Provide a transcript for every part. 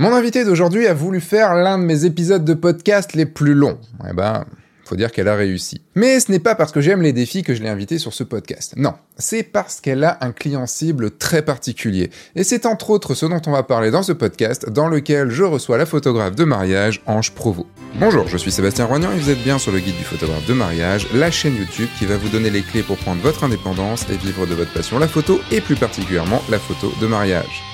Mon invité d'aujourd'hui a voulu faire l'un de mes épisodes de podcast les plus longs. Eh ben, faut dire qu'elle a réussi. Mais ce n'est pas parce que j'aime les défis que je l'ai invitée sur ce podcast. Non, c'est parce qu'elle a un client cible très particulier. Et c'est entre autres ce dont on va parler dans ce podcast, dans lequel je reçois la photographe de mariage Ange Provo. Bonjour, je suis Sébastien Roignan et vous êtes bien sur le guide du photographe de mariage, la chaîne YouTube qui va vous donner les clés pour prendre votre indépendance et vivre de votre passion la photo et plus particulièrement la photo de mariage.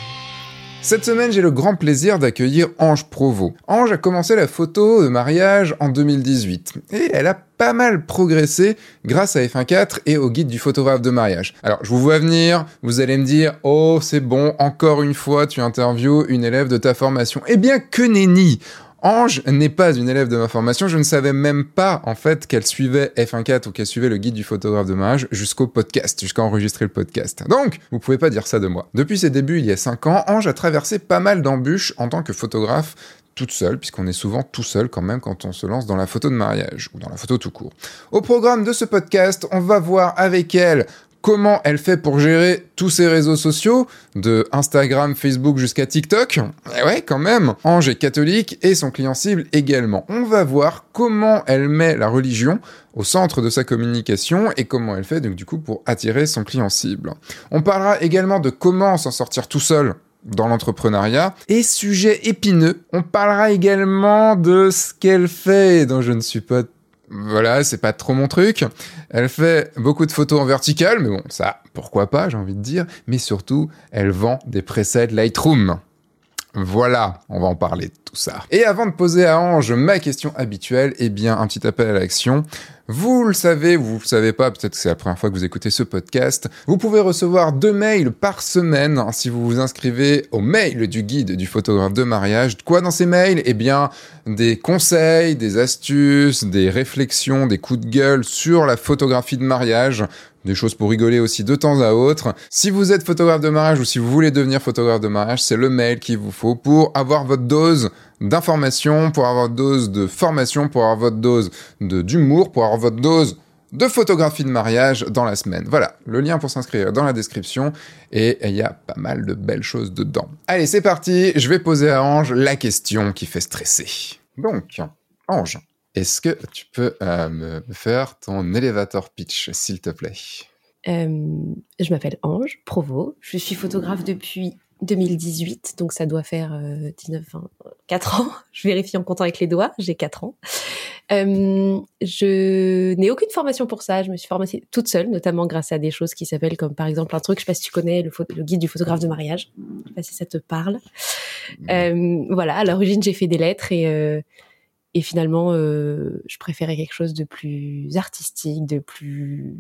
Cette semaine, j'ai le grand plaisir d'accueillir Ange Provo. Ange a commencé la photo de mariage en 2018 et elle a pas mal progressé grâce à F1.4 et au guide du photographe de mariage. Alors, je vous vois venir, vous allez me dire "Oh, c'est bon, encore une fois, tu interviews une élève de ta formation." Eh bien, que nenni Ange n'est pas une élève de ma formation, je ne savais même pas en fait qu'elle suivait F1.4 ou qu'elle suivait le guide du photographe de mariage jusqu'au podcast, jusqu'à enregistrer le podcast. Donc, vous pouvez pas dire ça de moi. Depuis ses débuts il y a 5 ans, Ange a traversé pas mal d'embûches en tant que photographe toute seule, puisqu'on est souvent tout seul quand même quand on se lance dans la photo de mariage, ou dans la photo tout court. Au programme de ce podcast, on va voir avec elle comment elle fait pour gérer tous ses réseaux sociaux, de Instagram, Facebook jusqu'à TikTok. Eh ouais, quand même. Ange est catholique et son client cible également. On va voir comment elle met la religion au centre de sa communication et comment elle fait donc du coup pour attirer son client cible. On parlera également de comment s'en sortir tout seul dans l'entrepreneuriat. Et sujet épineux, on parlera également de ce qu'elle fait dont je ne suis pas voilà, c'est pas trop mon truc. Elle fait beaucoup de photos en vertical, mais bon, ça, pourquoi pas, j'ai envie de dire. Mais surtout, elle vend des presets Lightroom. Voilà, on va en parler de tout ça. Et avant de poser à Ange ma question habituelle, eh bien, un petit appel à l'action. Vous le savez, vous le savez pas, peut-être que c'est la première fois que vous écoutez ce podcast. Vous pouvez recevoir deux mails par semaine hein, si vous vous inscrivez au mail du guide du photographe de mariage. Quoi dans ces mails? Eh bien, des conseils, des astuces, des réflexions, des coups de gueule sur la photographie de mariage des choses pour rigoler aussi de temps à autre. Si vous êtes photographe de mariage ou si vous voulez devenir photographe de mariage, c'est le mail qu'il vous faut pour avoir votre dose d'information, pour avoir votre dose de formation, pour avoir votre dose d'humour, pour avoir votre dose de photographie de mariage dans la semaine. Voilà, le lien pour s'inscrire dans la description et il y a pas mal de belles choses dedans. Allez, c'est parti, je vais poser à Ange la question qui fait stresser. Donc, Ange, est-ce que tu peux euh, me faire ton elevator pitch, s'il te plaît? Euh, Je m'appelle Ange Provo, je suis photographe depuis 2018, donc ça doit faire 19, euh, 4 ans. Je vérifie en comptant avec les doigts, j'ai 4 ans. Euh, je n'ai aucune formation pour ça. Je me suis formée toute seule, notamment grâce à des choses qui s'appellent comme par exemple un truc, je sais pas si tu connais le, le guide du photographe de mariage. Je sais pas si ça te parle. Euh, voilà, à l'origine j'ai fait des lettres et euh, et finalement euh, je préférais quelque chose de plus artistique, de plus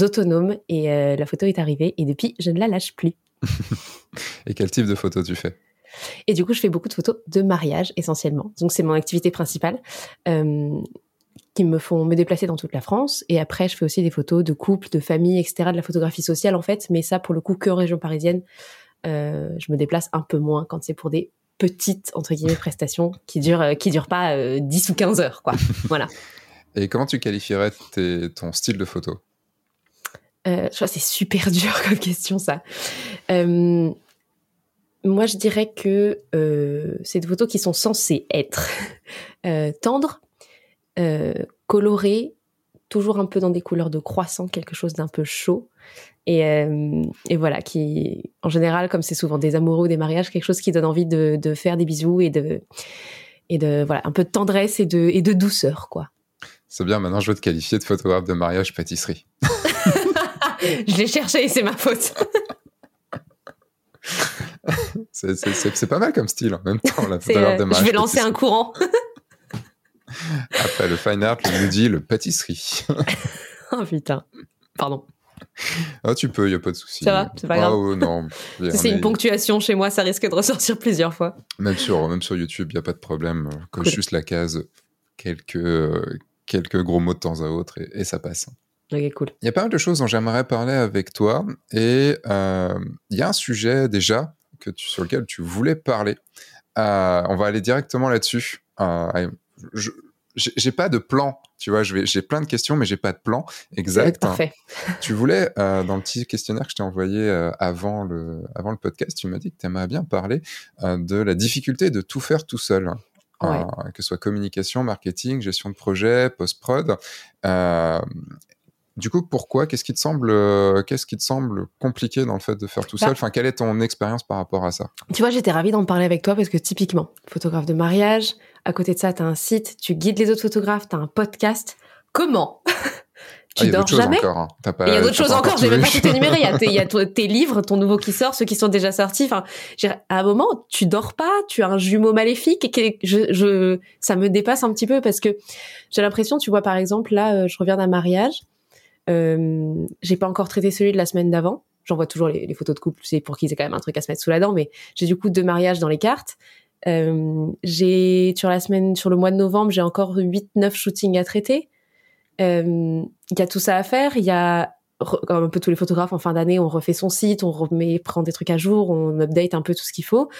autonome et euh, la photo est arrivée et depuis je ne la lâche plus. et quel type de photo tu fais? Et du coup, je fais beaucoup de photos de mariage essentiellement. Donc, c'est mon activité principale. Euh, qui me font me déplacer dans toute la France. Et après, je fais aussi des photos de couples, de familles, etc., de la photographie sociale, en fait. Mais ça, pour le coup, que en région parisienne. Je me déplace un peu moins quand c'est pour des petites, entre guillemets, prestations qui durent, euh, qui durent pas euh, 10 ou 15 heures, quoi. voilà. Et comment tu qualifierais tes, ton style de photo? Euh, je crois que c'est super dur comme question, ça. Euh, moi, je dirais que euh, c'est des photos qui sont censées être tendres, colorées, toujours un peu dans des couleurs de croissant, quelque chose d'un peu chaud. Et, euh, et, voilà, qui, en général, comme c'est souvent des amoureux ou des mariages, quelque chose qui donne envie de, de, faire des bisous et de, et de, voilà, un peu de tendresse et de, et de douceur, quoi. C'est bien, maintenant je veux te qualifier de photographe de mariage pâtisserie. je l'ai cherché et c'est ma faute. c'est pas mal comme style en même temps, la photographe de mariage. Je vais lancer un courant. Après le fine art, le dit le pâtisserie. oh putain, pardon. Ah, tu peux, il n'y a pas de souci. Ça va, c'est pas grave. Ah, non. c'est une ponctuation chez moi, ça risque de ressortir plusieurs fois. Même sur, même sur YouTube, il n'y a pas de problème. Coche cool. juste la case, quelques, quelques gros mots de temps à autre et, et ça passe. Cool. Il y a pas mal de choses dont j'aimerais parler avec toi et euh, il y a un sujet déjà que tu, sur lequel tu voulais parler. Euh, on va aller directement là-dessus. Euh, je, j'ai pas de plan. Tu vois, j'ai plein de questions, mais j'ai pas de plan exact. Parfait. Tu voulais, euh, dans le petit questionnaire que je t'ai envoyé euh, avant, le, avant le podcast, tu m'as dit que tu aimerais bien parler euh, de la difficulté de tout faire tout seul. Hein. que ce soit communication, marketing, gestion de projet, post-prod. Du coup, pourquoi? Qu'est-ce qui te semble, euh, qu'est-ce qui te semble compliqué dans le fait de faire tout bah seul? Enfin, quelle est ton expérience par rapport à ça? Tu vois, j'étais ravie d'en parler avec toi parce que typiquement, photographe de mariage, à côté de ça, tu as un site, tu guides les autres photographes, tu as un podcast. Comment? Tu ah, dors jamais? hein. Il y a d'autres choses encore, j'ai même pas tout énuméré. Il y a, tes, livres, ton nouveau qui sort, ceux qui sont déjà sortis. Enfin, à un moment, tu dors pas, tu as un jumeau maléfique et je, je, ça me dépasse un petit peu parce que j'ai l'impression, tu vois, par exemple, là, euh, je reviens d'un mariage euh, j'ai pas encore traité celui de la semaine d'avant. J'envoie toujours les, photos de couple, c'est pour qu'ils aient quand même un truc à se mettre sous la dent. Mais j'ai du coup deux mariages dans les cartes. Euh, j'ai sur la semaine, sur le mois de novembre, j'ai encore 8-9 shootings à traiter. Euh, il y a tout ça à faire. Il y a comme un peu tous les photographes en fin d'année, on refait son site, on remet, prend des trucs à jour, on update un peu tout ce qu'il faut.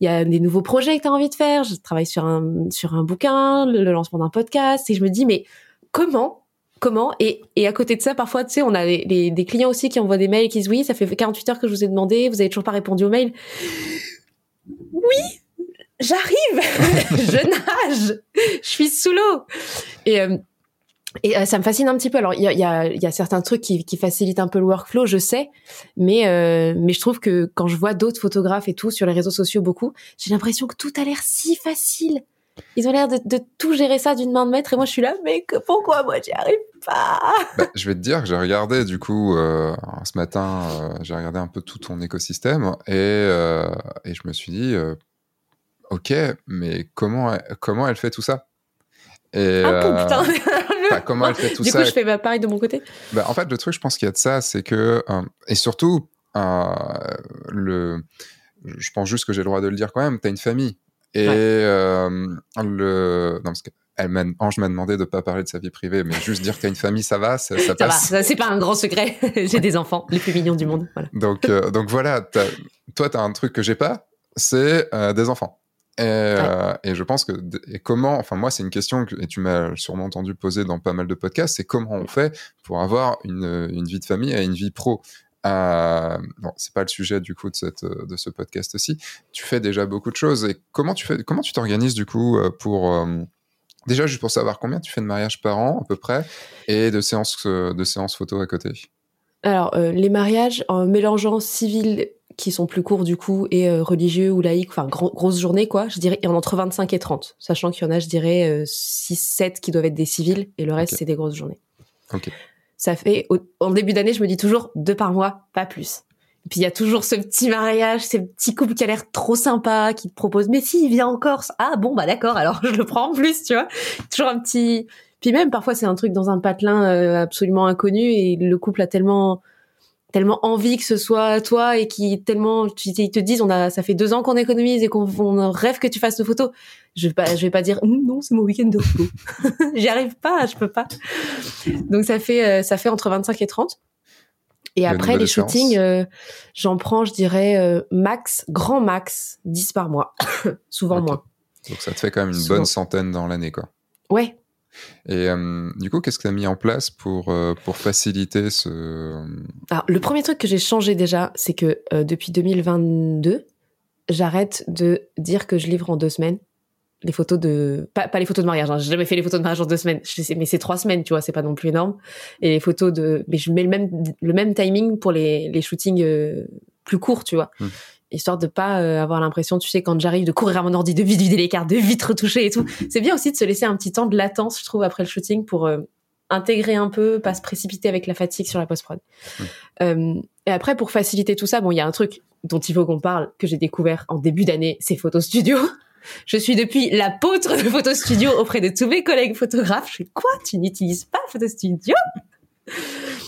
Il y a des nouveaux projets que tu as envie de faire. Je travaille sur un, sur un bouquin, le lancement d'un podcast, et je me dis, mais comment comment et, et à côté de ça, parfois, tu sais, on a des clients aussi qui envoient des mails qui disent oui, ça fait 48 heures que je vous ai demandé, vous avez toujours pas répondu au mail. Oui, j'arrive, je nage, je suis sous l'eau. Et, euh, et euh, ça me fascine un petit peu. Alors, il y a, y, a, certains trucs qui, qui, facilitent un peu le workflow, je sais, mais euh, mais je trouve que quand je vois d'autres photographes et tout sur les réseaux sociaux beaucoup, j'ai l'impression que tout a l'air si facile. Ils ont l'air de, de, tout gérer ça d'une main de maître et moi je suis là, mais que, pourquoi moi j'y arrive pas? Bah, Je vais te dire que j'ai regardé du coup euh, ce matin, euh, j'ai regardé un peu tout ton écosystème et, euh, et je me suis dit, ok, mais comment comment elle fait tout ça? Et, ah putain bah, comment elle fait tout ça Du coup, je fais ma pareil de mon côté. Bah, en fait, le truc, je pense qu'il y a de ça, c'est que et surtout le, je pense juste que j'ai le droit de le dire quand même. T'as une famille et euh, le. Non, parce que Ange m'a demandé de pas parler de sa vie privée, mais juste dire as une famille, ça va, ça, ça, passe. Ça va, c'est pas un grand secret. j'ai des enfants, les plus mignons du monde. Voilà. Donc, euh, donc voilà, toi, tu as un truc que j'ai pas, c'est euh, des enfants. Et, euh, et, je pense que et comment, enfin moi c'est une question que et tu m'as sûrement entendu poser dans pas mal de podcasts, c'est comment on fait pour avoir une, une vie de famille et une vie pro? Euh, bon, c'est pas le sujet du coup de, cette, de ce podcast aussi. Tu fais déjà beaucoup de choses. Et comment tu fais, comment tu t'organises du coup euh, pour euh, déjà juste pour savoir combien tu fais de mariages par an à peu près et de séances euh, de séances photo à côté. Alors les mariages en mélangeant civil qui sont plus courts du coup et religieux ou laïques, enfin grosse journée quoi, je dirais en entre 25 et 30, sachant qu'il y en a je dirais 6 7 qui doivent être des civils et le reste c'est des grosses journées. Ça fait en début d'année, je me dis toujours deux par mois, pas plus. Et puis il y a toujours ce petit mariage, ce petit couple qui a l'air trop sympa, qui te propose mais si il vient en Corse, ah bon bah d'accord, alors je le prends en plus, tu vois. Toujours un petit. Puis même parfois c'est un truc dans un patelin euh, absolument inconnu et le couple a tellement tellement envie que ce soit toi et qui tellement ils te disent on a ça fait deux ans qu'on économise et qu'on rêve que tu fasses nos photos. Je vais pas je vais pas dire hum, non c'est mon week-end de repos. J'y arrive pas je peux pas. Donc ça fait euh, ça fait entre 25 et 30 et après les shootings euh, j'en prends je dirais euh, max grand max 10 par mois. Souvent moins. Donc ça te fait quand même une bonne centaine dans l'année quoi. Ouais et euh, du coup, qu'est-ce que tu as mis en place pour, euh, pour faciliter ce... Alors, le premier truc que j'ai changé déjà, c'est que euh, depuis 2022, j'arrête de dire que je livre en deux semaines les photos de pas, pas les photos de mariage hein. j'ai jamais fait les photos de mariage en deux semaines. Mais c'est trois semaines tu vois c'est pas non plus énorme. Et les photos de mais je mets le même le même timing pour les les shootings plus courts tu vois. Mmh histoire de pas euh, avoir l'impression, tu sais, quand j'arrive, de courir à mon ordi, de vite vider les cartes, de vite retoucher et tout. C'est bien aussi de se laisser un petit temps de latence, je trouve, après le shooting pour euh, intégrer un peu, pas se précipiter avec la fatigue sur la post-prod. Euh, et après, pour faciliter tout ça, bon, il y a un truc dont il faut qu'on parle, que j'ai découvert en début d'année, c'est Photo Studio. Je suis depuis l'apôtre de Photo Studio auprès de tous mes collègues photographes. Je fais quoi? Tu n'utilises pas Photo Studio?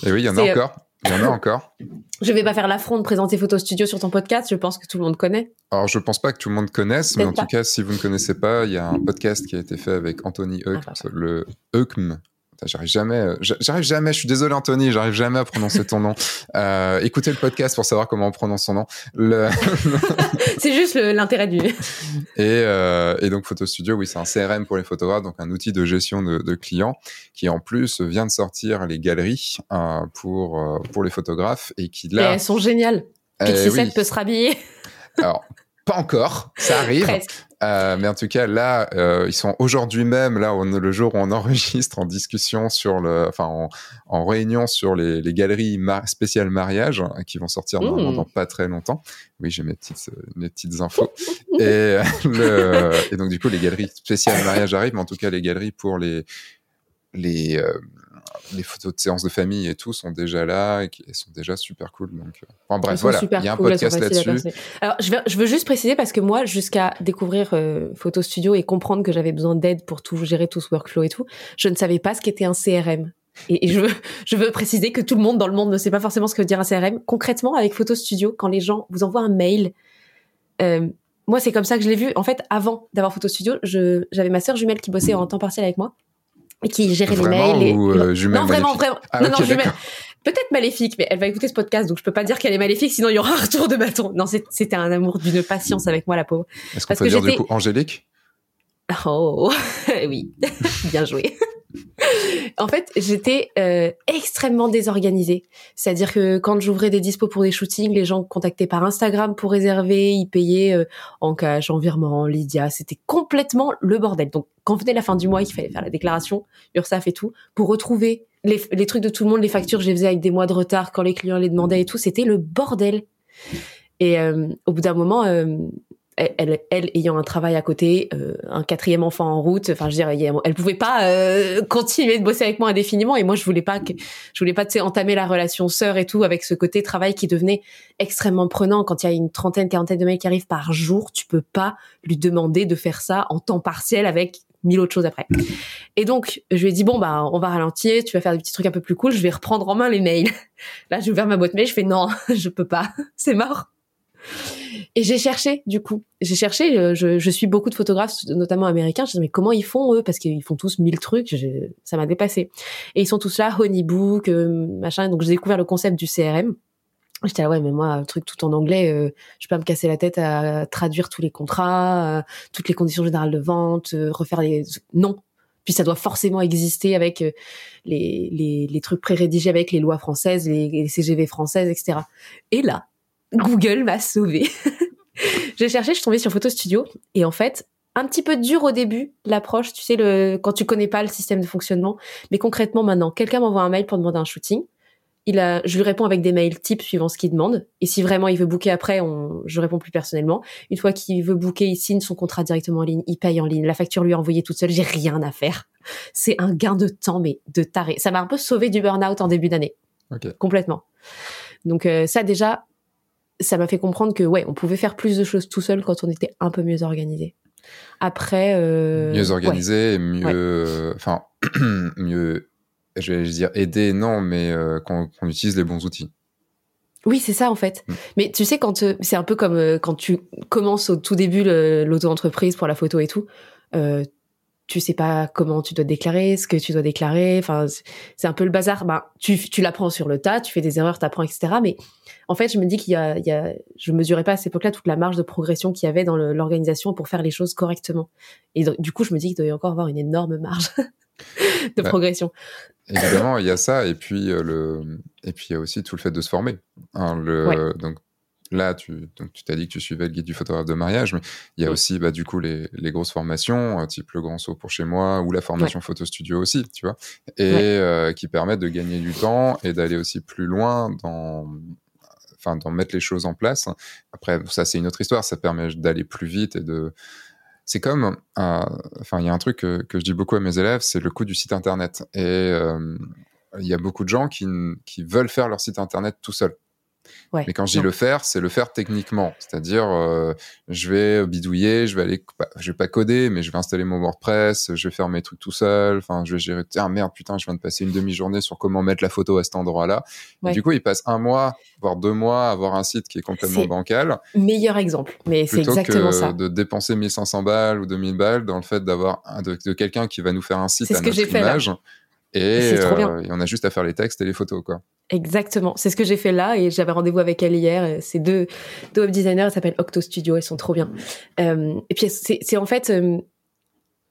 Et oui, il y en a encore. Il y en a encore. Je vais pas faire l'affront de présenter Photo Studio sur ton podcast. Je pense que tout le monde connaît. Alors, je pense pas que tout le monde connaisse, mais en tout cas, si vous ne connaissez pas, il y a un podcast qui a été fait avec Anthony Euk, ah, le Eukm. J'arrive jamais, euh, j'arrive jamais. Je suis désolé Anthony, j'arrive jamais à prononcer ton nom. Euh, écoutez le podcast pour savoir comment on prononce son nom. Le... c'est juste l'intérêt du. Et, euh, et donc Photo Studio, oui, c'est un CRM pour les photographes, donc un outil de gestion de, de clients qui en plus vient de sortir les galeries euh, pour pour les photographes et qui là. Et elles sont géniales. Pixie eh, 7 peut se rhabiller. Alors, pas encore, ça arrive. Euh, mais en tout cas, là, euh, ils sont aujourd'hui même, là, on, le jour où on enregistre, en discussion sur le, enfin, en, en réunion sur les, les galeries spéciales mariage hein, qui vont sortir mmh. dans pas très longtemps. Oui, j'ai mes petites, mes petites infos. et, le, et donc, du coup, les galeries spéciales mariage arrivent, mais en tout cas, les galeries pour les, les, euh, les photos de séances de famille et tout sont déjà là et qui sont déjà super cool. Donc, euh, enfin, bref, voilà, il y a un podcast là-dessus. Alors, je veux, je veux juste préciser parce que moi, jusqu'à découvrir euh, Photo Studio et comprendre que j'avais besoin d'aide pour tout gérer tout ce workflow et tout, je ne savais pas ce qu'était un CRM. Et, je, veux, je veux préciser que tout le monde dans le monde ne sait pas forcément ce que veut dire un CRM. Concrètement, avec Photo Studio, quand les gens vous envoient un mail, euh, moi, c'est comme ça que je l'ai vu. En fait, avant d'avoir Photo Studio, j'avais ma sœur jumelle qui bossait en temps partiel avec moi qui gérait les mails. Ou euh, non, vraiment, vraiment. Ah, non, non, Peut-être maléfique, mais elle va écouter ce podcast, donc je peux pas dire qu'elle est maléfique, sinon il y aura un retour de bâton. Non, c'était un amour d'une patience avec moi, la pauvre. Est-ce qu'on peut dire du coup Angélique? Oh, oui, bien joué en fait, j'étais euh, extrêmement désorganisée. C'est-à-dire que quand j'ouvrais des dispos pour des shootings, les gens contactaient par Instagram pour réserver, ils payaient euh, en cash, en virement, en Lydia. C'était complètement le bordel. Donc, quand venait la fin du mois, il fallait faire la déclaration, URSAF et tout, pour retrouver les, les trucs de tout le monde, les factures, je les faisais avec des mois de retard quand les clients les demandaient et tout. C'était le bordel. Et euh, au bout d'un moment, elle, elle, ayant un travail à côté, euh, un quatrième enfant en route, enfin je dirais, elle pouvait pas euh, continuer de bosser avec moi indéfiniment et moi je voulais pas que je voulais pas entamer la relation sœur et tout avec ce côté travail qui devenait extrêmement prenant quand il y a une trentaine, quarantaine de mecs qui arrivent par jour, tu peux pas lui demander de faire ça en temps partiel avec mille autres choses après. Et donc, je lui ai dit, bon, bah, on va ralentir, tu vas faire des petits trucs un peu plus cool, je vais reprendre en main les mails. Là, j'ai ouvert ma boîte mail, je fais, non, je peux pas, c'est mort. Et j'ai cherché, du coup. J'ai cherché, euh, je, je, suis beaucoup de photographes, notamment américains. Je me mais comment ils font, eux? Parce qu'ils font tous mille trucs. ça m'a dépassé. Et ils sont tous là, Honeybook, euh, machin. Donc, j'ai découvert le concept du CRM. J'étais là, ouais, mais moi, un truc tout en anglais, euh, je peux pas me casser la tête à traduire tous les contrats, toutes les conditions générales de vente, refaire les... Non. Puis ça doit forcément exister avec les, les, les trucs pré-rédigés avec les lois françaises, les, les CGV françaises, etc. Et là, Google m'a sauvé. j'ai cherché, je suis tombée sur Photo Studio et en fait, un petit peu dur au début l'approche, tu sais le quand tu connais pas le système de fonctionnement, mais concrètement maintenant, quelqu'un m'envoie un mail pour demander un shooting. Il a, je lui réponds avec des mails types suivant ce qu'il demande. Et si vraiment il veut booker après, on, je réponds plus personnellement. Une fois qu'il veut booker, il signe son contrat directement en ligne, il paye en ligne. La facture lui est envoyée toute seule. J'ai rien à faire. C'est un gain de temps, mais de taré. Ça m'a un peu sauvé du burn-out en début d'année. Complètement. Donc euh, ça déjà, ça m'a fait comprendre que ouais, on pouvait faire plus de choses tout seul quand on était un peu mieux organisé. Après, euh, mieux organisé, mieux, enfin mieux, je vais dire aider, non, mais euh, qu'on utilise les bons outils. Oui, c'est ça en fait. Mm. Mais tu sais quand euh, c'est un peu comme quand tu commences au tout début l'auto-entreprise pour la photo et tout, tu sais pas comment tu dois déclarer, ce que tu dois déclarer. Enfin, c'est un peu le bazar. Ben, tu, tu l'apprends sur le tas, tu fais des erreurs, t'apprends, etc. Mais en fait, je me dis qu'il y a, il y a, je mesurais pas à cette époque-là toute la marge de progression qu'il y avait dans l'organisation pour faire les choses correctement. Et du coup, je me dis qu'il doit y encore avoir une énorme marge de progression. Évidemment, il y a ça, et puis euh, le, et puis il y a aussi tout le fait de se former. Hein, le, donc là, tu donc tu t'as dit que tu suivais le guide du photographe de mariage, mais il y a aussi bah, du coup les, les grosses formations, type le grand saut pour chez moi ou la formation photo studio aussi, tu vois, et euh, qui permettent de gagner du temps et d'aller aussi plus loin dans enfin d'en mettre les choses en place. Après, ça c'est une autre histoire, ça permet d'aller plus vite et de c'est comme, enfin, il y a un truc que, que, je dis beaucoup à mes élèves, c'est le coût du site internet. Et euh, il y a beaucoup de gens qui, qui veulent faire leur site internet tout seul. Mais quand je dis le faire, c'est le faire techniquement. C'est-à-dire, euh, je vais bidouiller, je vais aller, je vais pas coder, mais je vais installer mon WordPress, je vais faire mes trucs tout seul. Enfin, je vais gérer. Tiens, merde, putain, je viens de passer une demi-journée sur comment mettre la photo à cet endroit-là. Du coup, il passe un mois, voire deux mois à avoir un site qui est complètement bancal. Meilleur exemple. Mais c'est exactement que ça. De dépenser 1500 balles ou 2000 balles dans le fait d'avoir de, de quelqu'un qui va nous faire un site à ce que notre image. Fait, Et, et, on a juste à faire les textes et les photos, quoi. Exactement. C'est ce que j'ai fait là et j'avais rendez-vous avec elle hier. C'est deux, deux web designers, elles s'appellent Octo Studio, elles sont trop bien. Euh, et puis c'est en fait euh,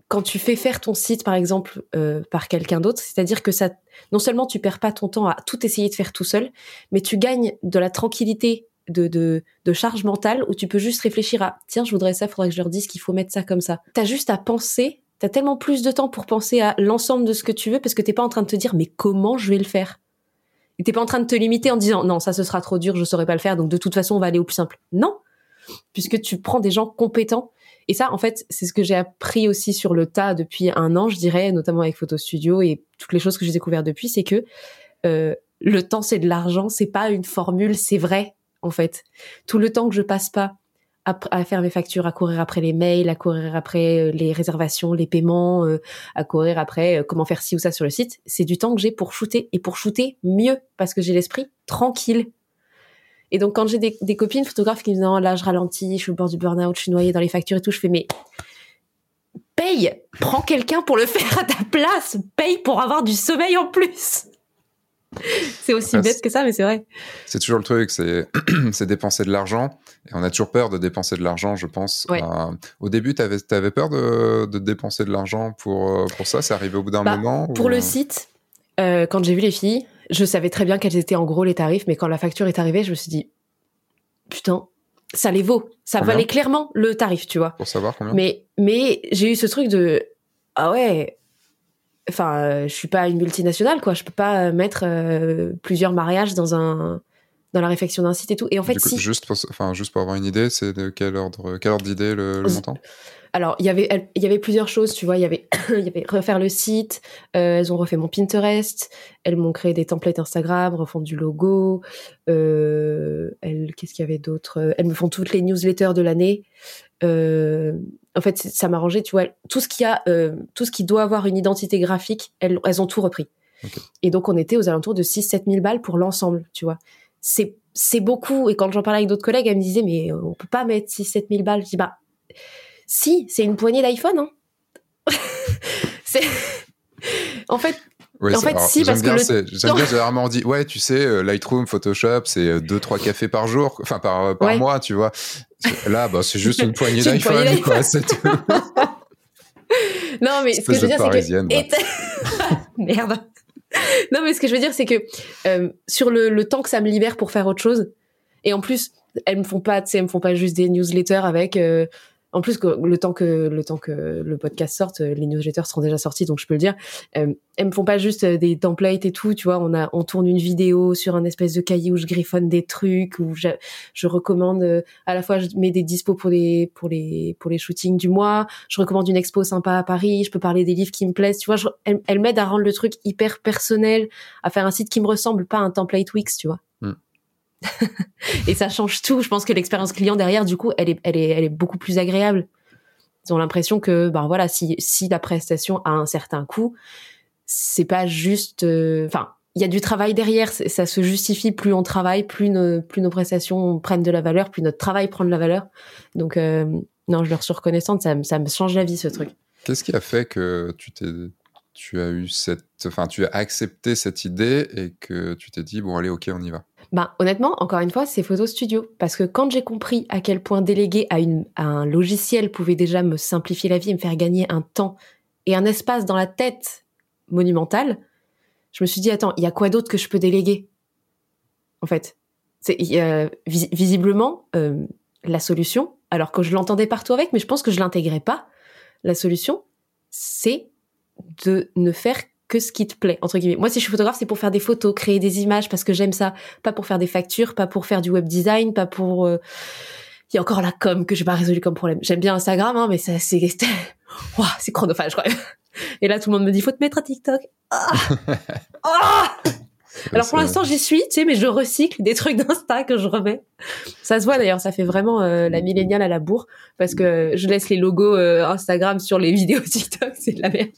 quand tu fais faire ton site par exemple euh, par quelqu'un d'autre, c'est-à-dire que ça, non seulement tu perds pas ton temps à tout essayer de faire tout seul, mais tu gagnes de la tranquillité de, de, de charge mentale où tu peux juste réfléchir à tiens je voudrais ça, faudrait que je leur dise qu'il faut mettre ça comme ça. T'as juste à penser, t'as tellement plus de temps pour penser à l'ensemble de ce que tu veux parce que t'es pas en train de te dire mais comment je vais le faire? T'es pas en train de te limiter en disant non, ça ce sera trop dur, je saurais pas le faire, donc de toute façon on va aller au plus simple. Non, puisque tu prends des gens compétents. Et ça, en fait, c'est ce que j'ai appris aussi sur le tas depuis un an, je dirais, notamment avec Photo Studio et toutes les choses que j'ai découvertes depuis, c'est que euh, le temps c'est de l'argent, c'est pas une formule, c'est vrai en fait. Tout le temps que je passe pas à, faire mes factures, à courir après les mails, à courir après euh, les réservations, les paiements, euh, à courir après euh, comment faire ci ou ça sur le site. C'est du temps que j'ai pour shooter et pour shooter mieux parce que j'ai l'esprit tranquille. Et donc quand j'ai des, des, copines photographes qui me disent là je ralentis, je suis au bord du burn-out, je suis noyée dans les factures et tout, je fais mais paye, prends quelqu'un pour le faire à ta place, paye pour avoir du sommeil en plus. c'est aussi bête que ça, mais c'est vrai. C'est toujours le truc, c'est dépenser de l'argent. Et on a toujours peur de dépenser de l'argent, je pense. Euh, au début, tu avais, avais, peur de, de dépenser de l'argent pour, euh, pour ça? C'est arrivé au bout d'un bah, moment Pour le site, euh, quand j'ai vu les filles, je savais très bien quels étaient en gros les tarifs, mais quand la facture est arrivée, je me suis dit, putain, ça les vaut. Ça valait clairement le tarif, tu vois. Pour savoir combien? Mais, mais j'ai eu ce truc de, ah ouais, enfin, euh, je suis pas une multinationale, quoi. Je peux pas euh, mettre euh, plusieurs mariages dans un dans la réflexion d'un site et tout. Et en fait, si... juste pour, enfin, juste pour avoir une idée, c'est de quel ordre, quel ordre d'idée le, montant? Alors, il y avait, il y avait plusieurs choses, tu vois. Il y avait, il y avait refaire le site. elles ont refait mon Pinterest. Elles m'ont créé des templates Instagram, refont du logo. elles, qu'est-ce qu'il y avait d'autre? Elles me font toutes les newsletters de l'année. Euh, en fait, ça m'arrangeait, tu vois, tout ce qui a, euh, tout ce qui doit avoir une identité graphique, elles, elles ont tout repris. Et donc, on était aux alentours de 6-7 000 balles pour l'ensemble, tu vois. C'est, c'est beaucoup. Et quand j'en parlais avec d'autres collègues, elles me disaient, mais on peut pas mettre 6-7 000 balles. Je dis, bah, si, c'est une poignée d'iPhone, hein. c'est, en fait, en fait, si, parce bien, que j'aime bien généralement on dit ouais, tu sais, euh, Lightroom, Photoshop, c'est 2 trois cafés par jour, enfin par par mois, tu vois. Là, bah, c'est juste une poignée d'iPhone, quoi, c'est tout. non, mais ce que je veux dire, c'est que merde. Non, mais ce que je veux dire, c'est que euh, sur le, le temps que ça me libère pour faire autre chose, et en plus, elles me font pas, tu sais, elles me font pas juste des newsletters avec euh, en plus, le temps que le temps que le podcast sorte, les newsletters seront déjà sortis, donc je peux le dire. Euh, elles me font pas juste euh, des templates et tout, tu vois. On a, on tourne une vidéo sur un espèce de cahier où je griffonne des trucs, où je, recommande euh, à la fois je mets des dispos pour les pour les pour les shootings du mois. Je recommande une expo sympa à Paris. Je peux parler des livres qui me plaisent, tu vois. Je, elle, elle m'aide à rendre le truc hyper personnel, à faire un site qui me ressemble, pas un template Wix, tu vois. et ça change tout. Je pense que l'expérience client derrière, du coup, elle est, elle est, elle est beaucoup plus agréable. Ils ont l'impression que, ben voilà, si, si la prestation a un certain coût, c'est pas juste, euh, enfin, il y a du travail derrière. Ça se justifie. Plus on travaille, plus nos, plus nos prestations prennent de la valeur, plus notre travail prend de la valeur. Donc, euh, non, je leur suis reconnaissante. Ça, ça me change la vie, ce truc. Qu'est-ce qui a fait que tu t'es tu as eu cette, enfin, tu as accepté cette idée et que tu t'es dit bon allez ok on y va? Ben, honnêtement, encore une fois, c'est Photo Studio. Parce que quand j'ai compris à quel point déléguer à, une, à un logiciel pouvait déjà me simplifier la vie et me faire gagner un temps et un espace dans la tête monumental, je me suis dit, attends, il y a quoi d'autre que je peux déléguer? En fait, c'est visiblement euh, la solution, alors que je l'entendais partout avec, mais je pense que je l'intégrais pas. La solution, c'est de ne faire que ce qui te plaît entre guillemets. Moi, si je suis photographe, c'est pour faire des photos, créer des images parce que j'aime ça, pas pour faire des factures, pas pour faire du web design, pas pour euh, il y a encore la com que j'ai pas résolu comme problème. J'aime bien Instagram hein, mais ça c'est c'est chronophage quand même. Et là tout le monde me dit faut te mettre à TikTok. Ah ah Alors pour l'instant j'y suis, tu sais, mais je recycle des trucs d'Insta que je remets. Ça se voit d'ailleurs, ça fait vraiment euh, la milléniale à la bourre parce que je laisse les logos euh, Instagram sur les vidéos TikTok, c'est de la merde.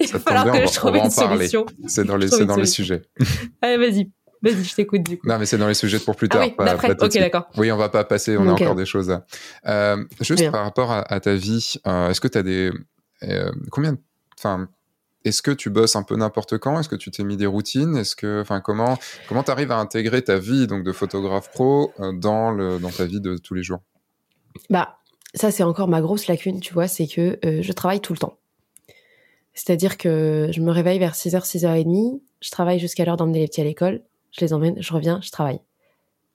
Il va falloir que je trouve une solution. C'est dans les, dans les sujets. Allez, vas-y. Vas-y, je t'écoute du coup. Non, mais c'est dans les sujets pour plus ah tard. Ah oui, ok, d'accord. Oui, on va pas passer, on a encore des choses. Euh, juste par rapport à, ta vie, euh, est-ce que tu as des. Euh, combien. Enfin, est-ce que tu bosses un peu n'importe quand? Est-ce que tu t'es mis des routines? Est-ce que, enfin, comment comment t'arrives à intégrer ta vie donc de photographe pro dans le dans ta vie de tous les jours? Bah, ça c'est encore ma grosse lacune, tu vois, c'est que euh, je travaille tout le temps. C'est-à-dire que je me réveille vers 6h, 6h30, je travaille jusqu'à l'heure d'emmener les petits à l'école, je les emmène, je reviens, je travaille.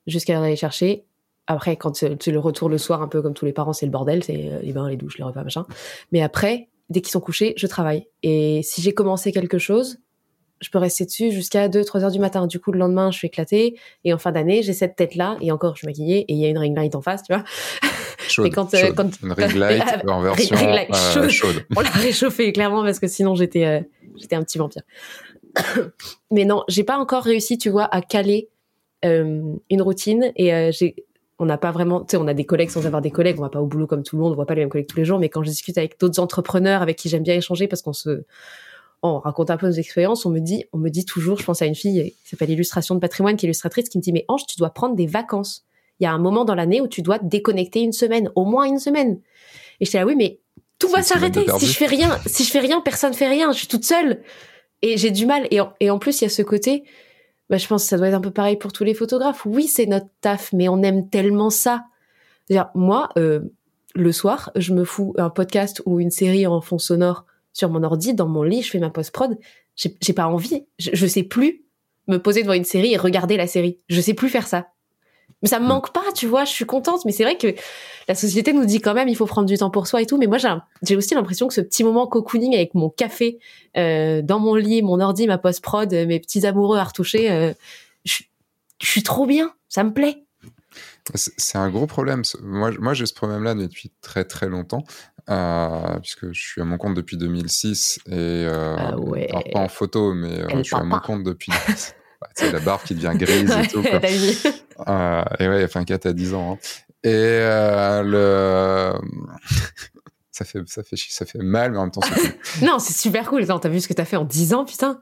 Jusqu'à l'heure d'aller chercher. Après, quand c'est le retour le soir, un peu comme tous les parents, c'est le bordel, c'est euh, les bains, les douches, les repas, machin. Mais après, dès qu'ils sont couchés, je travaille. Et si j'ai commencé quelque chose, je peux rester dessus jusqu'à 2-3 heures du matin. Du coup, le lendemain, je suis éclaté Et en fin d'année, j'ai cette tête-là. Et encore, je suis maquillée. Et il y a une ring light en face, tu vois. Chaude, et quand, euh, quand... Une ring light en version euh, chaude. On l'a réchauffée, clairement, parce que sinon, j'étais euh, j'étais un petit vampire. Mais non, j'ai pas encore réussi, tu vois, à caler une routine. Et j'ai on n'a pas vraiment, tu sais, on a des collègues sans avoir des collègues, on va pas au boulot comme tout le monde, on voit pas les mêmes collègues tous les jours, mais quand je discute avec d'autres entrepreneurs avec qui j'aime bien échanger parce qu'on se, on raconte un peu nos expériences, on me dit, on me dit toujours, je pense à une fille qui s'appelle Illustration de patrimoine, qui est illustratrice, qui me dit, mais Ange, tu dois prendre des vacances. Il y a un moment dans l'année où tu dois te déconnecter une semaine, au moins une semaine. Et je dis, ah oui, mais tout va s'arrêter. Si je fais rien, si je fais rien, personne fait rien. Je suis toute seule. Et j'ai du mal. Et et en plus, il y a ce côté, bah, je pense que ça doit être un peu pareil pour tous les photographes. Oui, c'est notre taf, mais on aime tellement ça. moi, euh, le soir, je me fous un podcast ou une série en fond sonore sur mon ordi, dans mon lit, je fais ma post-prod. J'ai pas envie. Je, je sais plus me poser devant une série et regarder la série. Je sais plus faire ça. Mais ça me mm. manque pas, tu vois, je suis contente. Mais c'est vrai que la société nous dit quand même, il faut prendre du temps pour soi et tout. Mais moi, j'ai aussi l'impression que ce petit moment cocooning avec mon café euh, dans mon lit, mon ordi, ma post-prod, mes petits amoureux à retoucher, euh, je, suis trop bien. Ça me plaît. C'est un gros problème. Moi, moi j'ai ce problème-là depuis très très longtemps, euh, puisque je suis à mon compte depuis 2006 et euh, ah pas en photo, mais euh, je suis à mon compte depuis c'est la barbe qui devient grise et tout. Quoi. et ouais, enfin, 4 à 10 ans. Hein. Et le. ça, fait, ça, fait, ça fait mal, mais en même temps, c'est non, c'est super cool. T'as vu ce que t'as fait en 10 ans, putain?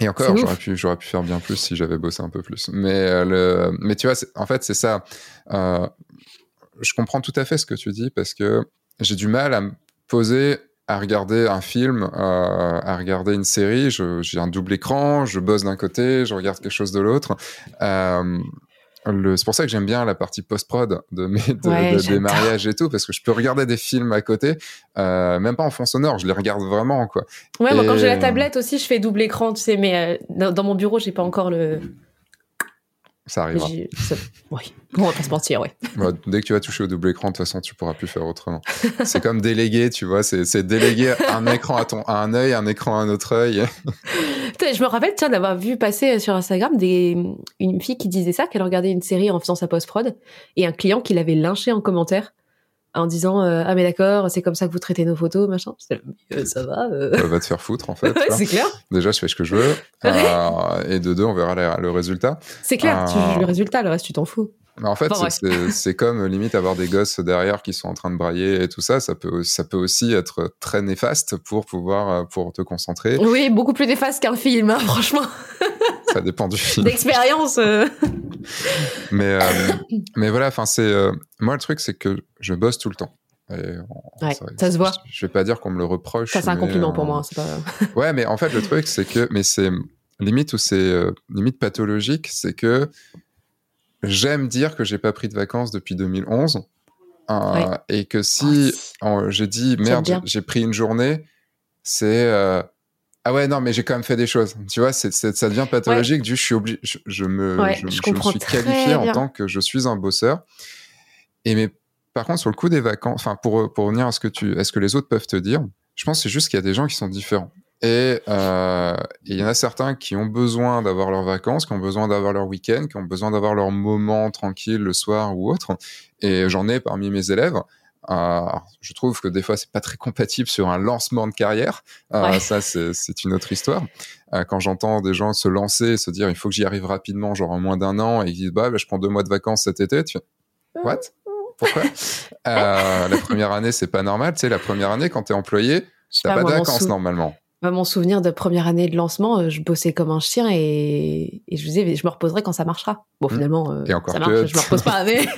Et encore, j'aurais pu, j'aurais pu faire bien plus si j'avais bossé un peu plus. Mais, le, mais tu vois, en fait, c'est ça. Euh, je comprends tout à fait ce que tu dis parce que j'ai du mal à me poser à regarder un film, euh, à regarder une série. J'ai un double écran, je bosse d'un côté, je regarde quelque chose de l'autre. Euh, c'est pour ça que j'aime bien la partie post-prod de mes de, des mariages et tout, parce que je peux regarder des films à côté, euh, même pas en fond sonore, je les regarde vraiment, quoi. Ouais, moi quand j'ai la tablette aussi, je fais double écran, tu sais, mais euh, dans mon bureau, j'ai pas encore le, ça arrivera. Oui, on va pas se mentir, ouais. dès que tu vas toucher au double écran, de toute façon, tu pourras plus faire autrement. c'est comme déléguer, tu vois, c'est déléguer un écran à ton à un œil, un écran à un autre œil. je me rappelle, tiens, d'avoir vu passer sur Instagram des, une fille qui disait ça, qu'elle regardait une série en faisant sa post-prod, et un client qui l'avait lynché en commentaire en disant euh, ah mais d'accord c'est comme ça que vous traitez nos photos machin. Euh, ça va euh. va te faire foutre en fait c'est clair. Déjà je fais ce que je veux et de deux on verra le résultat. C'est clair tu juges le résultat le reste tu t'en fous mais en fait, c'est comme limite avoir des gosses derrière qui sont en train de brailler et tout ça. Ça peut, ça peut aussi être très néfaste pour pouvoir pour te concentrer. Oui, beaucoup plus néfaste qu'un film, hein, franchement. ça dépend du film. D'expérience. Euh. mais, euh, mais voilà, enfin, c'est. Euh, moi, le truc, c'est que je bosse tout le temps. ouais, ça se voit. Je, vais pas dire qu'on me le reproche. Ça, c'est un compliment pour moi. Pas... ouais, mais en fait, le truc, c'est que. Mais c'est limite où c'est limite pathologique, c'est que j'aime dire que j'ai pas pris de vacances depuis 2011. Et que si oh, j'ai dit merde, j'ai pris une journée, c'est ah ouais, non, mais j'ai quand même fait des choses. Tu vois, ça devient pathologique. Du, je suis obligé, je, me, je, me suis qualifié en tant que je suis un bosseur. Et mais par contre, sur le coup des vacances, enfin, pour, pour revenir à ce que tu, est-ce que les autres peuvent te dire, je pense que c'est juste qu'il y a des gens qui sont différents. Et euh, il y en a certains qui ont besoin d'avoir leurs vacances, qui ont besoin d'avoir leur week-end, qui ont besoin d'avoir leur moment tranquille le soir ou autre. Et j'en ai parmi mes élèves. Euh, je trouve que des fois c'est pas très compatible sur un lancement de carrière. Euh, ça c'est une autre histoire. Euh, quand j'entends des gens se lancer et se dire il faut que j'y arrive rapidement, genre en moins d'un an, et ils disent bah, bah, je prends deux mois de vacances cet été, tu fais what? Pourquoi? La première année c'est pas normal. Tu sais la première année quand t'es employé, t'as pas, pas de vacances normalement. Mon souvenir de première année de lancement, je bossais comme un chien et, et je disais, je me reposerai quand ça marchera. Bon, mmh. finalement, encore ça marche, je me repose pas. Mais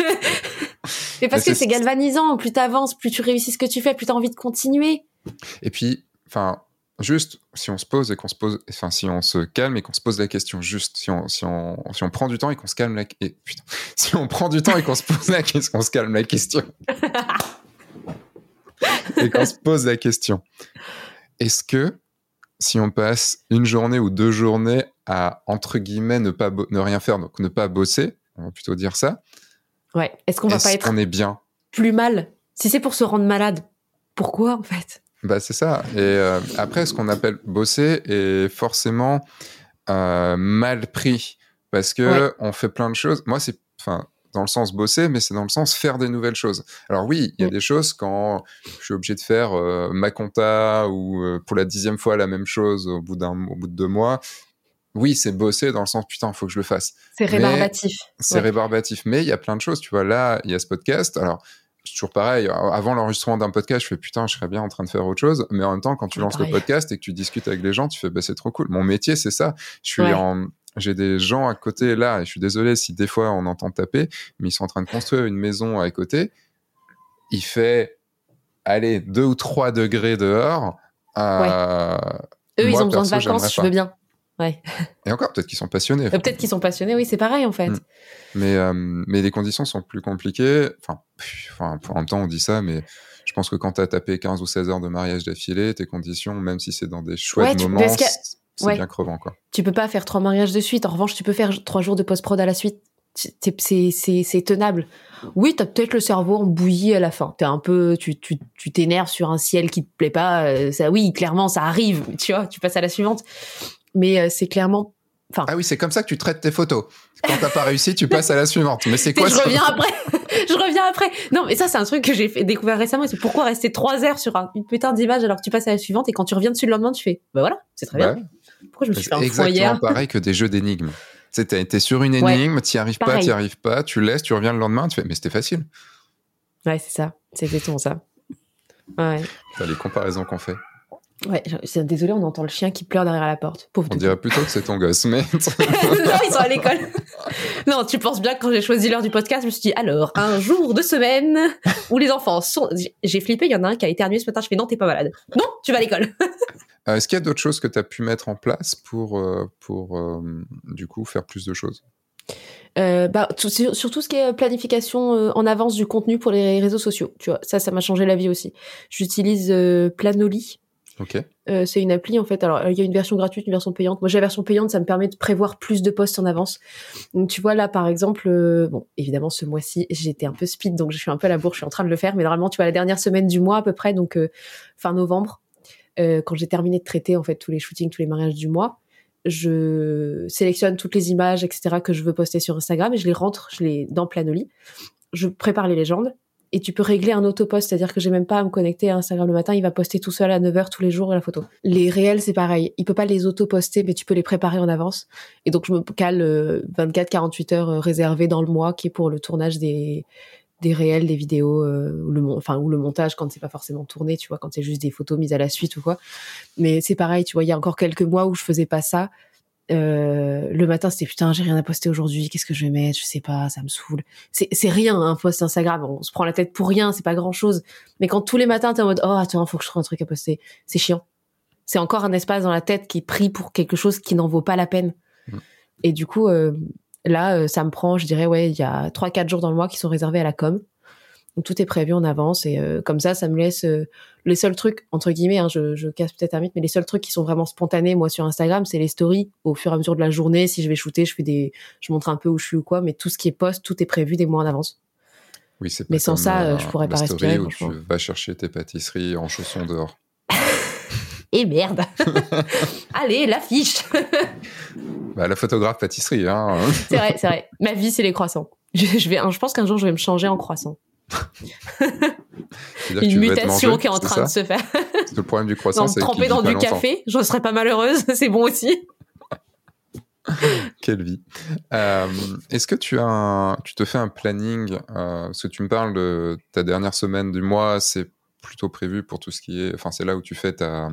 Mais parce que c'est galvanisant. Plus t'avances, plus tu réussis ce que tu fais, plus t'as envie de continuer. Et puis, enfin, juste, si on se pose et qu'on se pose, enfin, si on se calme et qu'on se pose la question, juste, si on, si on, si on prend du temps et qu'on se calme la, et, putain, si on prend du temps et qu'on se pose la question, qu'on se calme la question. et qu'on se pose la question. Est-ce que, si on passe une journée ou deux journées à, entre guillemets, ne pas, ne rien faire, donc ne pas bosser, on va plutôt dire ça. Ouais. Est-ce qu'on va pas être. On est bien? Plus mal? Si c'est pour se rendre malade, pourquoi, en fait? Bah, c'est ça. Et euh, après, ce qu'on appelle bosser est forcément euh, mal pris parce que on fait plein de choses. Moi, c'est enfin dans le sens bosser, mais c'est dans le sens faire des nouvelles choses. Alors oui, il y a mm. des choses quand je suis obligé de faire euh, ma compta ou pour la dixième fois la même chose au bout d'un au bout de deux mois. Oui, c'est bosser dans le sens putain, faut que je le fasse. C'est rébarbatif. C'est rébarbatif, mais il y a plein de choses. Tu vois, là, il y a ce podcast. Alors, c'est toujours pareil. Avant l'enregistrement d'un podcast, je fais putain, je serais bien en train de faire autre chose. Mais en même temps, quand tu lances le podcast et que tu discutes avec les gens, tu fais bah, c'est trop cool. Mon métier, c'est ça. Je suis en, j'ai des gens à côté là, et je suis désolé si des fois on entend taper, mais ils sont en train de construire une maison à côté. Il fait, allez, deux ou trois degrés dehors. Euh, Eux, ils ont besoin de vacances, je veux bien. Ouais. Et encore, peut-être qu'ils sont passionnés. Euh, peut-être qu'ils sont passionnés, oui, c'est pareil en fait. Mm. Mais, euh, mais les conditions sont plus compliquées. Enfin, enfin, en même temps, on dit ça, mais je pense que quand tu as tapé 15 ou 16 heures de mariage d'affilée, tes conditions, même si c'est dans des chouettes moments, c'est bien crevant. Quoi. Tu peux pas faire trois mariages de suite. En revanche, tu peux faire trois jours de post-prod à la suite. C'est tenable. Oui, tu as peut-être le cerveau en bouillie à la fin. Es un peu, tu t'énerves tu, sur un ciel qui te plaît pas. Euh, ça, oui, clairement, ça arrive. Tu vois, tu passes à la suivante mais euh, c'est clairement Enfin, ah oui, c'est comme ça que tu traites tes photos. Quand t'as pas réussi, tu passes à la suivante. Mais c'est quoi Je reviens après. je reviens après. Non, mais ça, c'est un truc que j'ai découvert récemment. C'est pourquoi rester trois heures sur une putain d'image alors que tu passes à la suivante et quand tu reviens dessus le lendemain, tu fais, bah voilà, c'est très bien. Pourquoi je me suis fait un Exactement pareil que des jeux d'énigmes. Tu sais, sur une énigme, tu t'y arrives pas, t'y arrives pas, tu laisses, tu reviens le lendemain, tu fais, mais c'était facile. Ouais, c'est ça. C'est exactement ça. Ouais. Les comparaisons qu'on fait. Ouais, désolé, on entend le chien qui pleure derrière la porte. Pauvre on dirait plutôt que c'est ton gosse, mais. non, ils sont à l'école. non, tu penses bien que quand j'ai choisi l'heure du podcast, je me suis dit, alors, un jour de semaine où les enfants sont. J'ai flippé, il y en a un qui a éternué ce matin, je fais, non, t'es pas malade. Non, tu vas à l'école. Euh, est-ce qu'il y a d'autres choses que tu as pu mettre en place pour, euh, pour euh, du coup, faire plus de choses? Bah, sur, tout ce qui est planification en avance du contenu pour les réseaux sociaux. Tu vois, ça, ça m'a changé la vie aussi. J'utilise Planoly euh, c'est une appli en fait. Alors il y a une version gratuite, une version payante. Moi j'ai la version payante, ça me permet de prévoir plus de posts en avance. Donc tu vois là par exemple, euh, bon évidemment ce mois-ci j'étais un peu speed donc je suis un peu à la bourre, je suis en train de le faire. Mais normalement tu vois la dernière semaine du mois à peu près, donc euh, fin novembre, quand j'ai terminé de traiter en fait tous les shootings, tous les mariages du mois, je sélectionne toutes les images etc que je veux poster sur Instagram et je les rentre, je les dans Planoly. Je prépare les légendes et tu peux régler un auto-post, c'est-à-dire que j'ai même pas à me connecter à Instagram le matin, il va poster tout seul à 9h tous les jours la photo. Les réels, c'est pareil. Il peut pas les auto-poster, mais tu peux les préparer en avance. Et donc, je me cale 24-48 euh, heures euh, réservées dans le mois qui est pour le tournage des, des réels, des vidéos, euh, ou le, enfin, ou le montage quand c'est pas forcément tourné, tu vois, quand c'est juste des photos mises à la suite ou quoi. Mais c'est pareil, tu vois, il y a encore quelques mois où je faisais pas ça. Euh, le matin, c'était putain, j'ai rien à poster aujourd'hui. Qu'est-ce que je vais mettre Je sais pas, ça me saoule. C'est, rien, un post Instagram. On se prend la tête pour rien, c'est pas grand chose. Mais quand tous les matins t'es en mode, oh attends, faut que je trouve un truc à poster, c'est chiant. C'est encore un espace dans la tête qui est pris pour quelque chose qui n'en vaut pas la peine. Mm. Et du coup, euh, là, euh, ça me prend, je dirais, ouais, il y a trois, quatre jours dans le mois qui sont réservés à la com tout est prévu en avance et euh, comme ça, ça me laisse euh, les seuls trucs entre guillemets. Hein, je, je, casse peut-être un mythe, mais les seuls trucs qui sont vraiment spontanés, moi sur Instagram, c'est les stories. Au fur et à mesure de la journée, si je vais shooter, je fais des, je montre un peu où je suis ou quoi, mais tout ce qui est post, tout est prévu des mois en avance. Oui, c'est. Mais sans ça, je pourrais pas respirer. Où tu vas chercher tes pâtisseries en chaussons dehors. Et merde. Allez, l'affiche. bah, la photographe pâtisserie, hein. c'est vrai, c'est vrai. Ma vie, c'est les croissants. Je, je vais, je pense qu'un jour, je vais me changer en croissant. Une mutation qui est en train de se faire. le problème du croissant, c'est tremper dans du café, je serais pas malheureuse, c'est bon aussi. Quelle vie. Euh, est-ce que tu as tu te fais un planning euh, Parce que tu me parles de ta dernière semaine du mois, c'est plutôt prévu pour tout ce qui est. Enfin, c'est là où tu fais ta,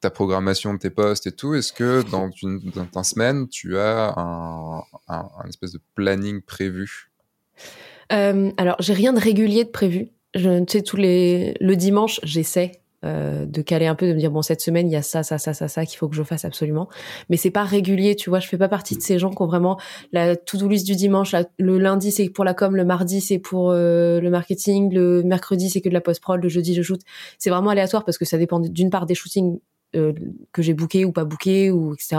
ta programmation de tes postes et tout. Est-ce que dans, une, dans ta semaine, tu as un, un, un espèce de planning prévu? Euh, alors, j'ai rien de régulier de prévu. Je, tu sais, tous les le dimanche, j'essaie euh, de caler un peu, de me dire bon cette semaine il y a ça, ça, ça, ça, ça qu'il faut que je fasse absolument. Mais c'est pas régulier, tu vois. Je fais pas partie de ces gens qui ont vraiment la to-do list du dimanche. le lundi c'est pour la com, le mardi c'est pour euh, le marketing, le mercredi c'est que de la post prod, le jeudi je shoot. C'est vraiment aléatoire parce que ça dépend d'une part des shootings euh, que j'ai booké ou pas booké ou etc.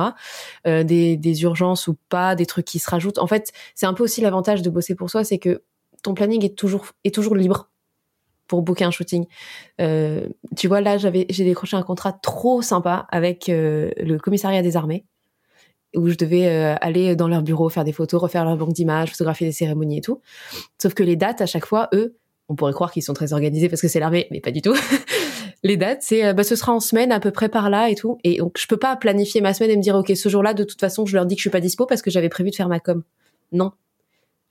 Euh, des, des urgences ou pas, des trucs qui se rajoutent. En fait, c'est un peu aussi l'avantage de bosser pour soi, c'est que ton planning est toujours est toujours libre pour booker un shooting. Euh, tu vois, là, j'avais, j'ai décroché un contrat trop sympa avec euh, le commissariat des armées, où je devais euh, aller dans leur bureau, faire des photos, refaire leur banque d'images, photographier des cérémonies et tout. Sauf que les dates, à chaque fois, eux, on pourrait croire qu'ils sont très organisés parce que c'est l'armée, mais pas du tout. les dates, c'est, bah, ce sera en semaine, à peu près par là et tout. Et donc, je peux pas planifier ma semaine et me dire, OK, ce jour-là, de toute façon, je leur dis que je suis pas dispo parce que j'avais prévu de faire ma com. Non,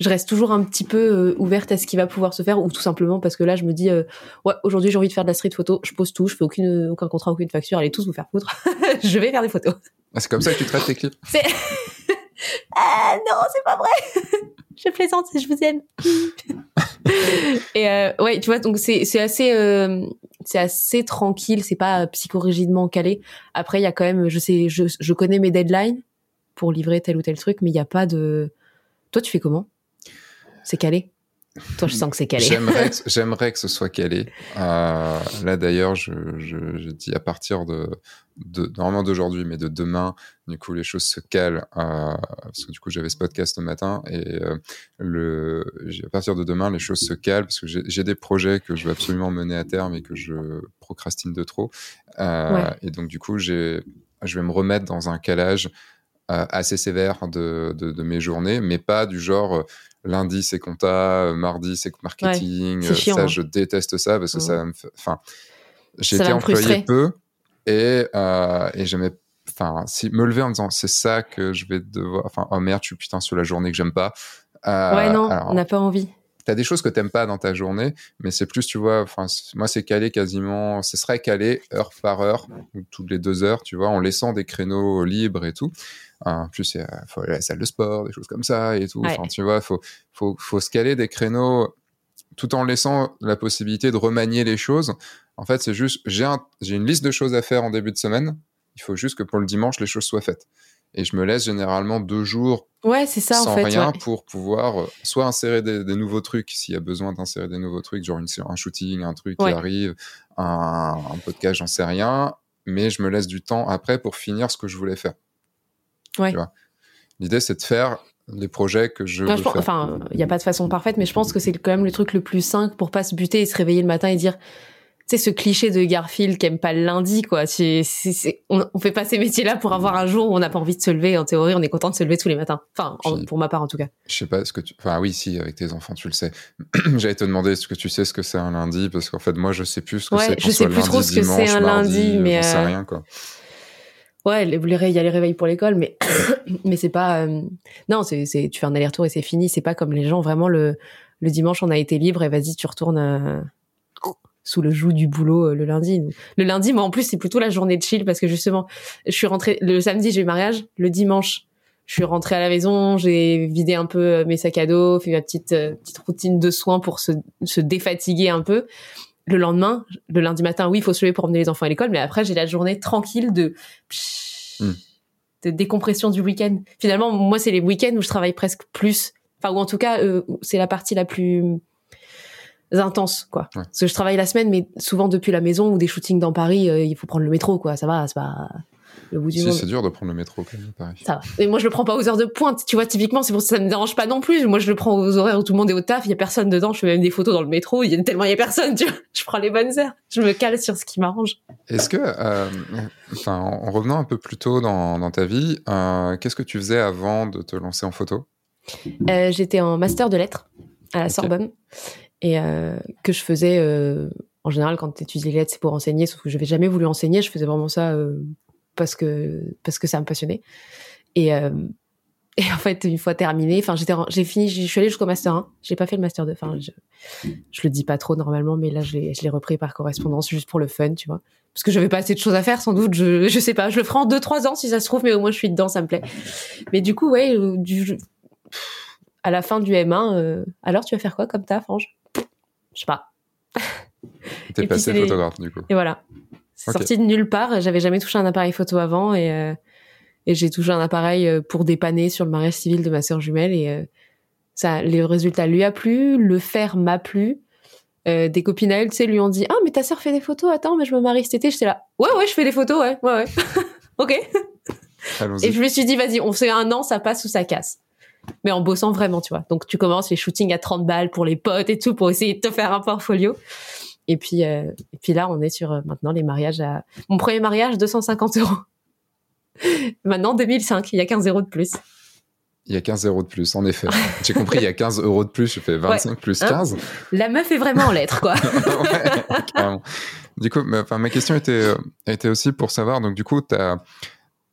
je reste toujours un petit peu euh, ouverte à ce qui va pouvoir se faire ou tout simplement parce que là je me dis euh, ouais aujourd'hui j'ai envie de faire de la street photo je pose tout je fais aucune aucun contrat aucune facture allez tous vous faire foutre. Je vais faire des photos. Ah, c'est comme ça que tu traites tes clips. C'est ah non c'est pas vrai. Je plaisante je vous aime. Et euh, ouais tu vois donc c'est c'est assez euh, c'est assez tranquille c'est pas psychorigidement calé. Après il y a quand même je sais je, je connais mes deadlines pour livrer tel ou tel truc mais il y a pas de toi tu fais comment? C'est calé toi, je sens que c'est calé. J'aimerais, que, j'aimerais que ce soit calé. Euh, là, d'ailleurs, je, je, je, dis à partir de, de normalement d'aujourd'hui, mais de demain, du coup, les choses se calent. Euh, parce que du coup, j'avais ce podcast ce matin et euh, le, à partir de demain, les choses se calent parce que j'ai, j'ai des projets que je veux absolument mener à terme et que je procrastine de trop. Ouais. Et donc, du coup, j'ai, je vais me remettre dans un calage assez sévère de, de, de, mes journées, mais pas du genre lundi c'est compta, euh, mardi c'est marketing. Ouais, chiant, ça, hein. je déteste ça parce que ouais. ça me fait. Enfin, j'ai été employé peu et, euh, et j'aimais. Enfin, si me lever en disant c'est ça que je vais devoir. Enfin, oh merde, je suis putain sur la journée que j'aime pas. Euh, ouais, non, alors, on n'a pas envie. T'as des choses que t'aimes pas dans ta journée, mais c'est plus, tu vois, enfin, moi, c'est calé quasiment, ce serait calé heure par heure, ou toutes les deux heures, tu vois, en laissant des créneaux libres et tout. En plus, il faut aller à la salle de sport, des choses comme ça et tout. Ouais. Enfin, tu vois, faut, faut, faut se caler des créneaux tout en laissant la possibilité de remanier les choses. En fait, c'est juste, j'ai un, j'ai une liste de choses à faire en début de semaine. Il faut juste que pour le dimanche, les choses soient faites. Et je me laisse généralement deux jours ouais, c'est ça, sans en fait, rien ouais. pour pouvoir euh, soit insérer des, des nouveaux trucs s'il y a besoin d'insérer des nouveaux trucs, genre une, un shooting, un truc ouais. qui arrive, un, un podcast, j'en sais rien. Mais je me laisse du temps après pour finir ce que je voulais faire. Ouais. L'idée, c'est de faire les projets que je. Enfin, veux pense, faire. enfin, il n'y a pas de façon parfaite, mais je pense que c'est quand même le truc le plus simple pour pas se buter et se réveiller le matin et dire. Tu sais, ce cliché de Garfield qui aime pas le lundi, quoi. On, on fait pas ces métiers-là pour avoir un jour où on n'a pas envie de se lever. En théorie, on est content de se lever tous les matins. Enfin, en, pour ma part, en tout cas. Je sais pas ce que tu. Enfin, oui, si, avec tes enfants, tu le sais. J'allais te demander est-ce que tu sais ce que c'est un lundi, parce qu'en fait, moi, je sais plus ce que ouais, c'est. Je sais plus lundi, trop ce que c'est un mardi, lundi, mais. Je sais euh... rien, quoi. Ouais, il y a les réveils pour l'école, mais mais c'est pas euh... non, c'est c'est tu fais un aller-retour et c'est fini. C'est pas comme les gens vraiment le le dimanche on a été libre et vas-y tu retournes euh... sous le joug du boulot euh, le lundi. Le lundi, moi en plus c'est plutôt la journée de chill parce que justement je suis rentrée le samedi j'ai eu mariage, le dimanche je suis rentrée à la maison, j'ai vidé un peu euh, mes sacs à dos, fait ma petite euh, petite routine de soins pour se se défatiguer un peu le lendemain, le lundi matin, oui, il faut se lever pour emmener les enfants à l'école, mais après, j'ai la journée tranquille de, mm. de décompression du week-end. Finalement, moi, c'est les week-ends où je travaille presque plus. Enfin, ou en tout cas, euh, c'est la partie la plus intense, quoi. Ouais. Parce que je travaille la semaine, mais souvent depuis la maison ou des shootings dans Paris, euh, il faut prendre le métro, quoi. Ça va, c'est pas le bout du si, monde. c'est dur de prendre le métro quand même. Ça va. Et moi, je le prends pas aux heures de pointe. Tu vois, typiquement, c'est pour ça que ça me dérange pas non plus. Moi, je le prends aux horaires où tout le monde est au taf. Il y a personne dedans. Je fais même des photos dans le métro. Il y a tellement il y a personne. Tu vois, je prends les bonnes heures. Je me cale sur ce qui m'arrange. Est-ce que, euh, enfin, en revenant un peu plus tôt dans, dans ta vie, euh, qu'est-ce que tu faisais avant de te lancer en photo? J'étais en master de lettres à la okay. Sorbonne et euh, que je faisais euh, en général quand tu étudies les lettres, c'est pour enseigner. Sauf que je n'avais jamais voulu enseigner. Je faisais vraiment ça parce que parce que ça me passionnait. Et euh, et en fait une fois terminé enfin j'étais j'ai fini je suis allée jusqu'au master 1 j'ai pas fait le master 2 enfin je, je le dis pas trop normalement mais là je l'ai je l'ai repris par correspondance juste pour le fun tu vois. Parce que j'avais pas assez de choses à faire sans doute. Je je sais pas. Je le ferai en 2 3 ans si ça se trouve mais au moins je suis dedans ça me plaît. Mais du coup ouais du à la fin du M1 euh, alors tu vas faire quoi comme taf Ange? Je sais pas T'es passé photographe, du coup. Et voilà. C'est sorti de nulle part. J'avais jamais touché un appareil photo avant et, euh, et j'ai touché un appareil euh, pour dépanner sur le mariage civil de ma sœur jumelle et euh, ça, le résultat lui a plu, le faire m'a plu. Euh, des copines à elle, tu sais, lui ont dit ah mais ta sœur fait des photos, attends mais je me marie cet été. J'étais là ouais ouais je fais des photos ouais ouais ouais ok. Et je me suis dit vas-y on fait un an ça passe ou ça casse. Mais en bossant vraiment tu vois. Donc tu commences les shootings à 30 balles pour les potes et tout pour essayer de te faire un portfolio. Et puis, euh, et puis là, on est sur euh, maintenant les mariages à... Mon premier mariage, 250 euros. maintenant, 2005, il y a 15 euros de plus. Il y a 15 euros de plus, en effet. J'ai compris, il y a 15 euros de plus, je fais 25 plus 15. Hein la meuf est vraiment en lettres, quoi. ouais, Du coup, ma, ma question était, euh, était aussi pour savoir, donc du coup, tu as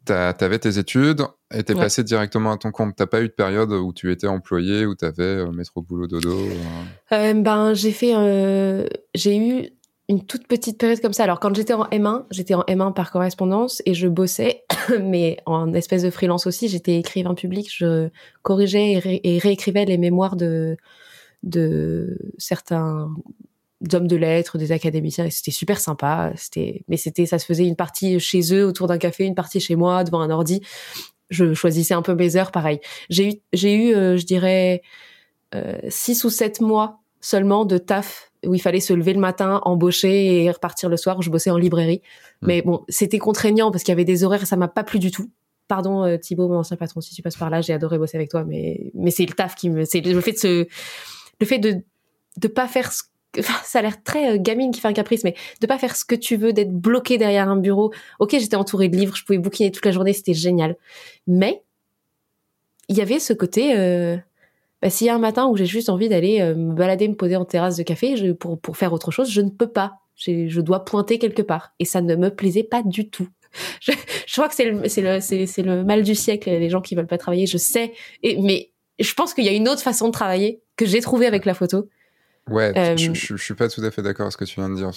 t'avais tes études et t'es passé directement à ton compte. T'as pas eu de période où tu étais employé, où t'avais euh, métro boulot dodo euh? Euh, Ben j'ai fait, j'ai eu une toute petite période comme ça. Alors quand j'étais en M1, j'étais en M1 par correspondance et je bossais, mais en espèce de freelance aussi. J'étais écrivain public, je corrigeais et, réécrivais les mémoires de de certains d'hommes de lettres, des académiciens, et c'était super sympa. C'était, mais c'était, ça se faisait une partie chez eux autour d'un café, une partie chez moi devant un ordi. Je choisissais un peu mes heures, pareil. J'ai eu, j'ai eu, euh, je dirais, euh, six ou sept mois seulement de taf où il fallait se lever le matin, embaucher et repartir le soir. Où je bossais en librairie, mmh. mais bon, c'était contraignant parce qu'il y avait des horaires, ça m'a pas plu du tout. Pardon euh, Thibaut, mon ancien patron, si tu passes par là, j'ai adoré bosser avec toi, mais mais c'est le taf qui me, c'est le fait de se, le fait de de pas faire ce ça a l'air très euh, gamine qui fait un caprice, mais de pas faire ce que tu veux, d'être bloqué derrière un bureau. Ok, j'étais entourée de livres, je pouvais bouquiner toute la journée, c'était génial. Mais il y avait ce côté, euh, bah, s'il y a un matin où j'ai juste envie d'aller euh, me balader, me poser en terrasse de café pour, pour faire autre chose, je ne peux pas. Je dois pointer quelque part. Et ça ne me plaisait pas du tout. Je, crois que c'est le, mal du siècle, les gens qui veulent pas travailler, je sais. Et, mais je pense qu'il y a une autre façon de travailler que j'ai trouvé avec la photo Ouais, je, euh, je, suis pas tout à fait d'accord avec ce que tu viens de dire.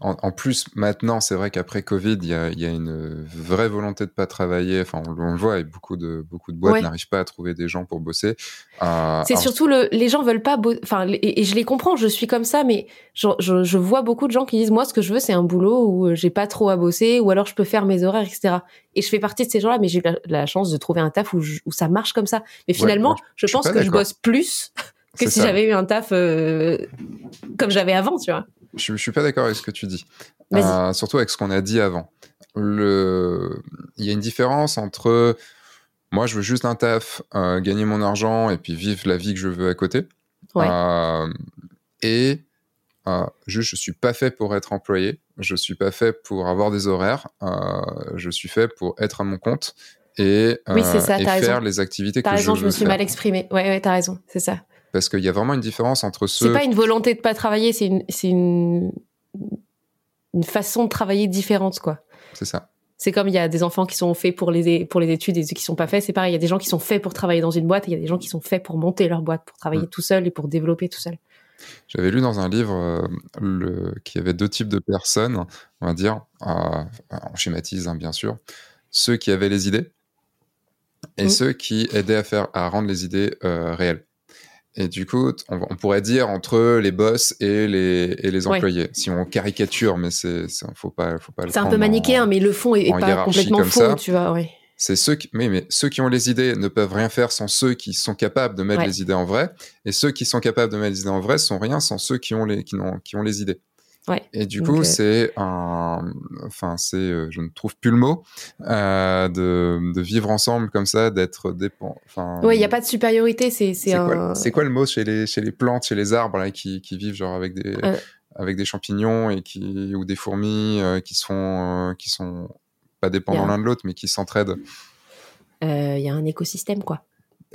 En, plus, maintenant, c'est vrai qu'après Covid, il y a, y a, une vraie volonté de pas travailler. Enfin, on, le voit, et beaucoup de beaucoup de boîtes n'arrivent pas à trouver des gens pour bosser. Euh, c'est surtout le, les gens veulent pas. Enfin, et, je les comprends. Je suis comme ça, mais je, vois beaucoup de gens qui disent moi, ce que je veux, c'est un boulot où j'ai pas trop à bosser, ou alors je peux faire mes horaires, etc. Et je fais partie de ces gens-là, mais j'ai eu la, chance de trouver un taf où, où ça marche comme ça. Mais finalement, je pense que je bosse plus que si j'avais eu un taf euh, comme j'avais avant, tu vois. Je, je suis pas d'accord avec ce que tu dis. Euh, surtout avec ce qu'on a dit avant. Le... Il y a une différence entre moi, je veux juste un taf, euh, gagner mon argent et puis vivre la vie que je veux à côté. Ouais. et juste, je suis pas fait pour être employé. Je suis pas fait pour avoir des horaires. je suis fait pour être à mon compte et, oui, ça, et faire les activités que as raison, je, je me suis mal exprimé. Ouais, ouais, t'as raison, c'est ça parce qu'il y a vraiment une différence entre ceux. C'est pas une volonté de pas travailler, c'est une, c'est une, une façon de travailler différente, quoi. C'est ça. C'est comme il y a des enfants qui sont faits pour les pour les études et ceux qui sont pas faits. C'est pareil. Il y a des gens qui sont faits pour travailler dans une boîte et il y a des gens qui sont faits pour monter leur boîte, pour travailler mm. tout seul et pour développer tout seul. J'avais lu dans un livre euh, le, qu'il y avait deux types de personnes, on va dire, euh, on schématise hein, bien sûr, ceux qui avaient les idées et mm. ceux qui aidaient à faire à rendre les idées euh, réelles. Et du coup, on, pourrait dire entre les boss et les, et les employés, si on caricature, mais c'est, faut pas, faut pas. C'est un peu manichéen, mais le fond est, pas complètement faux, tu vois, oui. C'est ceux qui, mais, mais ceux qui ont les idées ne peuvent rien faire sans ceux qui sont capables de mettre les idées en vrai, et ceux qui sont capables de mettre les idées en vrai sont rien sans ceux qui ont les, qui ont, qui ont les idées. Et du coup, euh, c'est un, enfin, c'est, euh, je ne trouve plus le mot, euh, de, de, vivre ensemble comme ça, d'être dépend. Enfin. Ouais, il n'y a pas de supériorité, c'est, c'est, un... quoi, quoi, le mot chez les, chez les plantes, chez les arbres là, qui, qui vivent genre avec des, avec des champignons et qui, ou des fourmis qui sont, qui sont pas dépendants l'un de l'autre, mais qui s'entraident? Il y a un écosystème, quoi.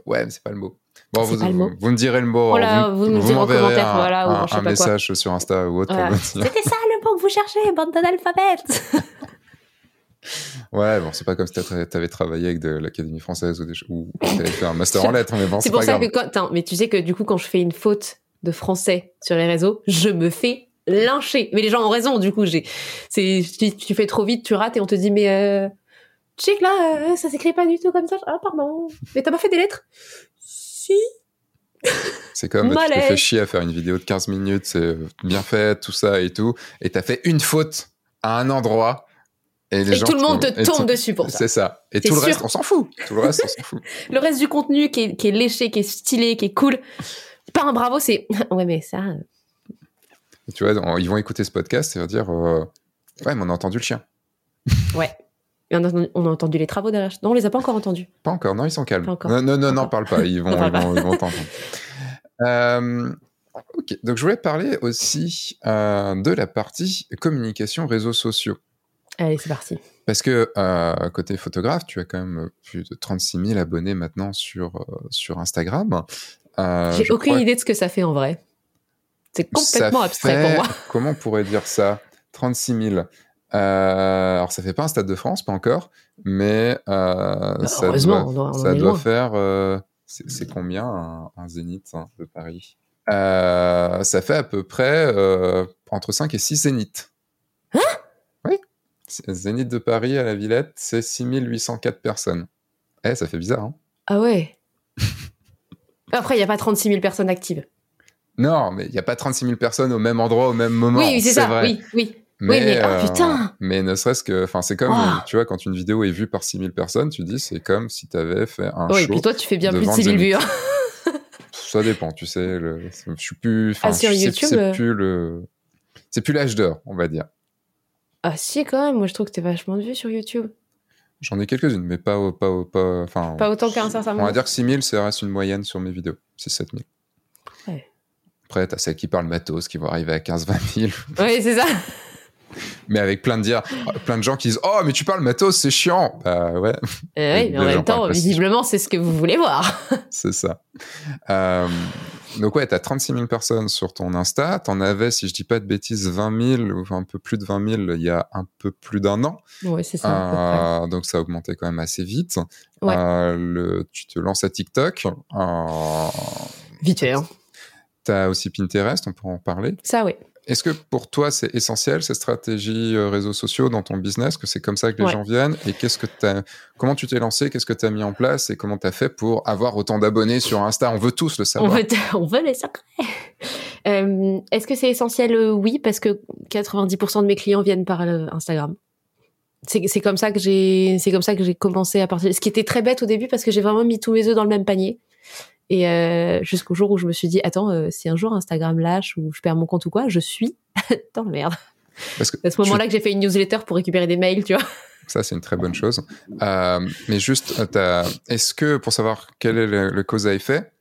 Ouais, mais c'est pas le mot. Bon, vous, vous, me direz le mot. Voilà, vous, vous, vous m'enverrez un, voilà, un, un message sur Insta ou autre. C'était ça le mot que vous cherchez, bande d'analphabètes. ouais, bon, c'est pas comme si t'avais travaillé avec de l'Académie française ou, des, ou t'avais fait un master en lettres, mais bon, c'est pour ça que quand, mais tu sais que du coup, quand je fais une faute de français sur les réseaux, je me fais lyncher. Mais les gens ont raison, du coup, j'ai, c'est, tu, tu, fais trop vite, tu rates et on te dit, mais euh, que là, euh, ça s'écrit pas du tout comme ça. Ah, pardon. Mais t'as pas fait des lettres? Si. C'est comme tu te fais chier à faire une vidéo de 15 minutes, c'est bien fait, tout ça et tout, et t'as fait une faute. à un endroit. Et, les Et gens tout le monde te tombe dessus pour ça. C'est ça. Et tout le reste, on s'en fout. Tout le reste, on s'en fout. Le reste du contenu qui est, qui est léché, qui est stylé, qui est cool. Pas un bravo, c'est ouais mais ça. euh, Et tu vois, ils vont écouter ce podcast et vont dire euh, Ouais, mais on a entendu le chien. Ouais. Et on, a, entendu- on a entendu les travaux derrière. Non, on les a pas encore entendus. Pas encore, non, ils sont calmes. Pas encore. Non, non, non, Encore. parle pas, ils vont, ils vont, ils vont t'entendre. Euh, ok, donc je voulais parler aussi euh, de la partie communication réseaux sociaux. Allez, c'est parti. Parce que euh, côté photographe, tu as quand même plus de 36 000 abonnés maintenant sur, sur Instagram. J'ai aucune idée de ce que ça fait en vrai. C'est que ça complètement abstrait fait- pour moi. Comment on pourrait dire ça? 36 000. Euh, alors ça fait pas un Stade de France, pas encore, mais euh, ça Bah, Heureusement, doit, on, doit- on en ça doit faire. euh, c'est combien un, un Zénith hein, de Paris? Ça fait à peu près entre 5 et 6 Zéniths. Hein? Oui. Zénith de Paris à la Villette, c'est 6804 personnes. Eh, ça fait bizarre, hein Ah ouais. Après, il n'y a pas 36 000 personnes actives. Non, mais il n'y a pas 36 000 personnes au même endroit, au même moment. oui, oui, c'est ça. vrai. Oui, oui. Mais, Oui, mais- oh, euh, mais ne serait-ce que. Enfin, c'est comme, tu vois, quand une vidéo est vue par 6000 personnes, tu dis, c'est comme si tu avais fait un Oui, et show. puis toi, tu fais bien plus de devant 6 000 Zénith. vues. hein. Ça dépend, tu sais. Le, je suis plus. enfin, Ah, sur YouTube, C'est euh. plus le. C'est plus l'âge d'or, on va dire. Ah si, quand même. Moi, je trouve que t'es vachement de vues sur YouTube. J'en ai quelques-unes, mais pas. pas, pas enfin, Pas autant qu'à un certain on va dire que 6000, ça reste une moyenne sur mes vidéos. C'est 7000. Ouais. Après, t'as celles qui parlent matos, qui vont arriver à 15-20 000. Oui, c'est ça. Mais avec plein de, dire, plein de gens qui disent Oh, mais tu parles matos, c'est chiant Bah ouais. Euh, oui, mais en même temps, visiblement, c'est ce que vous voulez voir. C'est ça. Euh, donc ouais, t'as 36 000 personnes sur ton Insta. T'en avais, si je dis pas de bêtises, 20 000 ou un peu plus de 20 000 il y a un peu plus d'un an. Oui, c'est ça. peu. Euh, donc ça a augmenté quand même assez vite. Ouais. Le, tu te lances à TikTok. Vite fait, hein. t'as aussi Pinterest, on pourra en parler. Ça, oui. Est-ce que pour toi c'est essentiel ces stratégies euh, réseaux sociaux dans ton business, que c'est comme ça que les Ouais. gens viennent? Et qu'est-ce que t'as, comment tu t'es lancé, qu'est-ce que tu as mis en place? Et comment tu as fait pour avoir autant d'abonnés sur Insta? On veut tous le On savoir. veut, on veut les secrets. Euh, Est-ce que c'est essentiel? Euh, Oui, parce que 90% de mes clients viennent par Instagram. C'est c'est comme ça que j'ai, c'est comme ça que j'ai commencé à partir. Ce qui était très bête au début parce que j'ai vraiment mis tous mes œufs dans le même panier. Et euh, jusqu'au jour où je me suis dit, attends, euh, si un jour Instagram lâche ou je perds mon compte ou quoi, je suis dans la merde. Parce que à ce moment-là que j'ai fait une newsletter pour récupérer des mails, tu vois. Ça, c'est une très bonne chose. Euh, mais juste, euh, est-ce que, pour savoir quel est le, le cause à effet,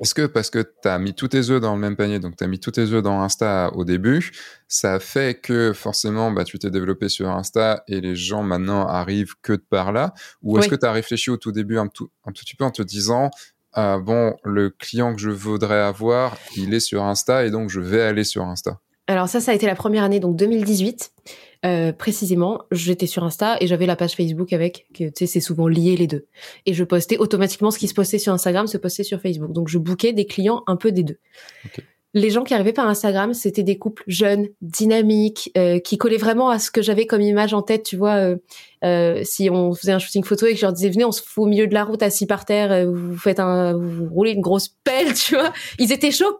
est-ce que parce que tu as mis tous tes œufs dans le même panier, donc tu as mis tous tes œufs dans Insta au début, ça fait que forcément bah, tu t'es développé sur Insta et les gens maintenant arrivent que de par là? Ou est-ce Oui. que tu as réfléchi au tout début un tout, un tout petit peu en te disant, euh, bon, le client que je voudrais avoir, il est sur Insta et donc je vais aller sur Insta Alors ça, ça a été la première année, donc 2018. Euh, précisément, j'étais sur Insta et j'avais la page Facebook avec, que, tu sais, c'est souvent lié les deux. Et je postais automatiquement ce qui se postait sur Instagram, se postait sur Facebook. Donc je bookais des clients un peu des deux. Ok. Les gens qui arrivaient par Instagram, c'était des couples jeunes, dynamiques, euh, qui collaient vraiment à ce que j'avais comme image en tête. Tu vois, euh, euh, si on faisait un shooting photo et que je leur disais venez, on se fout au milieu de la route assis par terre, euh, vous faites un, vous roulez une grosse pelle, tu vois, ils étaient chauds.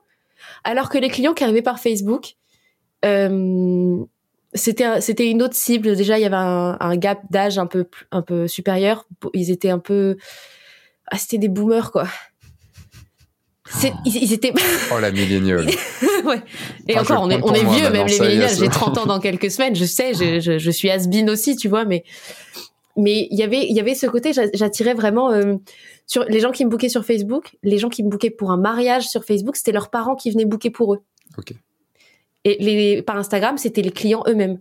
Alors que les clients qui arrivaient par Facebook, euh, c'était c'était une autre cible. Déjà, il y avait un, un gap d'âge un peu un peu supérieur. Ils étaient un peu ah, c'était des boomers quoi. C'est- ils, ils étaient Oh la milléniale ouais. Et Enfin, je encore, on est, on est moi vieux, même les millénials. J'ai bon. 30 ans dans quelques semaines. Je sais, je, je, je suis has-been aussi, tu vois, mais mais il y avait il y avait ce côté. j'a- J'attirais vraiment euh, sur les gens qui me bookaient sur Facebook, les gens qui me bookaient pour un mariage sur Facebook, c'était leurs parents qui venaient booker pour eux. Et les par Instagram, c'était les clients eux-mêmes.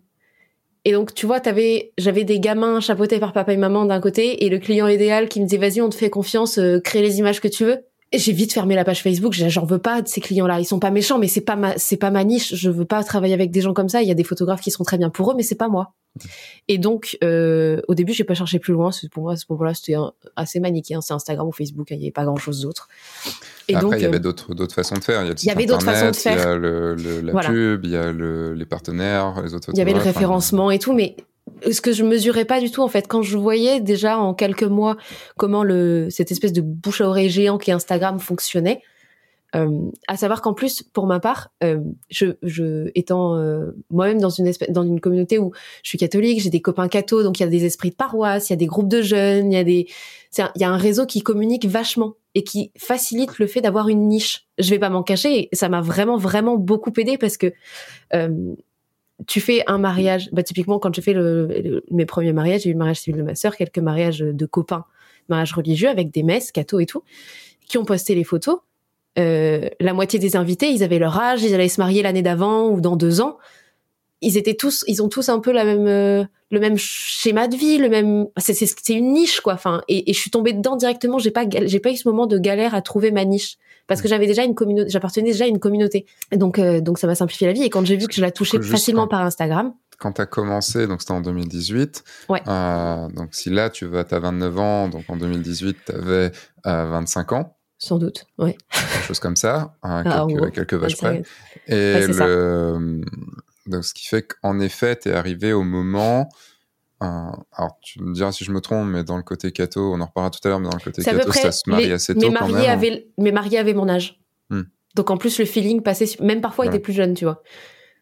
Et donc, tu vois, t'avais, j'avais des gamins chapeautés par papa et maman d'un côté, et le client idéal qui me disait, vas-y, on te fait confiance, euh, crée les images que tu veux. J'ai vite fermé la page Facebook. J'en veux pas de ces clients-là. Ils sont pas méchants, mais c'est pas ma, c'est pas ma niche. Je veux pas travailler avec des gens comme ça. Il y a des photographes qui sont très bien pour eux, mais c'est pas moi. Et donc, euh, au début, j'ai pas cherché plus loin. Pour moi, à ce moment-là, c'était assez manichéen. C'est Instagram ou Facebook. hein, Il y avait pas grand-chose d'autre. Et Après, donc, il y avait euh, d'autres d'autres façons de faire. Il y, avait d'autres façons de faire. Il y a le, le- la Voilà. pub, il y a le, les partenaires, les autres il y avait le hein. référencement et tout, mais ce que je mesurais pas du tout en fait quand je voyais déjà en quelques mois comment le cette espèce de bouche à oreille géant qui Instagram fonctionnait Euh, à savoir qu'en plus, pour ma part, euh, je, je étant euh, moi-même dans une espèce, dans une communauté où je suis catholique, j'ai des copains cathos, donc il y a des esprits de paroisse, il y a des groupes de jeunes, il y a des, il y a un réseau qui communique vachement et qui facilite le fait d'avoir une niche. Je vais pas m'en cacher, ça m'a vraiment vraiment beaucoup aidé parce que tu fais un mariage, bah typiquement quand j'ai fait le, mes premiers mariages, j'ai eu le mariage civil de ma sœur, quelques mariages de copains, mariages religieux avec des messes, cathos et tout, qui ont posté les photos euh, la moitié des invités, ils avaient leur âge, ils allaient se marier l'année d'avant ou dans deux ans. Ils étaient tous, ils ont tous un peu la même, euh, le même schéma de vie, le même. C'est une niche quoi. Enfin, et, je suis tombée dedans directement. J'ai pas, j'ai pas eu ce moment de galère à trouver ma niche parce que j'avais déjà une communauté, j'appartenais déjà à une communauté. donc, euh, donc ça m'a simplifié la vie. Et quand j'ai vu que je la touchais facilement par Instagram. Quand tu as commencé, donc c'était en 2018. Ouais. donc si là tu vas, as 29 ans, donc en 2018 tu avais 25 ans sans doute, oui. Quelque chose comme ça, hein, ah, quelques, quelques, vaches près. Et le... Donc, ce qui fait qu'en effet, tu es arrivé au moment. Alors, tu me diras si je me trompe, mais dans le côté catho, on en reparlera tout à l'heure, mais dans le côté catho, ça se marie assez tôt. Mes mariés, avaient, mes mariés avaient mon âge. Hmm. Donc, en plus, le feeling passait, même parfois, il était plus jeune, tu vois.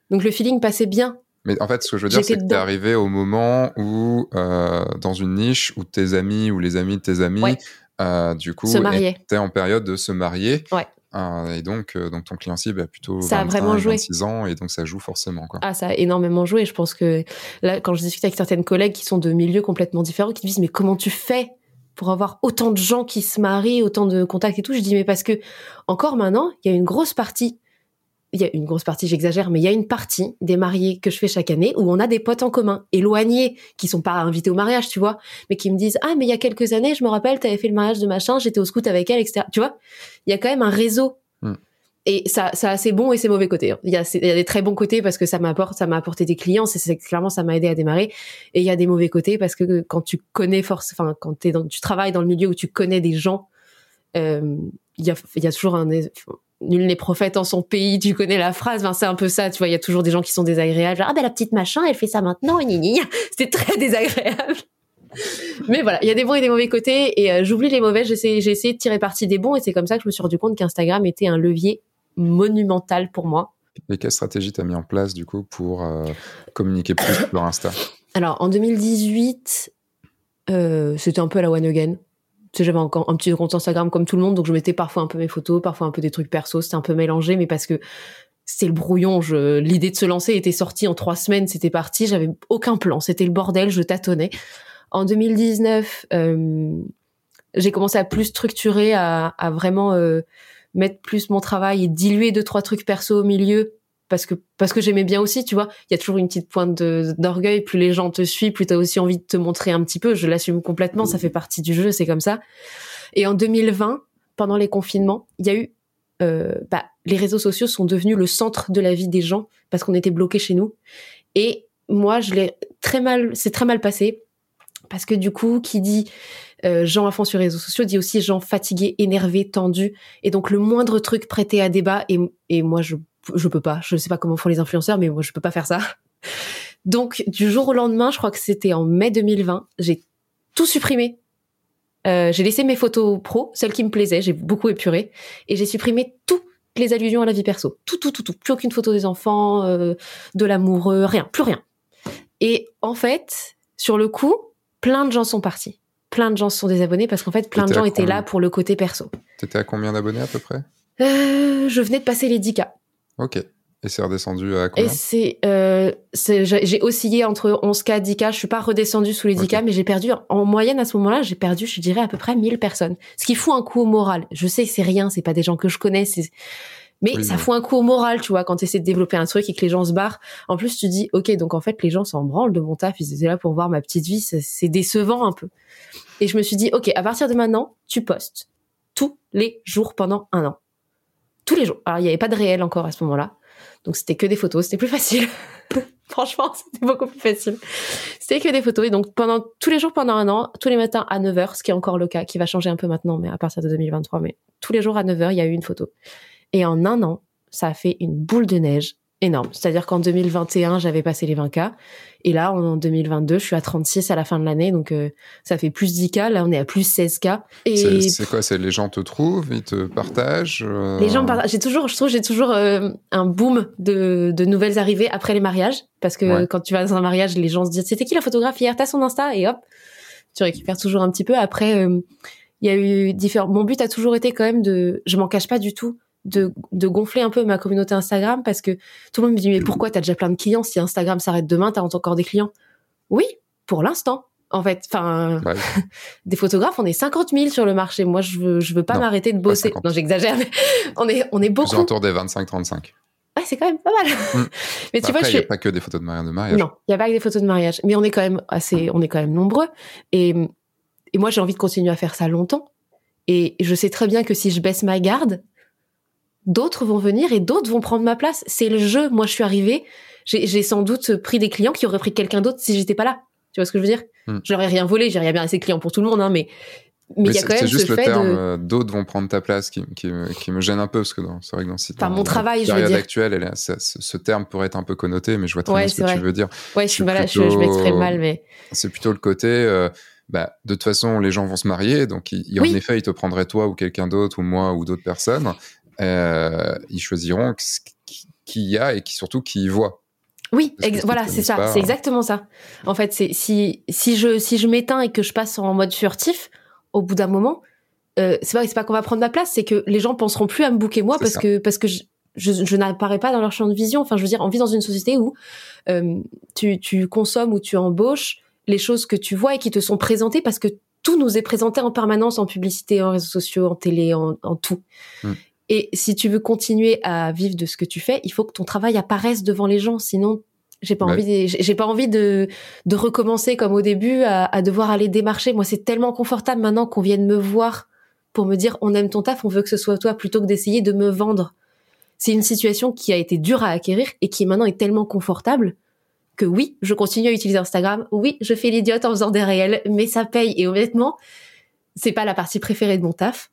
Donc, le feeling passait bien. Mais en fait, ce que je veux dire, c'est que tu es arrivé au moment où, euh, dans une niche, où tes amis ou les amis de tes amis euh, du coup, es en période de se marier. Ouais. Euh, et donc, euh, donc ton client cible a plutôt ça 26 ans et donc ça joue forcément. Quoi. Ah, ça a énormément joué. Je pense que là, quand je discute avec certaines collègues qui sont de milieux complètement différents, qui me disent mais comment tu fais pour avoir autant de gens qui se marient, autant de contacts et tout? Je dis mais parce que encore maintenant, il y a une grosse partie il y a une grosse partie, j'exagère, mais il y a une partie des mariés que je fais chaque année où on a des potes en commun, éloignés, qui sont pas invités au mariage, tu vois, mais qui me disent ah mais il y a quelques années, je me rappelle, tu avais fait le mariage de machin, j'étais au scout avec elle, etc. Tu vois, il y a quand même un réseau. Hmm. Et ça, ça a ses bons et ses mauvais côtés. Hein. Il y, a, il y a des très bons côtés parce que ça m'apporte, ça m'a apporté des clients. C'est clairement ça m'a aidé à démarrer. Et il y a des mauvais côtés parce que quand tu connais force, enfin quand dans, tu travailles dans le milieu où tu connais des gens, euh, il y a, il y a toujours un nul n'est prophète en son pays, tu connais la phrase, c'est un peu ça, tu vois, il y a toujours des gens qui sont désagréables, genre, ah ben la petite machin, elle fait ça maintenant, c'était très désagréable. Mais voilà, il y a des bons et des mauvais côtés, et euh, j'oublie les mauvais, j'ai essayé de tirer parti des bons, et c'est comme ça que je me suis rendu compte qu'Instagram était un levier monumental pour moi. Et quelle stratégie tu as mis en place, du coup, pour euh, communiquer plus sur Insta? Alors, en 2018, euh, c'était un peu à la one again j'avais encore un petit compte Instagram comme tout le monde, donc je mettais parfois un peu mes photos, parfois un peu des trucs perso, c'était un peu mélangé, mais parce que c'était le brouillon. L'idée de se lancer était sortie en trois semaines, c'était parti, j'avais aucun plan, c'était le bordel, je tâtonnais. En 2019, euh, j'ai commencé à plus structurer, à, à vraiment euh, mettre plus mon travail et diluer deux trois trucs perso au milieu parce que parce que j'aimais bien aussi, tu vois. Il y a toujours une petite pointe d'orgueil. Plus les gens te suivent, plus t'as aussi envie de te montrer un petit peu. Je l'assume complètement. Ça fait partie du jeu, c'est comme ça. Et en 2020, pendant les confinements, il y a eu euh, bah, les réseaux sociaux sont devenus le centre de la vie des gens parce qu'on était bloqués chez nous. Et moi, je l'ai très mal, c'est très mal passé parce que du coup, qui dit euh, gens à fond sur les réseaux sociaux dit aussi gens fatigués, énervés, tendus. Et donc le moindre truc prêté à débat. Et, et moi, je je peux pas. Je sais pas comment font les influenceurs, mais moi, je peux pas faire ça. Donc, du jour au lendemain, je crois que c'était en mai 2020, j'ai tout supprimé. Euh, j'ai laissé mes photos pro, celles qui me plaisaient, j'ai beaucoup épuré, et j'ai supprimé toutes les allusions à la vie perso. Tout, tout, tout, tout. Plus aucune photo des enfants, euh, de l'amoureux, rien, plus rien. Et en fait, sur le coup, plein de gens sont partis. Plein de gens se sont désabonnés parce qu'en fait, plein de gens étaient là pour le côté perso. T'étais à combien d'abonnés à peu près? Euh, Je venais de passer les 10K. Ok. Et c'est redescendu à combien Et c'est, euh, j'ai oscillé entre 11K, 10K. Je suis pas redescendu sous les 10K, mais j'ai perdu, en moyenne à ce moment-là, j'ai perdu, je dirais, à peu près 1000 personnes. Ce qui fout un coup au moral. Je sais, c'est rien, c'est pas des gens que je connais, mais ça fout un coup au moral, tu vois, quand tu essaies de développer un truc et que les gens se barrent. En plus, tu dis, ok, donc en fait, les gens s'en branlent de mon taf, ils étaient là pour voir ma petite vie, c'est décevant un peu. Et je me suis dit, ok, à partir de maintenant, tu postes tous les jours pendant un an. Tous les jours. Alors, il n'y avait pas de réel encore à ce moment-là. Donc c'était que des photos, c'était plus facile. Franchement, c'était beaucoup plus facile. C'était que des photos. Et donc pendant tous les jours pendant un an, tous les matins à 9h, ce qui est encore le cas, qui va changer un peu maintenant, mais à partir de 2023, mais tous les jours à 9h, il y a eu une photo. Et en un an, ça a fait une boule de neige énorme. C'est-à-dire qu'en 2021, j'avais passé les 20K. Et là, en 2022, je suis à 36 à la fin de l'année. Donc, euh, ça fait plus 10K. Là, on est à plus 16K. Et c'est quoi? C'est les gens te trouvent, ils te partagent euh? Les gens partagent. J'ai toujours, je trouve, j'ai toujours euh, un boom de, de, nouvelles arrivées après les mariages. Parce que quand tu vas dans un mariage, les gens se disent, c'était qui la photographe hier? T'as son Insta? Et hop, tu récupères toujours un petit peu. Après, il y a eu différents... Mon but a toujours été quand même de... Je m'en cache pas du tout de, de, gonfler un peu ma communauté Instagram parce que tout le monde me dit mais pourquoi t'as déjà plein de clients si Instagram s'arrête demain t'as encore des clients? Oui pour l'instant en fait enfin bah des photographes on est 50 000 sur le marché moi je veux je veux pas m'arrêter de bosser non j'exagère mais on est on est beaucoup autour des 25 35 Ouais, c'est quand même pas mal. Mm. mais tu vois, il n'y a pas que des photos de mariage. De mariage. Non, il n'y a pas que des photos de mariage. Mais on est quand même assez, on est quand même nombreux. Et, et moi, j'ai envie de continuer à faire ça longtemps. Et je sais très bien que si je baisse ma garde, d'autres vont venir et d'autres vont prendre ma place. C'est le jeu. Moi, je suis arrivée, j'ai sans doute pris des clients qui auraient pris quelqu'un d'autre si j'étais pas là. Tu vois ce que je veux dire? Hmm. J'aurais rien volé, j'aurais bien assez de clients pour tout le monde, hein, mais mais il y a quand même juste le terme euh, d'autres vont prendre ta place qui, qui, qui, me gêne un peu parce que c'est vrai que dans cette mon travail, je veux dire. actuelle, elle ce, terme pourrait être un peu connoté, mais je vois très bien ce que tu veux dire. Ouais, je, suis je, m'exprime mal, mais c'est plutôt le côté. Euh, bah, de toute façon, les gens vont se marier, donc en effet, ils te prendraient toi ou quelqu'un d'autre ou moi ou d'autres personnes euh, ils choisiront qui y a et qui surtout qui y voit. Oui, voilà, c'est ça, c'est exactement ça. En fait, c'est si si je si je m'éteins et que je passe en mode furtif, au bout d'un moment, euh, c'est pas c'est pas qu'on va prendre ma place, c'est que les gens penseront plus à me bouquer moi parce que parce que je, je, n'apparais pas dans leur champ de vision. Enfin, je veux dire, on vit dans une société où euh, tu, tu consommes ou tu embauches les choses que tu vois et qui te sont présentées parce que tout nous est présenté en permanence en publicité, en réseaux sociaux, en télé, en, en tout. Hmm. Et si tu veux continuer à vivre de ce que tu fais, il faut que ton travail apparaisse devant les gens. Sinon, j'ai pas envie, j'ai pas envie de, de recommencer comme au début à, à devoir aller démarcher. Moi, c'est tellement confortable maintenant qu'on vienne me voir pour me dire on aime ton taf, on veut que ce soit toi, plutôt que d'essayer de me vendre. C'est une situation qui a été dure à acquérir et qui maintenant est tellement confortable que oui, je continue à utiliser Instagram. Oui, je fais l'idiote en faisant des réels, mais ça paye. Et honnêtement, c'est pas la partie préférée de mon taf.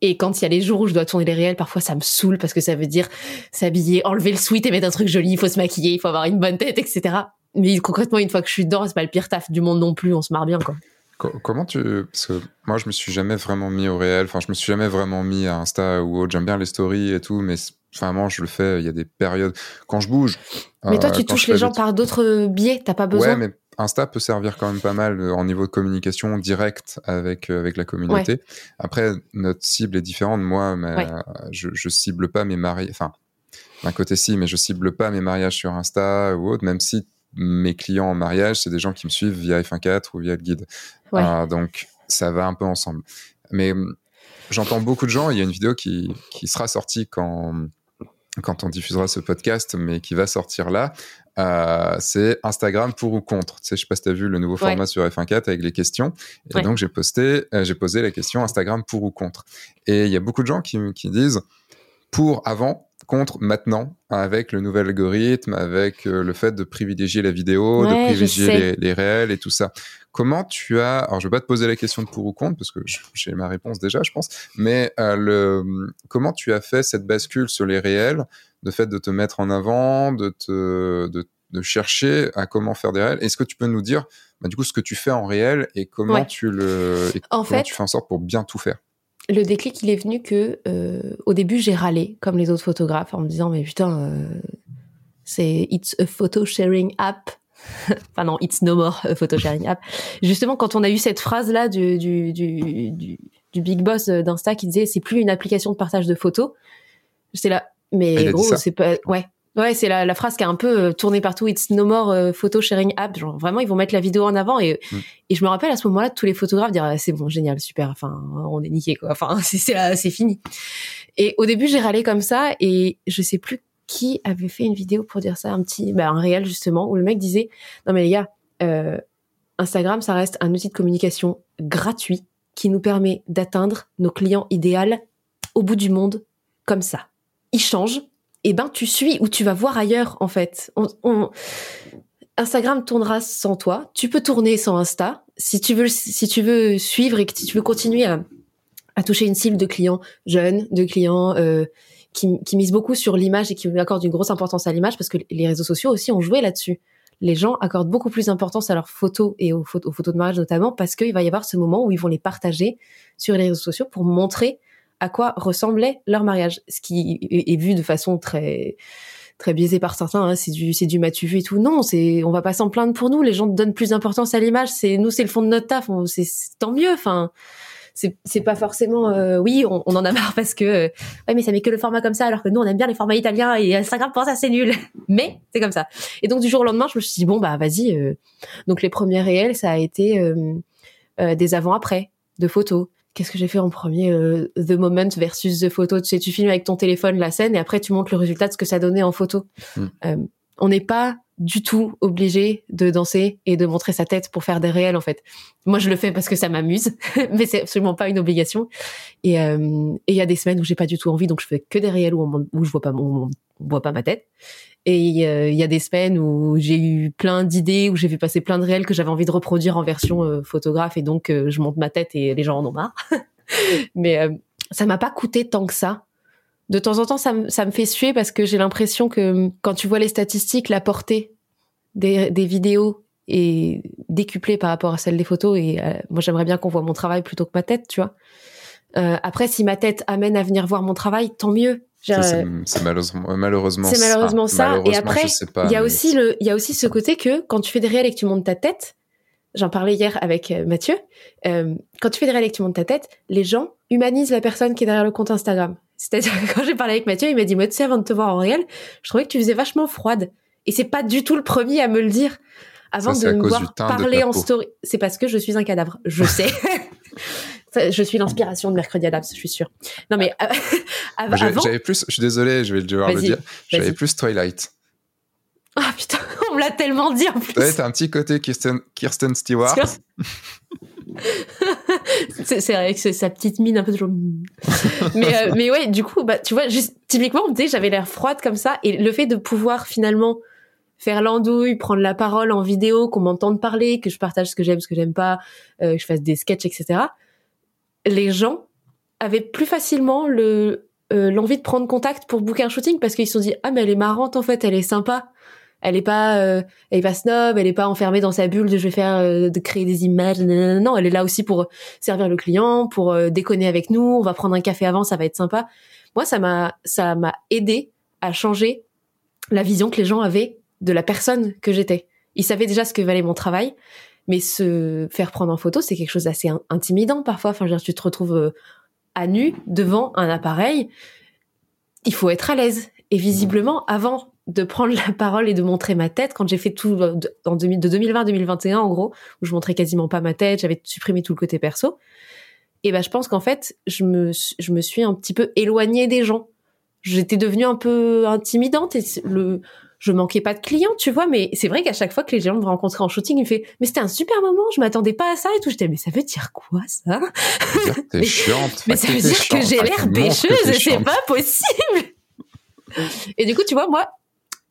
Et quand il y a les jours où je dois tourner les réels, parfois ça me saoule parce que ça veut dire s'habiller, enlever le sweat et mettre un truc joli, il faut se maquiller, il faut avoir une bonne tête, etc. Mais concrètement, une fois que je suis dedans, c'est pas le pire taf du monde non plus, on se marre bien, quoi. Comment tu. Parce que moi, je me suis jamais vraiment mis au réel. Enfin, je me suis jamais vraiment mis à Insta ou autre. J'aime bien les stories et tout, mais vraiment, je le fais. Il y a des périodes. Quand je bouge. Mais toi, tu euh, touches les gens par d'autres biais. T'as pas besoin. Ouais, mais Insta peut servir quand même pas mal euh, en niveau de communication directe avec euh, avec la communauté. Après, notre cible est différente. Moi, je, je cible pas mes mariages. Enfin, d'un côté si, mais je cible pas mes mariages sur Insta ou autre, même si mes clients en mariage, c'est des gens qui me suivent via F1.4 ou via le guide. Euh, donc, ça va un peu ensemble. Mais hum, j'entends beaucoup de gens. Il y a une vidéo qui, qui sera sortie quand quand on diffusera ce podcast, mais qui va sortir là, euh, c'est Instagram pour ou contre. Tu sais, je sais pas si tu as vu le nouveau format sur F1.4 avec les questions. Et donc, j'ai posté, euh, j'ai posé la question Instagram pour ou contre. Et il y a beaucoup de gens qui, qui disent pour avant, contre maintenant, avec le nouvel algorithme, avec euh, le fait de privilégier la vidéo, de privilégier les, les, réels et tout ça. Comment tu as, alors je vais pas te poser la question de pour ou contre parce que j'ai ma réponse déjà, je pense, mais euh, le, comment tu as fait cette bascule sur les réels, de fait de te mettre en avant, de te, de, de chercher à comment faire des réels? Est-ce que tu peux nous dire, bah, du coup, ce que tu fais en réel et comment tu le, en comment fait, tu fais en sorte pour bien tout faire? Le déclic, il est venu que euh, au début, j'ai râlé comme les autres photographes en me disant mais putain, euh, c'est it's a photo sharing app. enfin non, it's no more a photo sharing app. Justement, quand on a eu cette phrase là du du, du, du, du big boss d'Insta qui disait c'est plus une application de partage de photos, j'étais là mais gros c'est pas ouais Ouais, c'est la, la, phrase qui a un peu euh, tourné partout. It's no more euh, photo sharing app. Genre vraiment, ils vont mettre la vidéo en avant et mm. et je me rappelle à ce moment-là tous les photographes dire ah, c'est bon, génial, super. Enfin, on est niqué quoi. Enfin, c'est c'est c'est fini. Et au début, j'ai râlé comme ça et je sais plus qui avait fait une vidéo pour dire ça, un petit, bah, un réel justement où le mec disait non mais les gars, euh, Instagram, ça reste un outil de communication gratuit qui nous permet d'atteindre nos clients idéaux au bout du monde comme ça. Il change eh ben tu suis ou tu vas voir ailleurs en fait. Instagram tournera sans toi. Tu peux tourner sans Insta. Si tu veux, si tu veux suivre et que tu veux continuer à, toucher une cible de clients jeunes, de clients euh, qui, qui misent beaucoup sur l'image et qui accordent une grosse importance à l'image parce que les réseaux sociaux aussi ont joué là-dessus. Les gens accordent beaucoup plus d'importance à leurs photos et aux photos, aux photos de mariage notamment parce qu'il va y avoir ce moment où ils vont les partager sur les réseaux sociaux pour montrer à quoi ressemblait leur mariage, ce qui est vu de façon très très biaisée par certains. Hein, c'est du c'est du matu vu et tout. Non, c'est on va pas s'en plaindre pour nous. Les gens donnent plus d'importance à l'image. C'est nous, c'est le fond de notre taf. C'est tant mieux. Enfin, c'est c'est pas forcément. Euh, oui, on, on, en a marre parce que euh, ouais, mais ça met que le format comme ça, alors que nous on aime bien les formats italiens et Instagram pour ça c'est nul. mais c'est comme ça. Et donc du jour au lendemain, je me suis dit bon bah vas-y. Euh. Donc les premiers réels, ça a été des avant après de photos qu'est-ce que j'ai fait en premier euh, The Moment versus The Photo? Tu sais, tu filmes avec ton téléphone la scène et après tu montres le résultat de ce que ça donnait en photo. Hmm. Euh, on n'est pas du tout obligé de danser et de montrer sa tête pour faire des réels en fait. Moi je le fais parce que ça m'amuse, mais c'est absolument pas une obligation. Et euh, il y a des semaines où j'ai pas du tout envie, donc je fais que des réels où, où je vois pas mon, on voit pas ma tête. Et il y a des semaines où j'ai eu plein d'idées, où j'ai vu passer plein de réels que j'avais envie de reproduire en version euh, photographe, et donc euh, je monte ma tête et les gens en ont marre. Mais euh, ça m'a pas coûté tant que ça. De temps en temps, ça, ça me fait suer parce que j'ai l'impression que quand tu vois les statistiques, la portée des, des vidéos est décuplée par rapport à celle des photos. Et moi, j'aimerais bien qu'on voit mon travail plutôt que ma tête, tu vois. après, si ma tête amène à venir voir mon travail, tant mieux c'est malheureusement, malheureusement C'est malheureusement ça. et après, il y a aussi le, il y a aussi ce côté que quand tu fais des réels et que tu montes ta tête, j'en parlais hier avec euh, Mathieu, euh, quand tu fais des réels et que tu montes ta tête, les gens humanisent la personne qui est derrière le compte Instagram. C'est-à-dire que quand j'ai parlé avec Mathieu, il m'a dit, moi, tu sais, avant de te voir en réel, je trouvais que tu faisais vachement froide. Et c'est pas du tout le premier à me le dire. Avant de me voir parler en story. C'est parce que je suis un cadavre. Je sais. Je suis l'inspiration de Mercredi Adams, je suis sûre. Non, mais euh, avant. J'avais plus, je suis désolé, je vais devoir le dire. J'avais plus Twilight. Ah putain, on me l'a tellement dit en plus. Ouais, t'as un petit côté Kirsten, Kirsten Stewart. c'est que sa petite mine un peu toujours. mais, euh, mais ouais, du coup, bah, tu vois, juste, typiquement, j'avais l'air froide comme ça. Et le fait de pouvoir finalement faire l'andouille, prendre la parole en vidéo, qu'on m'entende parler, que je partage ce que j'aime, ce que j'aime pas, euh, que je fasse des sketchs, etc les gens avaient plus facilement le euh, l'envie de prendre contact pour booker un shooting parce qu'ils se sont dit ah mais elle est marrante en fait, elle est sympa. Elle est pas euh, elle est pas snob, elle est pas enfermée dans sa bulle de je vais faire euh, de créer des images. Non, elle est là aussi pour servir le client, pour déconner avec nous, on va prendre un café avant, ça va être sympa. Moi ça m'a ça m'a aidé à changer la vision que les gens avaient de la personne que j'étais. Ils savaient déjà ce que valait mon travail mais se faire prendre en photo, c'est quelque chose d'assez intimidant parfois. Enfin, je tu te retrouves euh, à nu devant un appareil. Il faut être à l'aise. Et visiblement, avant de prendre la parole et de montrer ma tête, quand j'ai fait tout euh, en de 2020 à 2021, en gros, où je montrais quasiment pas ma tête, j'avais supprimé tout le côté perso. Et ben, je pense qu'en fait, je me, je me suis un petit peu éloignée des gens. J'étais devenue un peu intimidante et le, je manquais pas de clients, tu vois, mais c'est vrai qu'à chaque fois que les gens me rencontraient en shooting, ils me fait, mais c'était un super moment, je m'attendais pas à ça et tout. J'étais, mais ça veut dire quoi, ça? T'es chiante. Mais ça veut dire que j'ai l'air bêcheuse et c'est pas possible. et du coup, tu vois, moi,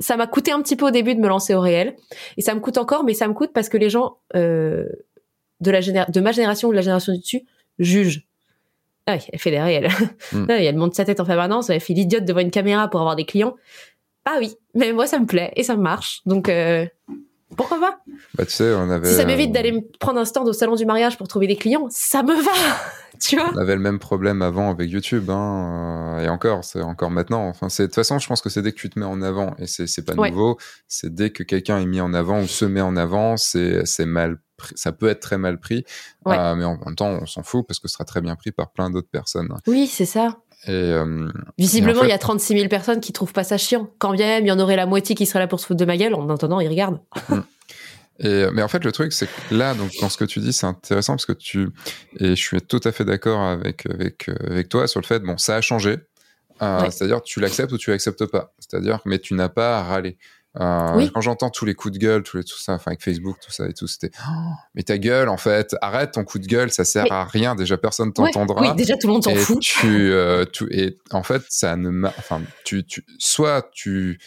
ça m'a coûté un petit peu au début de me lancer au réel. Et ça me coûte encore, mais ça me coûte parce que les gens, euh, de la de ma génération ou de la génération du dessus jugent. Ah, elle fait des réels. Hmm. Ah, elle monte sa tête en permanence, elle fait l'idiote devant une caméra pour avoir des clients. Ah oui, mais moi ça me plaît et ça marche. Donc euh, pourquoi pas? Bah tu sais, on avait Si ça m'évite d'aller me prendre un stand au salon du mariage pour trouver des clients, ça me va. tu vois? On avait le même problème avant avec YouTube hein, euh, et encore, c'est encore maintenant. Enfin, c'est de toute façon, je pense que c'est dès que tu te mets en avant et c'est pas nouveau, c'est dès que quelqu'un est mis en avant ou se met en avant, c'est c'est mal ça peut être très mal pris, euh, mais en même temps, on s'en fout parce que ce sera très bien pris par plein d'autres personnes. Oui, c'est ça. Et, euh, Visiblement, il y a 36 000 personnes qui trouvent pas ça chiant. Quand bien même, il y en aurait la moitié qui serait là pour se foutre de ma gueule. En attendant, ils regardent. Mm. Et, mais en fait, le truc, c'est que là, donc, dans ce que tu dis, c'est intéressant parce que tu, et je suis tout à fait d'accord avec, avec, avec toi sur le fait, bon, ça a changé. Euh, C'est-à-dire, tu l'acceptes ou tu l'acceptes pas. C'est-à-dire, mais tu n'as pas à râler. Euh, Quand j'entends tous les coups de gueule, les, tout ça, enfin avec Facebook, tout ça et tout, c'était oh, mais ta gueule en fait, arrête ton coup de gueule, ça sert à rien. Déjà personne t'entendra. oui, déjà tout le monde s'en fout. Tu, euh, tu, et en fait, ça ne, enfin, tu, tu, soit tu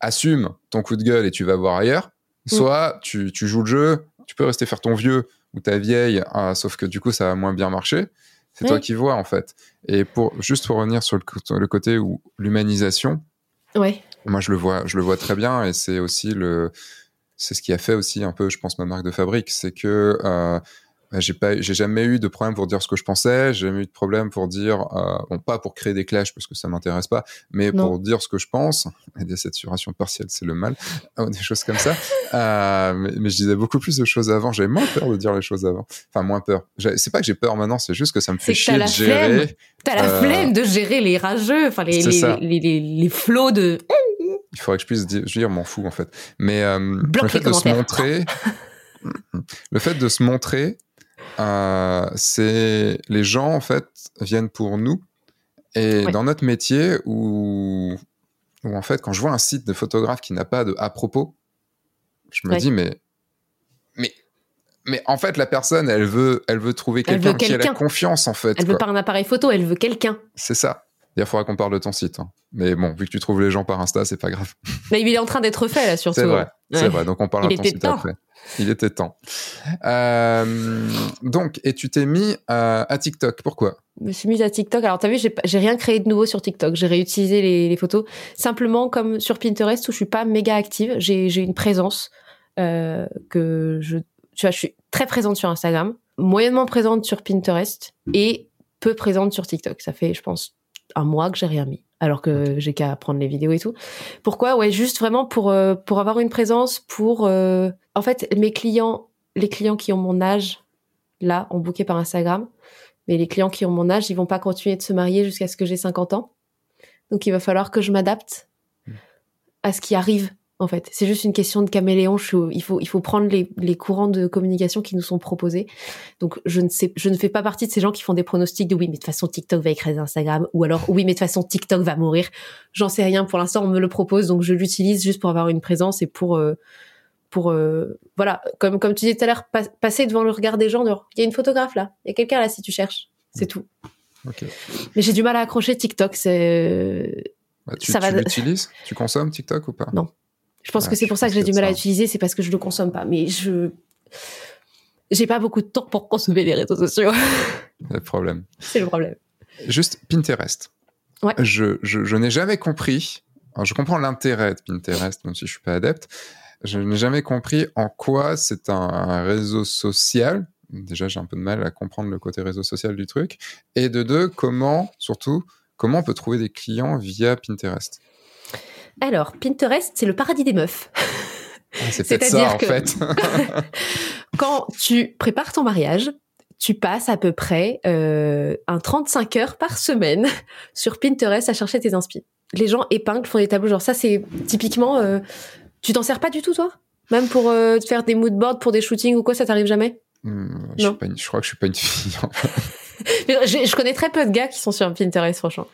assumes ton coup de gueule et tu vas voir ailleurs, mm. soit tu, tu joues le jeu. Tu peux rester faire ton vieux ou ta vieille, hein, sauf que du coup ça va moins bien marcher. C'est toi qui vois en fait. Et pour juste pour revenir sur le, côté où l'humanisation, ouais. Moi je le vois, je le vois très bien et c'est aussi le, c'est ce qui a fait aussi un peu, je pense, ma marque de fabrique, c'est que euh, j'ai pas, j'ai jamais eu de problème pour dire ce que je pensais. J'ai jamais eu de problème pour dire, euh, bon, pas pour créer des clashs parce que ça m'intéresse pas, mais pour dire ce que je pense. Et des saturations partielles, c'est le mal, des choses comme ça. euh, mais, mais, je disais beaucoup plus de choses avant. J'avais moins peur de dire les choses avant. Enfin, moins peur. C'est pas que j'ai peur maintenant, c'est juste que ça me fait chier de gérer. T'as la euh, flemme de gérer les rageux, enfin les les, les, les, les, flots de. Il faudrait que je puisse dire, je m'en fous en fait. Mais euh, le fait de se montrer, le fait de se montrer euh, c'est les gens en fait viennent pour nous et dans notre métier où, où en fait quand je vois un site de photographe qui n'a pas de à propos, je me dis mais mais mais en fait la personne elle veut elle veut trouver quelqu'un qui a la confiance en fait. Elle veut pas un appareil photo, elle veut quelqu'un. C'est ça. Il faudra qu'on parle de ton site. Hein. Mais bon, vu que tu trouves les gens par Insta, c'est pas grave. Mais il est en train d'être fait là, surtout. C'est vrai, c'est vrai. Donc on parle de ton site après. Il était temps. Euh, donc, et tu t'es mis à, TikTok. Pourquoi? Je me suis mise à TikTok. Alors, tu as vu, j'ai rien créé de nouveau sur TikTok. J'ai réutilisé les, photos. Simplement, comme sur Pinterest, où je suis pas méga active, j'ai une présence euh, que je... Tu vois, je suis très présente sur Instagram, moyennement présente sur Pinterest et peu présente sur TikTok. Ça fait, je pense, un mois que j'ai rien mis alors que j'ai qu'à prendre les vidéos et tout. Pourquoi? Ouais, juste vraiment pour euh, pour avoir une présence, pour euh, en fait mes clients, les clients qui ont mon âge là, ont booké par Instagram, mais les clients qui ont mon âge, ils vont pas continuer de se marier jusqu'à ce que j'ai 50 ans. Donc il va falloir que je m'adapte mmh. à ce qui arrive en fait. C'est juste une question de caméléon. il faut, il faut prendre les, les, courants de communication qui nous sont proposés. Donc, je ne sais, je ne fais pas partie de ces gens qui font des pronostics de oui, mais de toute façon, TikTok va écraser Instagram, ou alors oui, mais de toute façon, TikTok va mourir. J'en sais rien. Pour l'instant, on me le propose, donc je l'utilise juste pour avoir une présence et pour, euh, pour, euh, voilà, comme, comme tu disais tout à l'heure, passer devant le regard des gens. Il y a une photographe là, il y a quelqu'un là si tu cherches. C'est tout. Mais j'ai du mal à accrocher TikTok. C'est bah, tu, ça tu l'utilises? Tu consommes TikTok ou pas? Non. Je pense que c'est pour ça que j'ai du mal à utiliser, c'est parce que je le consomme pas. Mais je, j'ai pas beaucoup de temps pour consommer les réseaux sociaux. le problème. C'est le problème. Juste Pinterest. Ouais. Je, je, je n'ai jamais compris. je comprends l'intérêt de Pinterest, même si je suis pas adepte. Je n'ai jamais compris en quoi c'est un, réseau social. Déjà, j'ai un peu de mal à comprendre le côté réseau social du truc. Et de deux, comment, surtout, comment on peut trouver des clients via Pinterest? Alors, Pinterest, c'est le paradis des meufs. Ah, c'est peut-être ça, en fait. quand tu prépares ton mariage, tu passes à peu près euh, un 35 heures par semaine sur Pinterest à chercher tes inspi. Les gens épinglent, font des tableaux. Genre ça, c'est typiquement... Euh, tu t'en sers pas du tout, toi? Même pour euh, faire des moodboards pour des shootings ou quoi, ça t'arrive jamais? Hmm, je, je, crois que je suis pas une fille. je, je, connais très peu de gars qui sont sur Pinterest, franchement.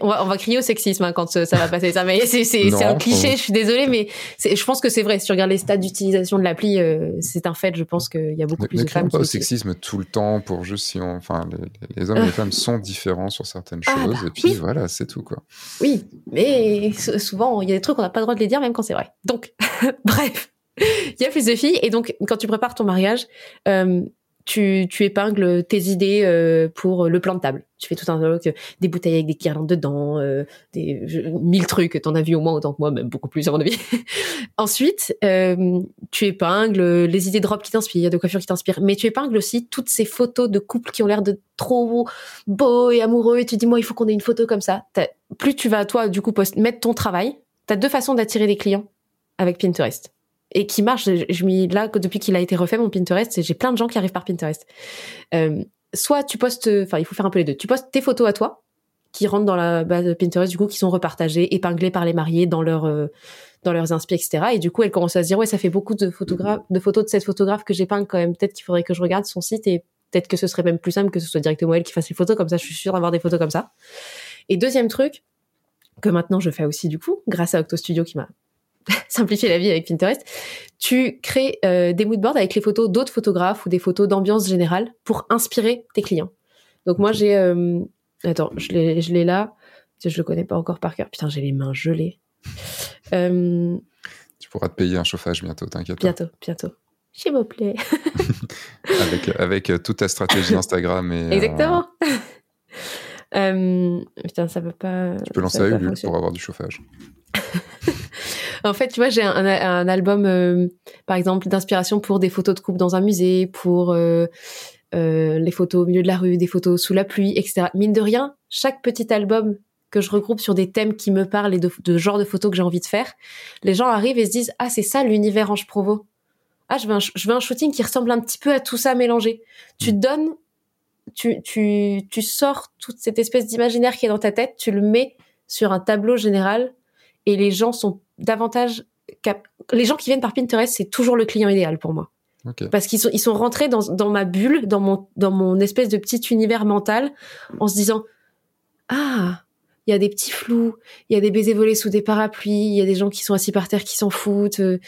On, va, on, va, crier au sexisme hein, quand ça va passer ça, mais c'est, un cliché. Je suis désolée, mais je pense que c'est vrai. Si tu regardes les stats d'utilisation de l'appli, euh, c'est un fait. Je pense qu'il y a beaucoup plus de femmes. pas au sexisme tout le temps pour juste si on, enfin, les, hommes et les femmes sont différents sur certaines ah, choses, bah et puis voilà, c'est tout quoi. Oui, mais souvent il y a des trucs qu'on n'a pas le droit de les dire même quand c'est vrai. Donc, bref. Il y a plus de filles et donc quand tu prépares ton mariage, euh, tu, tu épingles tes idées euh, pour le plan de table. Tu fais tout un truc, des bouteilles avec des guirlandes dedans, euh, des mille trucs. T'en as vu au moins autant que moi, même beaucoup plus à mon avis. Ensuite, euh, tu épingles les idées de robe qui t'inspirent, de coiffure qui t'inspirent, mais tu épingles aussi toutes ces photos de couples qui ont l'air de trop beaux et amoureux. Et tu dis moi, il faut qu'on ait une photo comme ça. Plus tu vas toi du coup post mettre ton travail, t'as deux façons d'attirer des clients avec Pinterest et qui marche. Je, m'y là depuis qu'il a été refait mon Pinterest, j'ai plein de gens qui arrivent par Pinterest. Euh, soit tu postes, enfin il faut faire un peu les deux. Tu postes tes photos à toi qui rentrent dans la base de Pinterest du coup qui sont repartagées, épinglées par les mariés dans euh, dans leurs inspi etc. Et du coup elle commence à se dire ouais ça fait beaucoup de photographes de photos de cette photographe que peint quand même. Peut-être qu'il faudrait que je regarde son site et peut-être que ce serait même plus simple que ce soit directement elle qui fasse les photos comme ça. Je suis sûre d'avoir des photos comme ça. Et deuxième truc que maintenant je fais aussi du coup grâce à Octo Studio qui m'a simplifier la vie avec Pinterest, tu crées euh, des moodboards avec les photos d'autres photographes ou des photos d'ambiance générale pour inspirer tes clients. Donc moi j'ai, euh, attends, je l'ai, je l'ai là, je le connais pas encore par cœur. Putain, j'ai les mains gelées. Euh, tu pourras te payer un chauffage bientôt, t'inquiète. Bientôt, bientôt. S'il vous plaît. avec, avec toute ta stratégie Instagram et. Exactement. Euh, putain, ça peut pas. Tu peux lancer à Ulule pour avoir du chauffage. en fait, tu vois, j'ai un, un, album, euh, par exemple, d'inspiration pour des photos de coupe dans un musée, pour euh, euh, les photos au milieu de la rue, des photos sous la pluie, etc. Mine de rien, chaque petit album que je regroupe sur des thèmes qui me parlent et de, de genre de photos que j'ai envie de faire, les gens arrivent et se disent ah c'est ça l'univers Ange Provo. Ah je veux un, je veux un shooting qui ressemble un petit peu à tout ça mélangé. Tu donnes, tu tu tu sors toute cette espèce d'imaginaire qui est dans ta tête, tu le mets sur un tableau général et les gens sont davantage cap les gens qui viennent par Pinterest c'est toujours le client idéal pour moi. Parce qu'ils sont, ils sont rentrés dans, dans ma bulle, dans mon, dans mon espèce de petit univers mental, en se disant Ah, il y a des petits flous, il y a des baisers volés sous des parapluies, il y a des gens qui sont assis par terre qui s'en foutent, euh,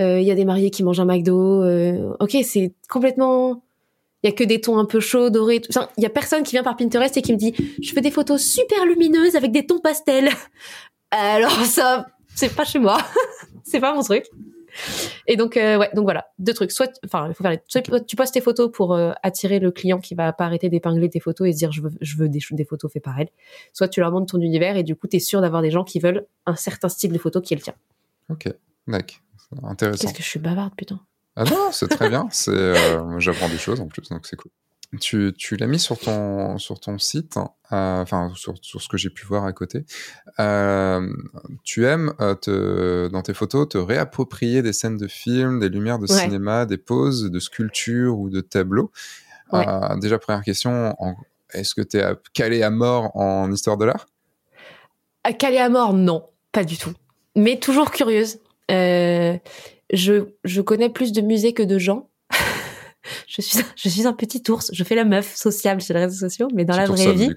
euh, il y a des mariés qui mangent un McDo. euh, ok, c'est complètement. Il y a que des tons un peu chauds, dorés. tout- Enfin, il y a personne qui vient par Pinterest et qui me dit je veux des photos super lumineuses avec des tons pastels. Alors ça, c'est pas chez moi, c'est pas mon truc. Et donc, euh, ouais, donc voilà, deux trucs. Soit, enfin, il faut faire les- soit tu postes tes photos pour euh, attirer le client qui va pas arrêter d'épingler tes photos et se dire je veux, je veux des, des photos faites par elle. Soit tu leur montres ton univers et du coup, tu es sûr d'avoir des gens qui veulent un certain style de photo qui est le tien. Ok, d'accord. Intéressant. Qu'est-ce que je suis bavarde, putain. Ah non, c'est très bien. C'est, euh, j'apprends des choses en plus, donc c'est cool. Tu, tu l'as mis sur ton, sur ton site, hein, euh, enfin sur, sur ce que j'ai pu voir à côté. Euh, tu aimes euh, te, dans tes photos te réapproprier des scènes de films, des lumières de Ouais. cinéma, des poses de sculptures ou de tableaux. Ouais. Déjà première question, est-ce que tu es calé à mort en histoire de l'art? À Calais à mort, non, pas du tout. Mais toujours curieuse. Je, je connais plus de musées que de gens. je, suis, je suis un petit ours. Je fais la meuf sociable sur les réseaux sociaux, mais dans la vraie vie,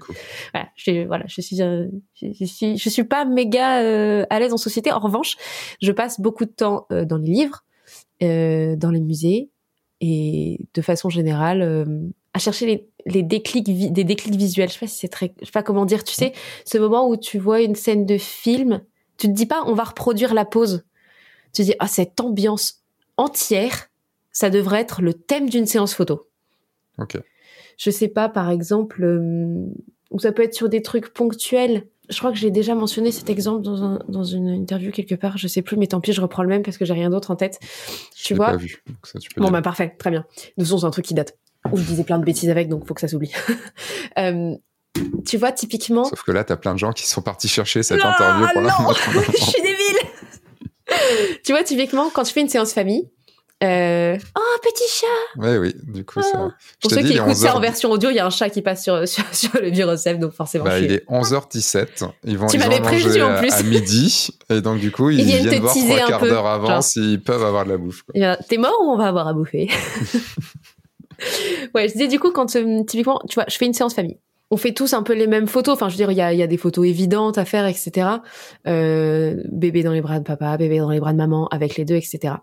voilà, je, voilà, je suis, euh, je, suis, je suis pas méga euh, à l'aise en société. En revanche, je passe beaucoup de temps euh, dans les livres, euh, dans les musées et de façon générale euh, à chercher les, les déclics, des déclics visuels. Je sais pas si c'est très, je sais pas comment dire. Tu sais, ce moment où tu vois une scène de film, tu te dis pas on va reproduire la pause. Tu te dis ah cette ambiance entière, ça devrait être le thème d'une séance photo Ok. je sais pas, par exemple, euh, ou ça peut être sur des trucs ponctuels. Je crois que j'ai déjà mentionné cet exemple dans, un- dans une interview quelque part, je sais plus, mais tant pis, je reprends le même parce que j'ai rien d'autre en tête. Je Tu vois pas vu. donc ça, tu peux Bon, bah parfait, très bien. De toute façon, c'est un truc qui date. Ou je disais plein de bêtises avec, donc faut que ça s'oublie. Euh, tu vois, typiquement... Sauf que là, t'as plein de gens qui sont partis chercher cette interview pour non. Je suis débile Tu vois, typiquement, quand tu fais une séance famille, euh... oh, petit chat Oui, oui, du coup, ça. Ah. Je Pour ceux dit, qui écoutent ça 11h. en version audio, il y a un chat qui passe sur, sur, sur le donc forcément, Bah, je suis... il est 11h17. Ils vont, Tu ils ont mangé en à- plus. à midi. Et donc, du coup, ils, Ils viennent viennent voir trois un quarts d'heure avant genre. s'ils peuvent avoir de la bouffe. a, T'es mort ou on va avoir à bouffer? Ouais, je disais du coup quand euh, typiquement, tu vois, je fais une séance famille. On fait tous un peu les mêmes photos. Enfin, je veux dire, il y a, il y a des photos évidentes à faire, etc. Euh, bébé dans les bras de papa, bébé dans les bras de maman, avec les deux, etc.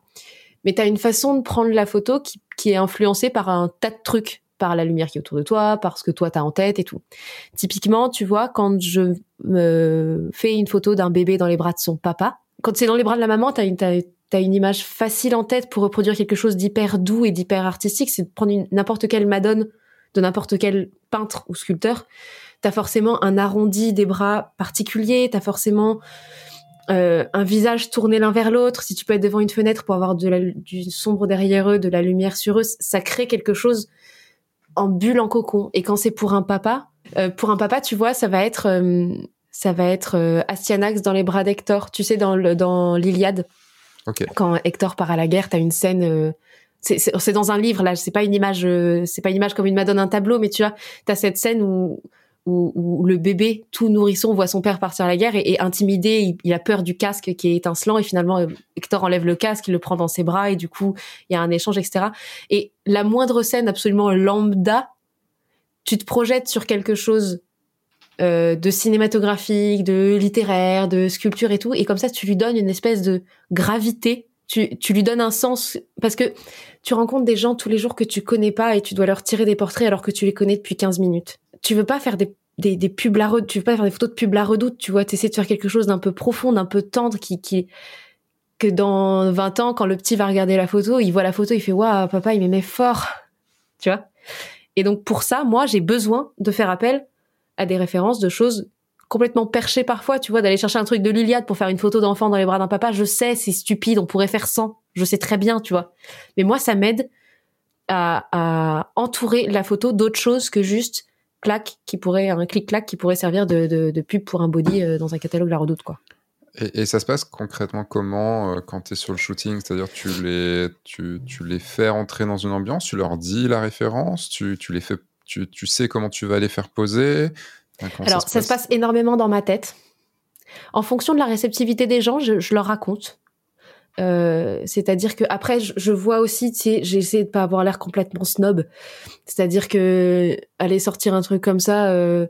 Mais t'as une façon de prendre la photo qui, est influencée par un tas de trucs, par la lumière qui est autour de toi, par ce que toi t'as en tête et tout. Typiquement, tu vois, quand je me fais une photo d'un bébé dans les bras de son papa, quand c'est dans les bras de la maman, t'as une, une image facile en tête pour reproduire quelque chose d'hyper doux et d'hyper artistique. C'est de prendre n'importe quelle madone de n'importe quel peintre ou sculpteur. T'as forcément un arrondi des bras particulier. T'as forcément euh, un visage tourné l'un vers l'autre. Si tu peux être devant une fenêtre pour avoir de la, du sombre derrière eux, de la lumière sur eux, ça crée quelque chose en bulle, en cocon. Et quand c'est pour un papa, euh, pour un papa, tu vois, ça va être, euh, ça va être euh, Astyanax dans les bras d'Hector. Tu sais, dans le, dans l'Iliade, Ok. quand Hector part à la guerre, t'as une scène. euh, c'est- dans un livre là, c'est pas une image, euh, c'est pas une image comme une Madone, un tableau, mais tu vois, t'as cette scène où, où le bébé, tout nourrisson, voit son père partir à la guerre et est intimidé, il, il a peur du casque qui est étincelant et finalement euh, Hector enlève le casque, il le prend dans ses bras et du coup il y a un échange, etc. Et la moindre scène absolument lambda, tu te projettes sur quelque chose euh, de cinématographique, de littéraire, de sculpture et tout, et comme ça tu lui donnes une espèce de gravité. Tu, tu lui donnes un sens parce que tu rencontres des gens tous les jours que tu connais pas et tu dois leur tirer des portraits alors que tu les connais depuis 15 minutes. Tu veux pas faire des, des, des pubs la redoute, tu veux pas faire des photos de pubs la redoute, tu vois, t'essaies de faire quelque chose d'un peu profond, d'un peu tendre qui, qui, que dans 20 ans, quand le petit va regarder la photo, il voit la photo, il fait waouh, papa, il m'aimait fort, tu vois? Et donc pour ça, moi, j'ai besoin de faire appel à des références de choses complètement perchées parfois, tu vois, d'aller chercher un truc de l'Iliade pour faire une photo d'enfant dans les bras d'un papa. Je sais, c'est stupide, on pourrait faire sans. Je sais très bien, tu vois. Mais moi, ça m'aide à, à entourer la photo d'autres choses que juste clac qui pourrait un clic clac qui pourrait servir de, de, de pub pour un body euh, dans un catalogue La Redoute quoi. Et, et ça se passe concrètement comment euh, quand tu es sur le shooting? C'est-à-dire tu les tu, tu, les fais entrer dans une ambiance, tu leur dis la référence, tu, tu les fais tu, tu, sais comment tu vas les faire poser? Alors ça se, ça se, passe énormément dans ma tête. En fonction de la réceptivité des gens, je, je leur raconte. Euh, c'est-à-dire que après, je, je vois aussi, tu sais, j'ai de pas avoir l'air complètement snob. C'est-à-dire que aller sortir un truc comme ça, euh,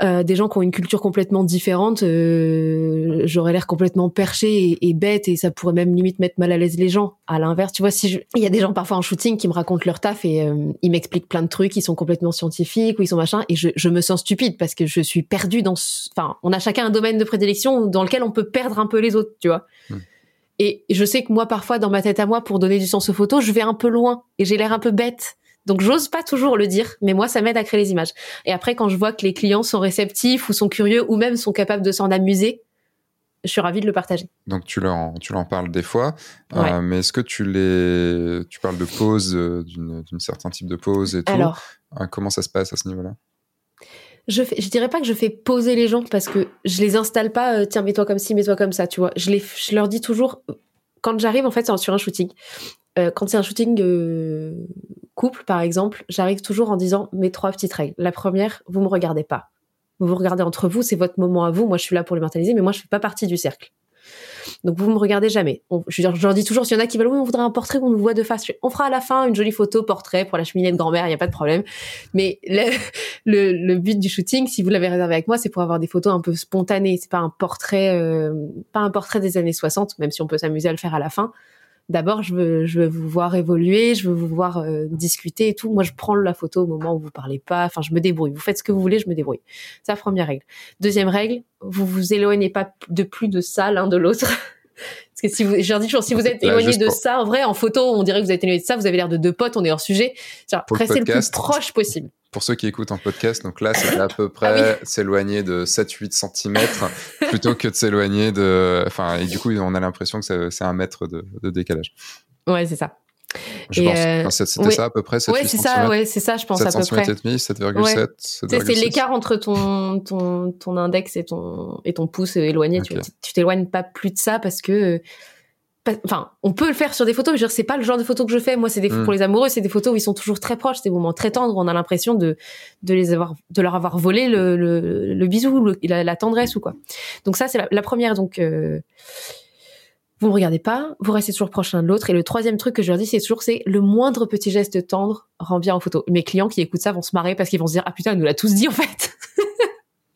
euh, des gens qui ont une culture complètement différente, euh, j'aurais l'air complètement perché et, et, bête et ça pourrait même limite mettre mal à l'aise les gens. À l'inverse, tu vois, si il y a des gens parfois en shooting qui me racontent leur taf et euh, ils m'expliquent plein de trucs, ils sont complètement scientifiques ou ils sont machin et je, je me sens stupide parce que je suis perdue dans. Ce... Enfin, on a chacun un domaine de prédilection dans lequel on peut perdre un peu les autres, tu vois. Mmh. Et je sais que moi, parfois, dans ma tête à moi, pour donner du sens aux photos, je vais un peu loin et j'ai l'air un peu bête. Donc, j'ose pas toujours le dire, mais moi, ça m'aide à créer les images. Et après, quand je vois que les clients sont réceptifs ou sont curieux ou même sont capables de s'en amuser, je suis ravie de le partager. Donc, tu leur, tu leur parles des fois, ouais. euh, mais est-ce que tu les, tu parles de pause, euh, d'une certain type de pause et tout? Alors, euh, Comment ça se passe à ce niveau-là? Je, fais, je dirais pas que je fais poser les gens parce que je les installe pas, euh, tiens, mets-toi comme ci, mets-toi comme ça, tu vois. Je, les, je leur dis toujours, quand j'arrive en fait sur un shooting, euh, quand c'est un shooting euh, couple par exemple, j'arrive toujours en disant mes trois petites règles. La première, vous me regardez pas. Vous vous regardez entre vous, c'est votre moment à vous. Moi, je suis là pour l'immortaliser, mais moi, je fais pas partie du cercle. Donc vous me regardez jamais. On, je, je, leur dis toujours, s'il y en a qui veulent, oui, on voudrait un portrait qu'on nous voit de face. On fera à la fin une jolie photo portrait pour la cheminée de grand-mère, il n'y a pas de problème. Mais le, le, le, but du shooting, si vous l'avez réservé avec moi, c'est pour avoir des photos un peu spontanées. C'est pas un portrait, euh, pas un portrait des années 60, même si on peut s'amuser à le faire à la fin. D'abord, je veux, je veux vous voir évoluer, je veux vous voir euh, discuter et tout. Moi, je prends la photo au moment où vous parlez pas. Enfin, je me débrouille. Vous faites ce que vous voulez, je me débrouille. C'est la première règle. Deuxième règle, vous vous éloignez pas de plus de ça l'un de l'autre. Parce que si vous, je leur dis toujours, si vous êtes éloigné de pour... ça, en vrai, en photo, on dirait que vous êtes éloigné de ça, vous avez l'air de deux potes, on est hors sujet. Genre, restez le, le plus proche possible. Pour ceux qui écoutent en podcast, donc là, c'est à peu près ah oui. s'éloigner de 7-8 cm plutôt que de s'éloigner de, enfin, et du coup, on a l'impression que c'est un mètre de, de décalage. Ouais, c'est ça. Je pense. Euh, C'était oui. ça à peu près. Ouais, c'est ça. Ouais, c'est ça. Je pense 7 à peu près. 7,7. Ouais. C'est l'écart entre ton, ton ton index et ton et ton pouce éloigné. Okay. Tu t'éloignes pas plus de ça parce que enfin, on peut le faire sur des photos, mais je veux dire, c'est pas le genre de photos que je fais. Moi, c'est des mm. pour les amoureux, c'est des photos où ils sont toujours très proches, des moments très tendres. On a l'impression de de les avoir, de leur avoir volé le le, le bisou, le, la, la, tendresse ou quoi. Donc ça, c'est la, la, première. Donc euh, vous me regardez pas, vous restez toujours proche l'un de l'autre. Et le troisième truc que je leur dis, c'est toujours, c'est le moindre petit geste tendre rend bien en photo. Mes clients qui écoutent ça vont se marrer parce qu'ils vont se dire, ah putain, elle nous l'a tous dit en fait.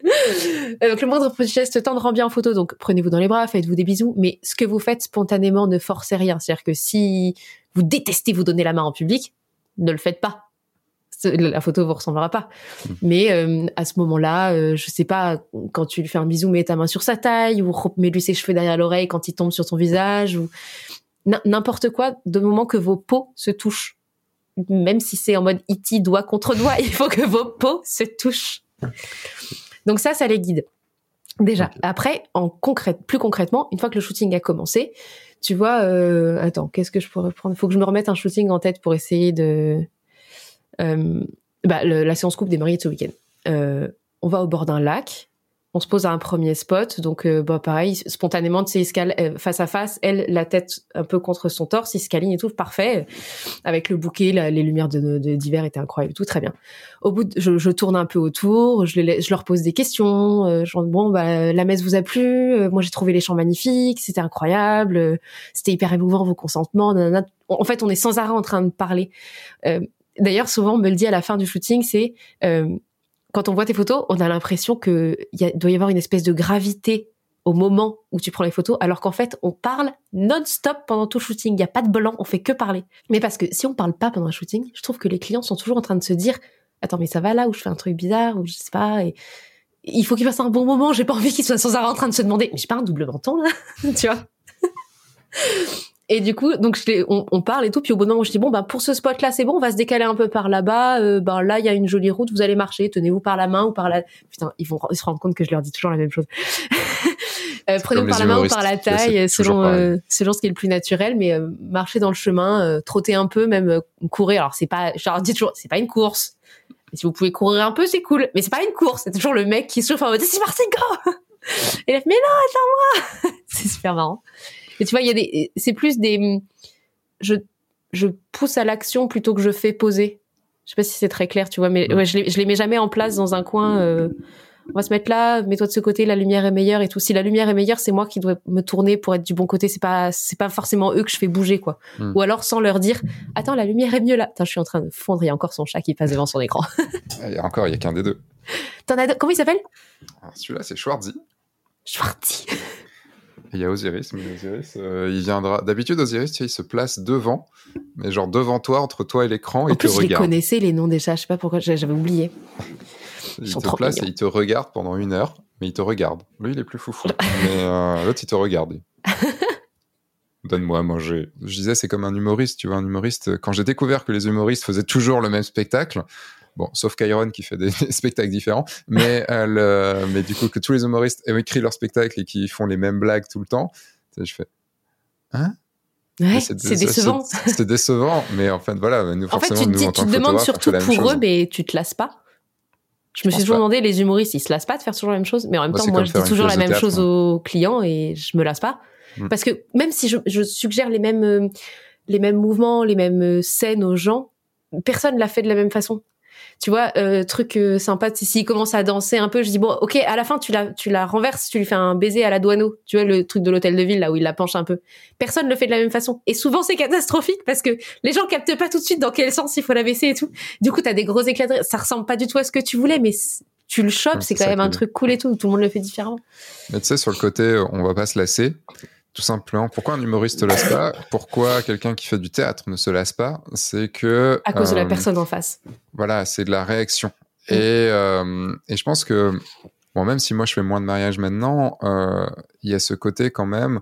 Donc le moindre petit geste tendre rend bien en photo. Donc prenez-vous dans les bras, faites-vous des bisous. Mais ce que vous faites spontanément ne forcez rien. C'est-à-dire que si vous détestez vous donner la main en public, ne le faites pas la photo vous ressemblera pas. Mais euh, à ce moment-là, euh, je sais pas, quand tu lui fais un bisou, mets ta main sur sa taille ou mets-lui ses cheveux derrière l'oreille quand il tombe sur ton visage ou n'importe quoi, de moment que vos peaux se touchent. Même si c'est en mode iti e doigt contre doigt, il faut que vos peaux se touchent. Donc ça, ça les guide. Déjà. Okay. Après, en concrète, plus concrètement, une fois que le shooting a commencé, tu vois, euh, attends, qu'est-ce que je pourrais prendre Faut que je me remette un shooting en tête pour essayer de euh, bah, le, la séance coupe des mariés de ce week-end. Euh, on va au bord d'un lac, on se pose à un premier spot, donc euh, bah pareil, spontanément, tu sais, euh, face à face, elle la tête un peu contre son torse, il se câline et tout, parfait, avec le bouquet, les lumières de, de, d'hiver étaient incroyables, tout très bien. Au bout, de, je, je, tourne un peu autour, je, les, je leur pose des questions, euh, genre bon bah la messe vous a plu, euh, moi j'ai trouvé les chants magnifiques, c'était incroyable, euh, c'était hyper émouvant vos consentements, nanana. en fait on est sans arrêt en train de parler. D'ailleurs, souvent, on me le dit à la fin du shooting, c'est quand on voit tes photos, on a l'impression que y a, doit y avoir une espèce de gravité au moment où tu prends les photos, alors qu'en fait, on parle non-stop pendant tout le shooting. Il n'y a pas de blanc, on fait que parler. Mais parce que si on parle pas pendant un shooting, je trouve que les clients sont toujours en train de se dire, attends, mais ça va là, ou je fais un truc bizarre, ou je sais pas, et il faut qu'ils passent un bon moment. J'ai pas envie qu'ils soient sans arrêt en train de se demander, mais j'ai pas un double menton là, tu vois? Et du coup, donc je on, on, parle et tout, puis au bout d'un moment, je dis bon, bah pour ce spot-là, c'est bon, on va se décaler un peu par là-bas. Euh, ben là, il y a une jolie route, vous allez marcher, tenez-vous par la main ou par la. Putain, ils vont ils se rendent compte que je leur dis toujours la même chose. euh, Prenez-vous par la main ou par la taille, selon euh, selon ce qui est le plus naturel, mais euh, marcher dans le chemin, euh, trotter un peu, même courir. Alors c'est pas, je leur dis toujours, c'est pas une course. Et si vous pouvez courir un peu, c'est cool, mais c'est pas une course. C'est toujours le mec qui souffle en mode c'est parti, go. Et là, mais non, attends-moi. c'est super marrant. Et tu vois, il y a des, c'est plus des, je, je pousse à l'action plutôt que je fais poser. Je sais pas si c'est très clair, tu vois, mais ouais, je les, je les mets jamais en place dans un coin. Euh, on va se mettre là, mets-toi de ce côté, la lumière est meilleure et tout. Si la lumière est meilleure, c'est moi qui dois me tourner pour être du bon côté. C'est pas, c'est pas forcément eux que je fais bouger, quoi. Hmm. Ou alors sans leur dire, attends, la lumière est mieux là. Attends, je suis en train de fondre. Il y a encore son chat qui passe devant son écran. il y a encore, il y a qu'un des deux. T'en as deux. Comment il s'appelle? Ah, Celui-là, c'est Schwarzy. Schwarzy. Il y a Osiris, mais Osiris, euh, il viendra. D'habitude, Osiris, tu sais, il se place devant, mais genre devant toi, entre toi et l'écran, et te regarde. Je les connaissais les noms déjà, je sais pas pourquoi, j'avais oublié. il te place et il te regarde pendant une heure, mais il te regarde. Lui, il est plus foufou. mais euh, l'autre, il te regarde. Donne-moi à manger. Je disais, c'est comme un humoriste, tu vois, un humoriste. Quand j'ai découvert que les humoristes faisaient toujours le même spectacle, Bon, sauf Kyron qui fait des, spectacles différents, mais, euh, mais du coup, que tous les humoristes aient écrit leur spectacle et qui font les mêmes blagues tout le temps, je fais Hein? Ouais, c'est décevant. C'est décevant, mais en fait, voilà, nous, en fait, tu, tu te demandes surtout pour eux, mais tu te lasses pas. Je me suis toujours demandé, les humoristes, ils se lassent pas de faire toujours la même chose, mais en même temps, moi, je dis toujours la même chose hein. aux clients et je me lasse pas. Mm. Parce que même si je, je, suggère les mêmes, euh, les mêmes mouvements, les mêmes euh, scènes aux gens, personne l'a fait de la même façon tu vois, euh, truc euh, sympa, s'il commence à danser un peu, je dis bon, ok, à la fin tu la, tu la renverses, tu lui fais un baiser à la douaneau, tu vois le truc de l'hôtel de ville là où il la penche un peu. Personne le fait de la même façon, et souvent c'est catastrophique parce que les gens captent pas tout de suite dans quel sens il faut la baisser et tout. Du coup, t'as des gros éclats, de... ça ressemble pas du tout à ce que tu voulais, mais tu le chopes, c'est quand même un truc cool et tout. Tout le monde le fait différemment. Mais tu sais, sur le côté, on va pas se lasser tout simplement. Pourquoi un humoriste se lasse pas? Pourquoi quelqu'un qui fait du théâtre ne se lasse pas? C'est que à cause de la euh, personne en face. Voilà, c'est de la réaction. Mm. Et, euh, et je pense que bon, même si moi je fais moins de mariages maintenant, euh, il y a ce côté quand même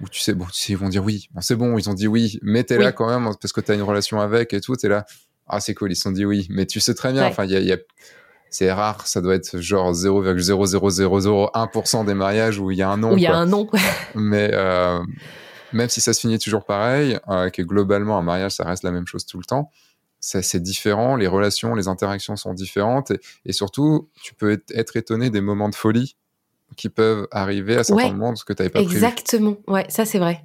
où tu sais, bon, tu sais, ils vont dire oui, bon, c'est bon, ils ont dit oui, mais t'es là quand même parce que t'as une relation avec et tout, t'es là, ah c'est cool, ils se sont dit oui, mais tu sais très bien, enfin il y a, y a c'est rare, ça doit être genre 0,00001% des mariages où il y a un nom. Où il y a un nom. Mais euh, même si ça se finit toujours pareil, euh, que globalement un mariage ça reste la même chose tout le temps, c'est différent, les relations, les interactions sont différentes et, surtout tu peux être, étonné des moments de folie qui peuvent arriver à certains moments de ce que tu n'avais pas Exactement, ouais, ça c'est vrai.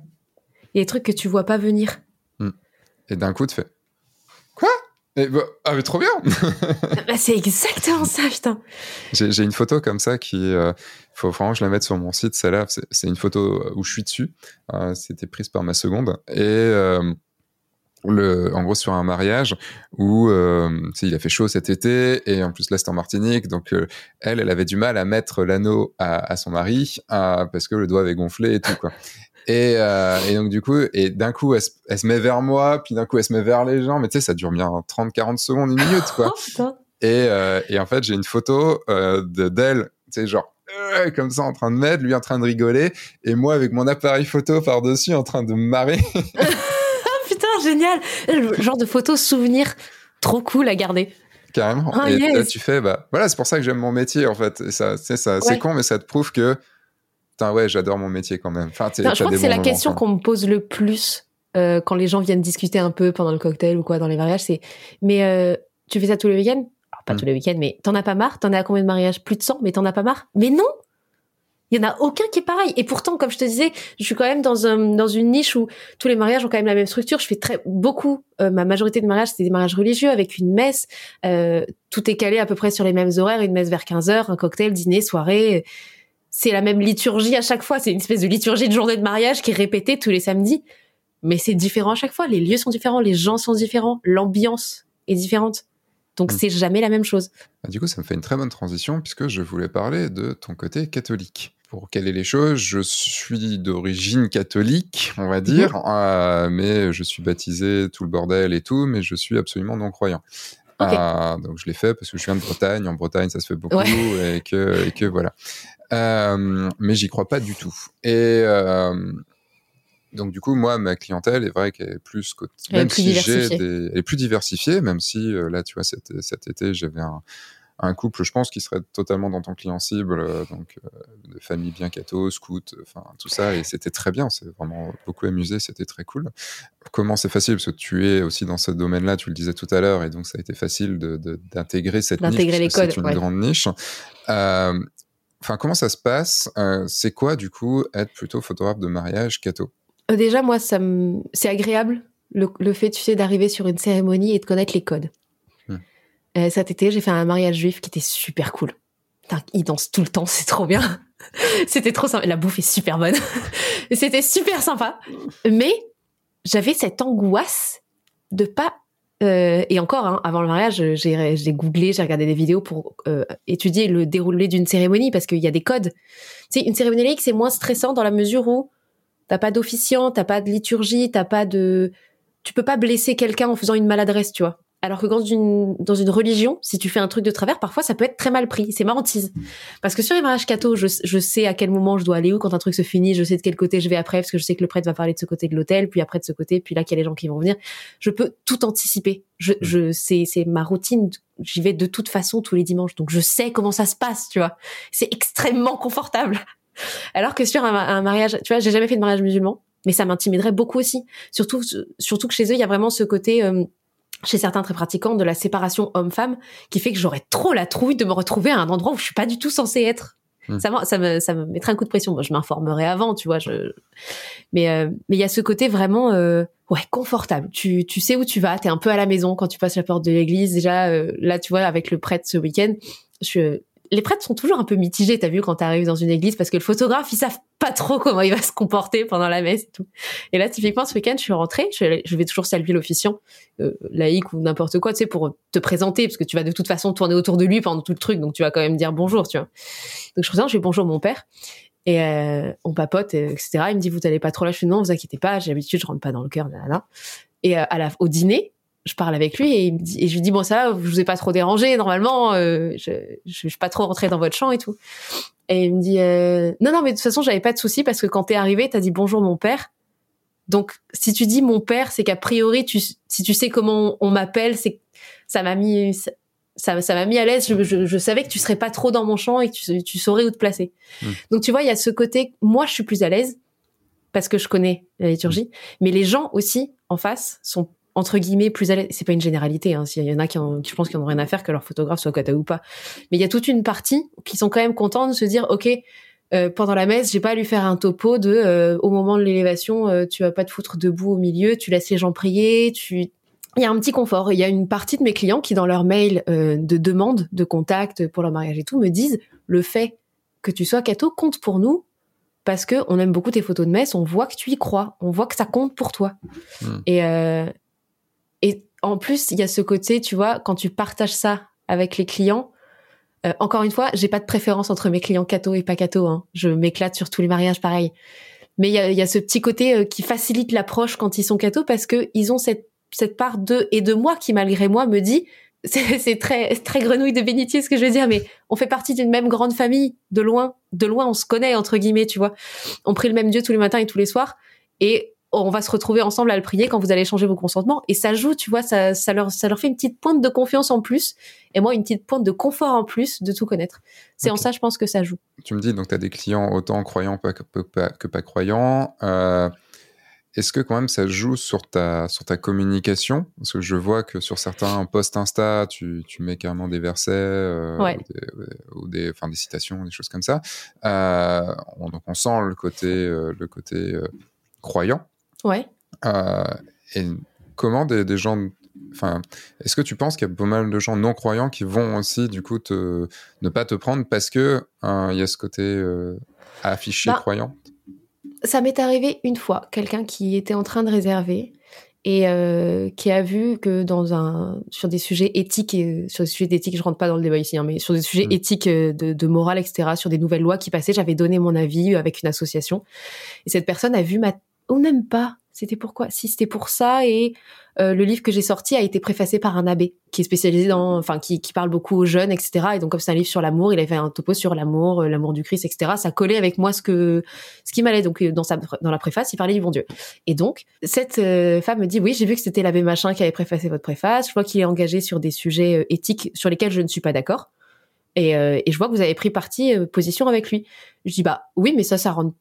Il y a des trucs que tu vois pas venir. Hmm. Et d'un coup tu fais quoi? Bah, ah mais trop bien bah, C'est exactement ça, putain J'ai une photo comme ça qui... Euh, faut vraiment que je la mette sur mon site, celle-là. C'est une photo où je suis dessus. Euh, C'était prise par ma seconde. Et... Euh, le, en gros sur un mariage où euh, il a fait chaud cet été et en plus là c'était en Martinique donc euh, elle elle avait du mal à mettre l'anneau à, à, son mari parce que le doigt avait gonflé et tout quoi et, euh, et donc du coup, et d'un coup, elle, se met vers moi, puis d'un coup, elle se met vers les gens. Mais tu sais, ça dure bien 30-40 secondes, une minute, quoi. Oh, et, euh, et en fait, j'ai une photo euh, de d'elle, tu sais, genre euh, comme ça en train de mettre, lui en train de rigoler, et moi avec mon appareil photo par dessus en train de me marrer. Putain, génial Le genre de photo souvenir trop cool à garder carrément. Oh, et là, tu fais, bah, voilà, c'est pour ça que j'aime mon métier, en fait. Et ça, ça, c'est con, mais ça te prouve que Putain, ouais, j'adore mon métier quand même. Enfin, je crois que c'est la question qu'on me pose le plus euh, quand les gens viennent discuter un peu pendant le cocktail ou quoi dans les mariages. C'est, mais euh, tu fais ça tous les week-ends? Pas mm. tous les week-ends, mais t'en as pas marre? T'en as à combien de mariages? Plus de 100, mais t'en as pas marre? Mais non il y en a aucun qui est pareil. Et pourtant, comme je te disais, je suis quand même dans un, dans une niche où tous les mariages ont quand même la même structure. Je fais très beaucoup. Euh, ma majorité de mariages, c'est des mariages religieux avec une messe. Euh, tout est calé à peu près sur les mêmes horaires. Une messe vers 15 heures, un cocktail, dîner, soirée c'est la même liturgie à chaque fois. C'est une espèce de liturgie de journée de mariage qui est répétée tous les samedis. Mais c'est différent à chaque fois. Les lieux sont différents, les gens sont différents, l'ambiance est différente. Donc hmm. c'est jamais la même chose. Ah, du coup, ça me fait une très bonne transition puisque je voulais parler de ton côté catholique. Pour caler les choses, je suis d'origine catholique, on va dire, mhm. euh, mais je suis baptisé, tout le bordel et tout, mais je suis absolument non croyant. Euh, donc je l'ai fait parce que je viens de Bretagne. En Bretagne, ça se fait beaucoup et que et que voilà. Euh, mais j'y crois pas du tout. Et euh, Donc du coup, moi, ma clientèle est vrai qu'elle est plus, elle même est plus si j'ai des, elle est plus diversifiée, même si là, tu vois, cet, cet été, j'avais un, un couple, je pense, qui serait totalement dans ton client cible, euh, donc euh, de famille bien catho, scout, enfin tout ça, et c'était très bien, c'est vraiment beaucoup amusé, c'était très cool. Comment c'est facile, parce que tu es aussi dans ce domaine-là, tu le disais tout à l'heure, et donc ça a été facile d'intégrer de, cette niche, les codes, c'est une grande niche. Euh, enfin, comment ça se passe C'est quoi, du coup, être plutôt photographe de mariage catho Déjà, moi, ça c'est agréable le, le, fait, tu sais, d'arriver sur une cérémonie et de connaître les codes. Euh, cet été, j'ai fait un mariage juif qui était super cool. Putain, ils dansent tout le temps, c'est trop bien. C'était trop sympa. La bouffe est super bonne. C'était super sympa. Mais j'avais cette angoisse de pas euh, et encore, hein, avant le mariage, j'ai googlé, j'ai regardé des vidéos pour euh, étudier le déroulé d'une cérémonie parce qu'il y a des codes. Tu sais, une cérémonie laïque, c'est moins stressant dans la mesure où t'as pas d'officiant, t'as pas de liturgie, t'as pas de, tu peux pas blesser quelqu'un en faisant une maladresse, tu vois. Alors que dans une, dans une religion, si tu fais un truc de travers, parfois ça peut être très mal pris. C'est ma Parce que sur les mariages catho, je, je, sais à quel moment je dois aller où quand un truc se finit, je sais de quel côté je vais après, parce que je sais que le prêtre va parler de ce côté de l'hôtel, puis après de ce côté, puis là qu'il y a les gens qui vont venir. Je peux tout anticiper. Je, mm. je c'est, c'est ma routine. J'y vais de toute façon tous les dimanches, donc je sais comment ça se passe, tu vois. C'est extrêmement confortable. Alors que sur un, mariage, tu vois, j'ai jamais fait de mariage musulman, mais ça m'intimiderait beaucoup aussi. Surtout, surtout que chez eux, il y a vraiment ce côté. Euh, chez certains très pratiquants de la séparation homme-femme qui fait que j'aurais trop la trouille de me retrouver à un endroit où je suis pas du tout censée être. Hmm. Ça, ça, me, ça me mettrait un coup de pression. Moi, je m'informerai avant, tu vois. Je... Mais euh, mais il y a ce côté vraiment euh, ouais confortable. Tu, tu sais où tu vas. T'es un peu à la maison quand tu passes la porte de l'église. Déjà euh, là, tu vois, avec le prêtre ce week-end, je, les prêtres sont toujours un peu mitigés, t'as vu, quand t'arrives dans une église, parce que le photographe, ils savent pas trop comment il va se comporter pendant la messe et tout. Et là, typiquement, ce week-end, je suis rentrée, je, vais toujours saluer l'officiant, euh, laïque ou n'importe quoi, tu sais, pour te présenter, parce que tu vas de toute façon tourner autour de lui pendant tout le truc, donc tu vas quand même dire bonjour, tu vois. Donc je présente, je fais bonjour mon père, et euh, on papote, etc. Il me dit, vous allez pas trop là, je fais non, vous inquiétez pas, j'ai l'habitude, je rentre pas dans le cœur, là. Et euh, à la, au dîner, je parle avec lui et, je lui dis bon ça va, je vous ai pas trop dérangé normalement, euh, je, je, suis pas trop rentrée dans votre champ et tout. Et il me dit euh, non non mais de toute façon j'avais pas de souci parce que quand t'es arrivé t'as dit bonjour mon père. Donc si tu dis mon père c'est qu'a priori tu si tu sais comment on, m'appelle c'est ça m'a mis ça ça m'a mis à l'aise. Je, je, savais que tu serais pas trop dans mon champ et que tu, tu saurais où te placer. Mmh. Donc tu vois il y a ce côté moi je suis plus à l'aise parce que je connais la liturgie, mais les gens aussi en face sont entre guillemets plus à l'aise. C'est pas une généralité. Hein. S'il y en a qui, je pense qu'ils n'ont rien à faire que leur photographe soit kata ou pas. Mais il y a toute une partie qui sont quand même contents de se dire, ok, euh, pendant la messe, j'ai pas à lui faire un topo de euh, au moment de l'élévation, euh, tu vas pas te foutre debout au milieu, tu laisses les gens prier, tu il y a un petit confort. Il y a une partie de mes clients qui, dans leur mail de demande de contact pour leur mariage et tout, me disent le fait que tu sois catho compte pour nous parce que on aime beaucoup tes photos de messe, on voit que tu y crois, on voit que ça compte pour toi. Hmm. Et, et en plus, il y a ce côté, tu vois, quand tu partages ça avec les clients, euh, encore une fois, j'ai pas de préférence entre mes clients cato et pas cato. Hein. Je m'éclate sur tous les mariages pareil. Mais il y a, y a, ce petit côté euh, qui facilite l'approche quand ils sont cato parce que ils ont cette, cette part d'eux et de moi qui, malgré moi, me dit c'est très très grenouille de bénitier ce que je veux dire mais on fait partie d'une même grande famille de loin de loin on se connaît entre guillemets tu vois on prie le même Dieu tous les matins et tous les soirs et on va se retrouver ensemble à le prier quand vous allez changer vos consentements. Et ça joue, tu vois, ça, ça, leur, ça leur fait une petite pointe de confiance en plus. Et moi, une petite pointe de confort en plus de tout connaître. C'est en ça, je pense que ça joue. Tu me dis, donc, tu as des clients autant croyants que, pas, que pas croyants. Euh, est-ce que quand même ça joue sur ta, sur ta communication? Parce que je vois que sur certains posts Insta, tu, tu mets carrément des versets euh, ou, des, enfin, des citations, des choses comme ça. Euh, on, donc on sent le côté, le côté croyant. Ouais. Euh, et comment des, gens. Enfin, est-ce que tu penses qu'il y a pas mal de gens non croyants qui vont aussi, du coup, te, ne pas te prendre parce que hein, il y a ce côté euh, affiché bah, croyant? Ça m'est arrivé une fois, quelqu'un qui était en train de réserver et euh, qui a vu que dans un sur des sujets éthiques et sur des sujets d'éthique je rentre pas dans le débat ici hein, mais sur des sujets mm. éthiques de, de, morale etc sur des nouvelles lois qui passaient j'avais donné mon avis avec une association et cette personne a vu ma ou même pas. c'était pourquoi Si c'était pour ça et euh, le livre que j'ai sorti a été préfacé par un abbé qui est spécialisé dans, enfin qui, qui parle beaucoup aux jeunes, etc. Et donc comme c'est un livre sur l'amour, il avait fait un topo sur l'amour, euh, l'amour du Christ, etc. Ça collait avec moi ce que ce qui m'allait. Donc dans sa dans la préface, il parlait du bon Dieu. Et donc cette femme me dit oui, j'ai vu que c'était l'abbé machin qui avait préfacé votre préface. Je vois qu'il est engagé sur des sujets éthiques sur lesquels je ne suis pas d'accord. Et, et je vois que vous avez pris parti position avec lui. Je dis bah oui, mais ça, ça enfin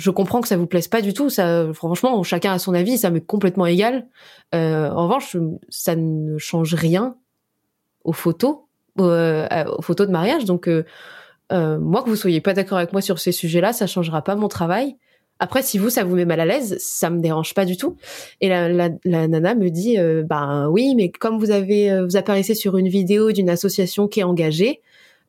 je comprends que ça vous plaise pas du tout. Ça, franchement, chacun a son avis, ça m'est complètement égal. Euh, en revanche, ça ne change rien aux photos, euh, aux photos de mariage. Donc, euh, moi, que vous soyez pas d'accord avec moi sur ces sujets-là, ça changera pas mon travail. Après, si vous, ça vous met mal à l'aise, ça me dérange pas du tout. Et la, la, nana me dit, ben oui, mais comme vous avez, vous apparaissez sur une vidéo d'une association qui est engagée,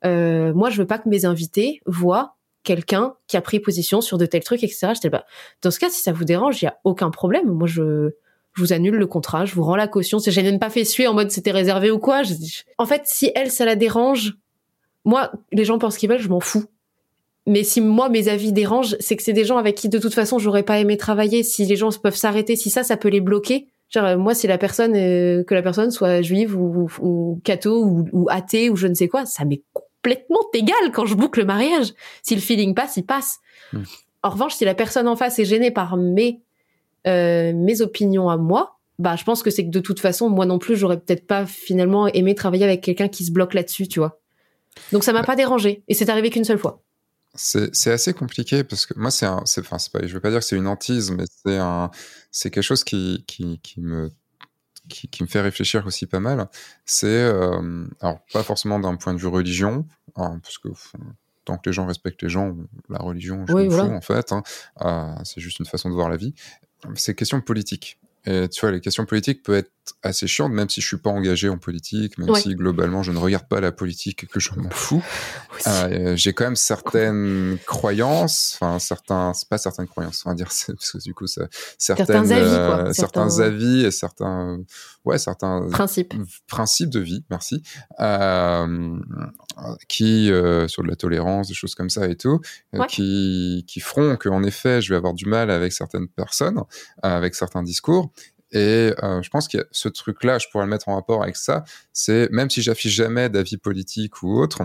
moi, je veux pas que mes invités voient quelqu'un qui a pris position sur de tels trucs, etc. J'étais bah, dans ce cas, si ça vous dérange, il y a aucun problème. Moi, je, je vous annule le contrat, je vous rends la caution. J'ai même pas fait suer en mode c'était réservé ou quoi. En fait, si elle, ça la dérange, moi, les gens pensent qu'ils veulent, je m'en fous. Mais si moi, mes avis dérangent, c'est que c'est des gens avec qui, de toute façon, j'aurais pas aimé travailler. Si les gens peuvent s'arrêter, si ça, ça peut les bloquer. Genre, euh, moi, si la personne, euh, que la personne soit juive ou, ou, catho ou, ou athée ou je ne sais quoi, ça m'est complètement égal quand je boucle le mariage. Si le feeling passe, il passe. Hmm. En revanche, si la personne en face est gênée par mes euh, mes opinions à moi, bah je pense que c'est que de toute façon, moi non plus, j'aurais peut-être pas finalement aimé travailler avec quelqu'un qui se bloque là-dessus, tu vois. Donc ça m'a pas dérangé et c'est arrivé qu'une seule fois. C'est assez compliqué parce que moi c'est un, enfin c'est pas, je veux pas dire que c'est une hantise, mais c'est un, c'est quelque chose qui, qui, qui me qui, me fait réfléchir aussi pas mal, c'est, euh, alors pas forcément d'un point de vue religion, hein, parce que tant que les gens respectent les gens, la religion, je m'en fous en fait, hein, euh, c'est juste une façon de voir la vie, c'est question politique. Et tu vois, les questions politiques peuvent être assez chiantes, même si je suis pas engagé en politique, même si globalement je ne regarde pas la politique et que je m'en fous. Euh, j'ai quand même certaines croyances, enfin certains, c'est pas certaines croyances, on va dire, parce que du coup, ça, certaines, certains avis, euh, certains... avis et certains, ouais, certains principes, principes de vie, merci, euh, qui euh, sur de la tolérance, des choses comme ça et tout, euh, qui qui feront que en effet, je vais avoir du mal avec certaines personnes, avec certains discours et euh, je pense que ce truc-là, je pourrais le mettre en rapport avec ça. C'est même si j'affiche jamais d'avis politique ou autre,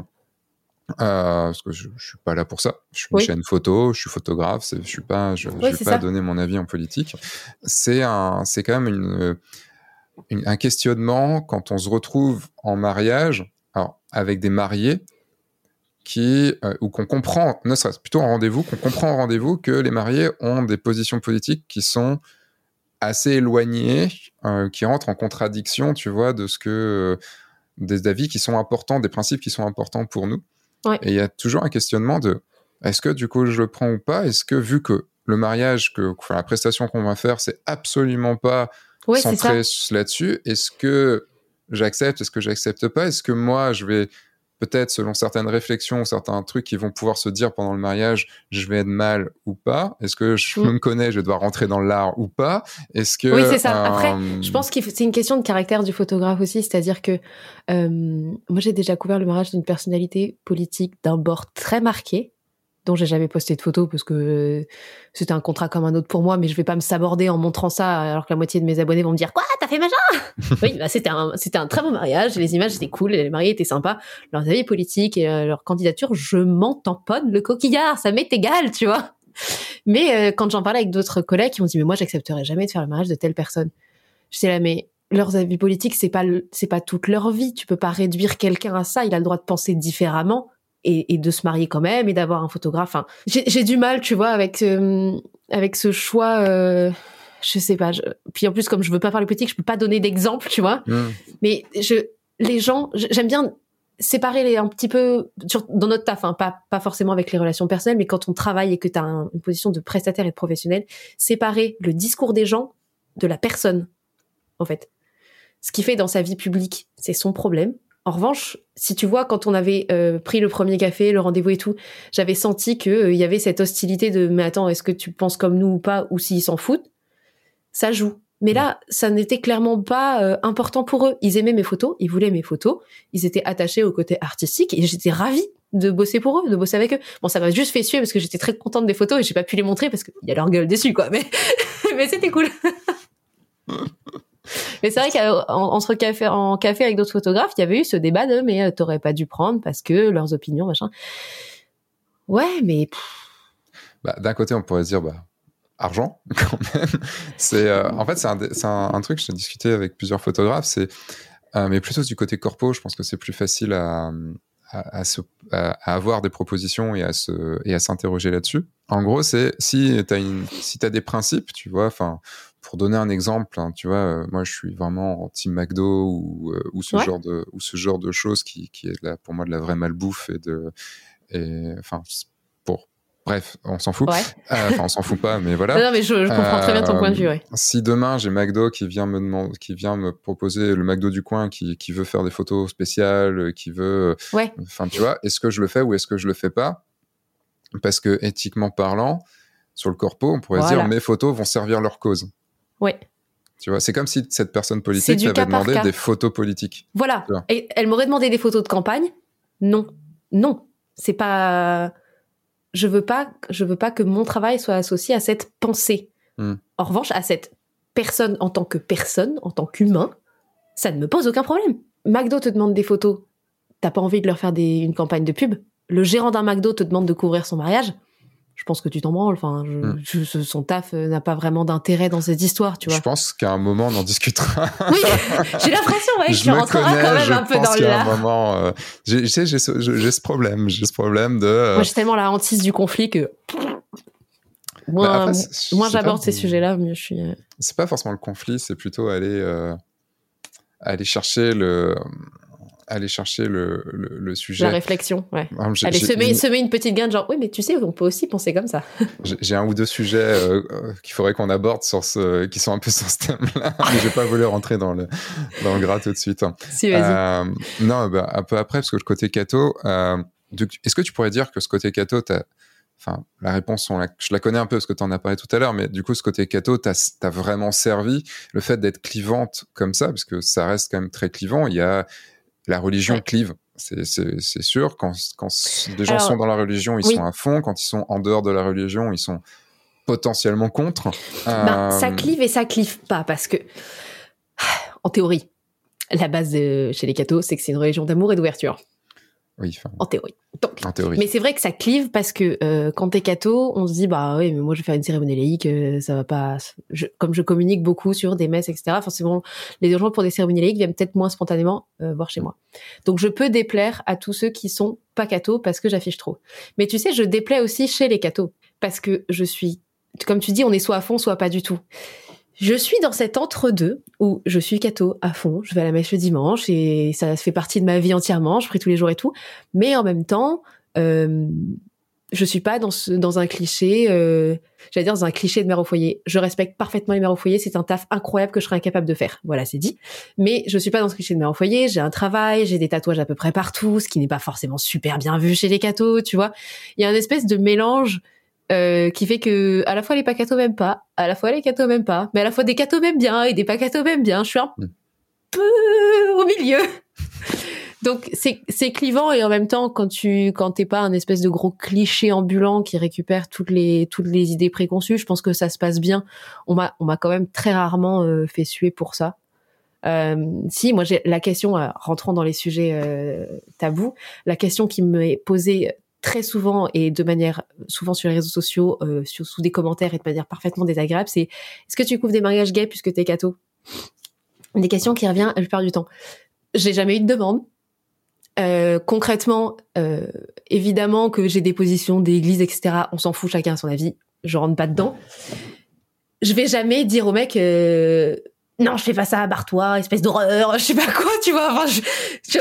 euh, parce que je, je suis pas là pour ça. Je suis une chaîne photo, je suis photographe, je suis pas, je, je vais pas donner mon avis en politique. C'est un, c'est quand même une, une, un questionnement quand on se retrouve en mariage, alors avec des mariés qui euh, ou qu'on comprend, ne serait-ce plutôt en rendez-vous, qu'on comprend en rendez-vous que les mariés ont des positions politiques qui sont assez éloignés, euh, qui rentrent en contradiction, tu vois, de ce que euh, des avis qui sont importants, des principes qui sont importants pour nous. Et il y a toujours un questionnement de est-ce que du coup je le prends ou pas? Est-ce que vu que le mariage, que la prestation qu'on va faire, c'est absolument pas centré là-dessus, est-ce que j'accepte Est-ce que j'accepte pas? Est-ce que moi je vais peut-être selon certaines réflexions, certains trucs qui vont pouvoir se dire pendant le mariage, je vais être mal ou pas? Est-ce que je mm. me connais, je dois rentrer dans l'art ou pas? Est-ce que oui, c'est ça. Après, euh, je pense que c'est une question de caractère du photographe aussi, c'est-à-dire que euh, moi j'ai déjà couvert le mariage d'une personnalité politique d'un bord très marqué dont j'ai jamais posté de photos parce que c'était un contrat comme un autre pour moi, mais je vais pas me saborder en montrant ça alors que la moitié de mes abonnés vont me dire quoi t'as fait machin Oui, bah c'était un c'était un très beau mariage, les images étaient cool, les mariés étaient sympas, leurs avis politiques et euh, leur candidature, je m'en tamponne le coquillard, ça m'est égal, tu vois. Mais euh, quand j'en parlais avec d'autres collègues, ils m'ont dit mais moi j'accepterais jamais de faire le mariage de telle personne. Je sais là mais leurs avis politiques c'est pas c'est pas toute leur vie, tu peux pas réduire quelqu'un à ça, il a le droit de penser différemment et, de se marier quand même et d'avoir un photographe. Enfin, j'ai du mal, tu vois, avec euh, avec ce choix. Euh, je sais pas. Puis en plus, comme je veux pas parler politique, je peux pas donner d'exemple, tu vois. Mmh. Mais je, les gens, j'aime bien séparer les un petit peu dans notre taf, hein, pas pas forcément avec les relations personnelles, mais quand on travaille et que tu as une position de prestataire et de professionnel, séparer le discours des gens de la personne, en fait. Ce qui fait dans sa vie publique, c'est son problème. En revanche, si tu vois, quand on avait euh, pris le premier café, le rendez-vous et tout, j'avais senti qu'il euh, y avait cette hostilité de mais attends, est-ce que tu penses comme nous ou pas, ou s'ils s'en foutent, ça joue. Mais là, ça n'était clairement pas euh, important pour eux. Ils aimaient mes photos, ils voulaient mes photos, ils étaient attachés au côté artistique et j'étais ravie de bosser pour eux, de bosser avec eux. Bon, ça m'a juste fait suer parce que j'étais très contente des photos et j'ai pas pu les montrer parce qu'il y a leur gueule dessus, quoi. Mais, mais c'était cool. mais c'est vrai qu'entre café, en café avec d'autres photographes, il y avait eu ce débat de mais euh, t'aurais pas dû prendre parce que leurs opinions, machin. Ouais, mais. Bah, d'un côté, on pourrait se dire, bah, argent quand même. C'est, euh, en fait, c'est un, truc. J'ai discuté avec plusieurs photographes. C'est, euh, mais plutôt du côté corpo. Je pense que c'est plus facile à, à, avoir des propositions et à se et à s'interroger là-dessus. En gros, c'est si t'as si t'as des principes, tu vois. Enfin, pour donner un exemple, hein, tu vois, euh, moi, je suis vraiment anti McDo ou euh, ou ce Ouais. genre de ou ce genre de choses qui qui est là pour moi de la vraie malbouffe et de et enfin pour bref, on s'en fout. Ouais. Euh, Enfin, on s'en fout pas, mais voilà. non, mais je, je comprends très bien ton point de vue, ouais. Si demain j'ai McDo qui vient me demander, qui vient me proposer le McDo du coin, qui, qui veut faire des photos spéciales, qui veut, Ouais. enfin tu vois, est-ce que je le fais ou est-ce que je le fais pas? Parce que éthiquement parlant, sur le corpo, on pourrait se dire mes photos vont servir leur cause. Ouais. Tu vois, c'est comme si cette personne politique t'avait demandé cas. des photos politiques. Voilà. Et elle m'aurait demandé des photos de campagne. Non. Non. C'est pas, je veux pas, je veux pas que mon travail soit associé à cette pensée. Hmm. En revanche, à cette personne en tant que personne, en tant qu'humain, ça ne me pose aucun problème. McDo te demande des photos. T'as pas envie de leur faire des, une campagne de pub. Le gérant d'un McDo te demande de couvrir son mariage. Je pense que tu t'en branles. Enfin, je- Hmm. je- son taf euh, n'a pas vraiment d'intérêt dans cette histoire, tu vois. Je pense qu'à un moment on en discutera. Oui, j'ai l'impression ouais, que je tu me rentreras connais, quand même je un peu pense dans a un moment, euh, j'ai, tu ce, problème, j'ai ce problème de. euh, Moi, j'ai tellement la hantise du conflit que moins, bah, moins pas- j'aborde ces sujets-là, mieux je suis. euh, c'est pas forcément le conflit, c'est plutôt aller euh, aller chercher le aller chercher le, le, le sujet. La réflexion, ouais. J'ai- Allez, semer, une- semer une petite graine, genre, oui, mais tu sais, on peut aussi penser comme ça. J'ai un ou deux sujets euh, euh, qu'il faudrait qu'on aborde sur ce, qui sont un peu sur ce thème-là, mais j'ai pas voulu rentrer dans le dans le gras tout de suite. si, vas-y. Euh, non, bah, un peu après, parce que le côté cato, euh, est-ce que tu pourrais dire que ce côté cato, t'as, enfin, la réponse, on la, je la connais un peu parce que tu en as parlé tout à l'heure, mais du coup, ce côté cato, t'as, t'as vraiment servi le fait d'être clivante comme ça, parce que ça reste quand même très clivant. Il y a la religion clive. C'est, sûr, quand, quand les gens Alors, sont dans la religion, ils oui. sont à fond. Quand ils sont en dehors de la religion, ils sont potentiellement contre. Ben, ça Euh, clive et ça clive pas, parce que, en théorie, la base de- chez les cathos, c'est que c'est une religion d'amour et d'ouverture. Oui, enfin, En théorie. Donc, en théorie. Mais c'est vrai que ça clive parce que euh, quand t'es catho, on se dit bah oui mais moi je vais faire une cérémonie laïque, euh, ça va pas. Je- comme je communique beaucoup sur des messes etc. Forcément les gens pour des cérémonies laïques viennent peut-être moins spontanément euh, voir chez moi. Donc je peux déplaire à tous ceux qui sont pas cathos parce que j'affiche trop. Mais tu sais je déplais aussi chez les cathos parce que je suis comme tu dis on est soit à fond soit pas du tout. Je suis dans cet entre-deux où je suis catho à fond, je vais à la messe le dimanche et ça fait partie de ma vie entièrement, je prie tous les jours et tout. Mais en même temps, euh, je suis pas dans, un cliché, euh, j'allais dire dans un cliché de mère au foyer. Je respecte parfaitement les mères au foyer, c'est un taf incroyable que je serais incapable de faire. Voilà, c'est dit. Mais je suis pas dans ce cliché de mère au foyer, j'ai un travail, j'ai des tatouages à peu près partout, ce qui n'est pas forcément super bien vu chez les cathos, tu vois. Il y a une espèce de mélange euh, qui fait que à la fois les pas cathos m'aiment pas, à la fois les cathos m'aiment pas, mais à la fois des cathos m'aiment bien et des pas cathos m'aiment bien. Je suis un Mm. peu au milieu. Donc c'est c'est clivant et en même temps quand tu quand t'es pas un espèce de gros cliché ambulant qui récupère toutes les toutes les idées préconçues, je pense que ça se passe bien. On m'a on m'a quand même très rarement euh, fait suer pour ça. Euh, si moi j'ai la question euh, rentrant dans les sujets euh, tabous, la question qui me est posée très souvent et de manière souvent sur les réseaux sociaux, euh, sous des commentaires et de manière parfaitement désagréable, c'est est-ce que tu couvres des mariages gays puisque t'es catho? Des questions qui revient la plupart du temps. J'ai jamais eu de demande. Euh, concrètement, euh, évidemment que j'ai des positions d'église, etc. On s'en fout, chacun a son avis. Je rentre pas dedans. Je vais jamais dire au mec, euh, non, je fais pas ça, barre-toi, espèce d'horreur, je sais pas quoi, tu vois. Enfin, je-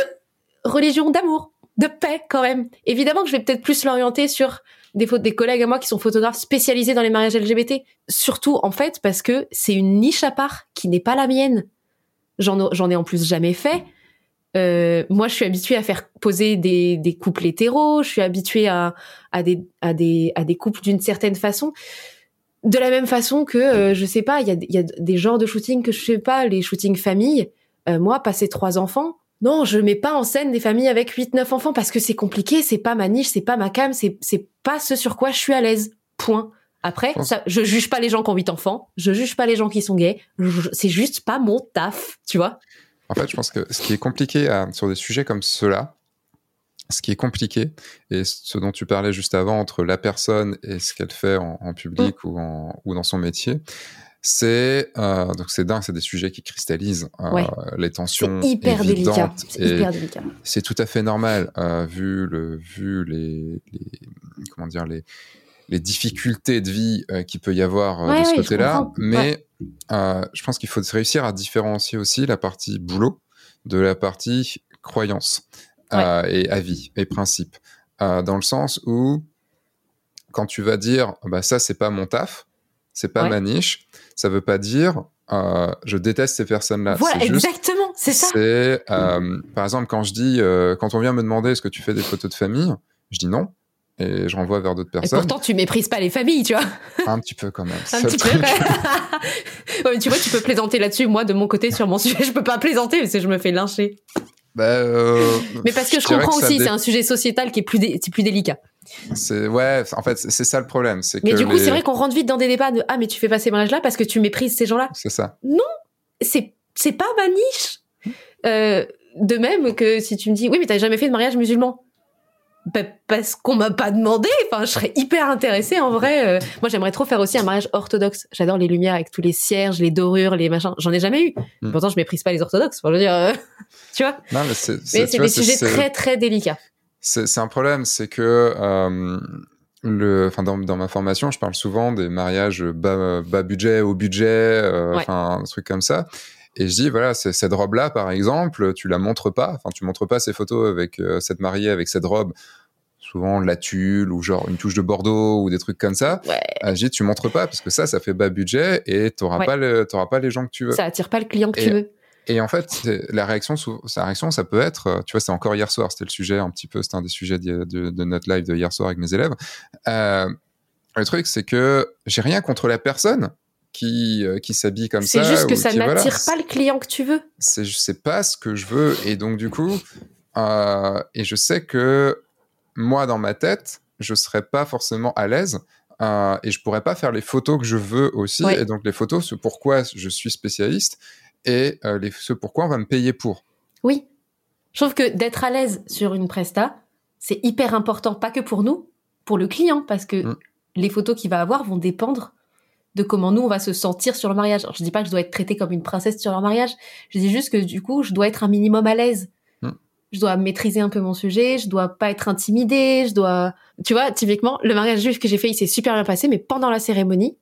Religion d'amour, de paix quand même. Évidemment que je vais peut-être plus l'orienter sur des, des collègues à moi qui sont photographes spécialisés dans les mariages LGBT. Surtout, en fait, parce que c'est une niche à part qui n'est pas la mienne. J'en ai- en plus jamais fait. Euh, moi, je suis habituée à faire poser des, des couples hétéros. Je suis habituée à, à, des, à, des, à des couples d'une certaine façon. De la même façon que, euh, je sais pas, il y a, y a des genres de shooting que je fais pas, les shootings famille. Euh, moi, passer trois enfants, non, je mets pas en scène des familles avec 8-9 enfants parce que c'est compliqué, c'est pas ma niche, c'est pas ma cam, c'est, c'est pas ce sur quoi je suis à l'aise. Point. Après, Je pense- ça, je juge pas les gens qui ont 8 enfants, je juge pas les gens qui sont gays, c'est juste pas mon taf, tu vois. En fait, je pense que ce qui est compliqué à- sur des sujets comme ceux-là, ce qui est compliqué, et ce dont tu parlais juste avant entre la personne et ce qu'elle fait en, en public Mm. ou, en- ou dans son métier, c'est euh, donc c'est dingue, c'est des sujets qui cristallisent euh, Ouais. les tensions C'est hyper délicat. c'est tout à fait normal euh, vu le vu les, les- comment dire les les difficultés de vie qu'il peut y avoir Ouais, de ce ouais, côté-là, mais je pense qu'il faut réussir à différencier aussi la partie boulot de la partie croyance et avis et principe, dans le sens où quand tu vas dire bah ça c'est pas mon taf, c'est pas ma niche, ça veut pas dire euh, je déteste ces personnes-là. voilà, exactement, c'est ça. c'est, euh, par exemple, quand je dis, euh, quand on vient me demander est-ce que tu fais des photos de famille, je dis non. Et je renvoie vers d'autres Et personnes. pourtant, tu méprises pas les familles, tu vois. Un petit peu quand même. Un petit peu. Ouais, mais tu vois, tu peux plaisanter là-dessus. Moi, de mon côté, sur mon sujet, je peux pas plaisanter parce que je me fais lyncher. Bah, euh, Mais parce que je, comprends aussi, dé- c'est un sujet sociétal qui est plus, dé- plus délicat. c'est- ouais, en fait, c'est ça le problème. C'est Mais que du coup, les- c'est vrai qu'on rentre vite dans des débats de ah mais tu fais pas ces mariages là parce que tu méprises ces gens-là. C'est ça. C'est c'est pas ma niche. Euh, de même que si tu me dis oui mais t'as jamais fait de mariage musulman. Bah, parce qu'on m'a pas demandé. Enfin, je serais hyper intéressée en vrai. Euh, moi, j'aimerais trop faire aussi un mariage orthodoxe. J'adore les lumières avec tous les cierges, les dorures, les machins. J'en ai jamais eu. Mm. Pourtant, je méprise pas les orthodoxes. Enfin, je veux dire, euh, tu vois? Non, mais c'est des sujets très très délicats. C'est un problème, c'est que euh, le, enfin dans, dans ma formation, je parle souvent des mariages bas, bas budget, haut budget, euh, Ouais. enfin un truc comme ça. Et je dis voilà, c'est- cette robe-là, par exemple, tu la montres pas. Enfin, tu montres pas ces photos avec euh, cette mariée avec cette robe, souvent la tulle ou genre une touche de Bordeaux ou des trucs comme ça. Ouais. Euh, je dis tu montres pas parce que ça, ça fait bas budget et t'auras Ouais. pas le, t'auras pas les gens que tu veux. Ça attire pas le client que Et- tu veux. Et en fait, c'est- la réaction, sa réaction, ça peut être, euh, tu vois, c'était encore hier soir, c'était le sujet un petit peu, c'était un des sujets de, de- de notre live de hier soir avec mes élèves. Euh, le truc, c'est que j'ai rien contre la personne qui, euh, qui s'habille comme ça. C'est juste que ça voilà. n'attire pas le client que tu veux. C'est, c'est pas ce que je veux. Et donc, du coup, euh, et je sais que moi, dans ma tête, je serais pas forcément à l'aise. euh, et je pourrais pas faire les photos que je veux aussi. Et donc, les photos, ce pourquoi je suis spécialiste et euh, les, ce pourquoi on va me payer pour. Oui. Je trouve que d'être à l'aise sur une presta, c'est hyper important, pas que pour nous, pour le client, parce que Mm. les photos qu'il va avoir vont dépendre de comment nous on va se sentir sur le mariage. Alors, je dis pas que je dois être traitée comme une princesse sur leur mariage, je dis juste que du coup, je dois être un minimum à l'aise. Mm. Je dois maîtriser un peu mon sujet, je dois pas être intimidée, je dois, tu vois, typiquement, le mariage juif que j'ai fait, il s'est super bien passé, mais pendant la cérémonie,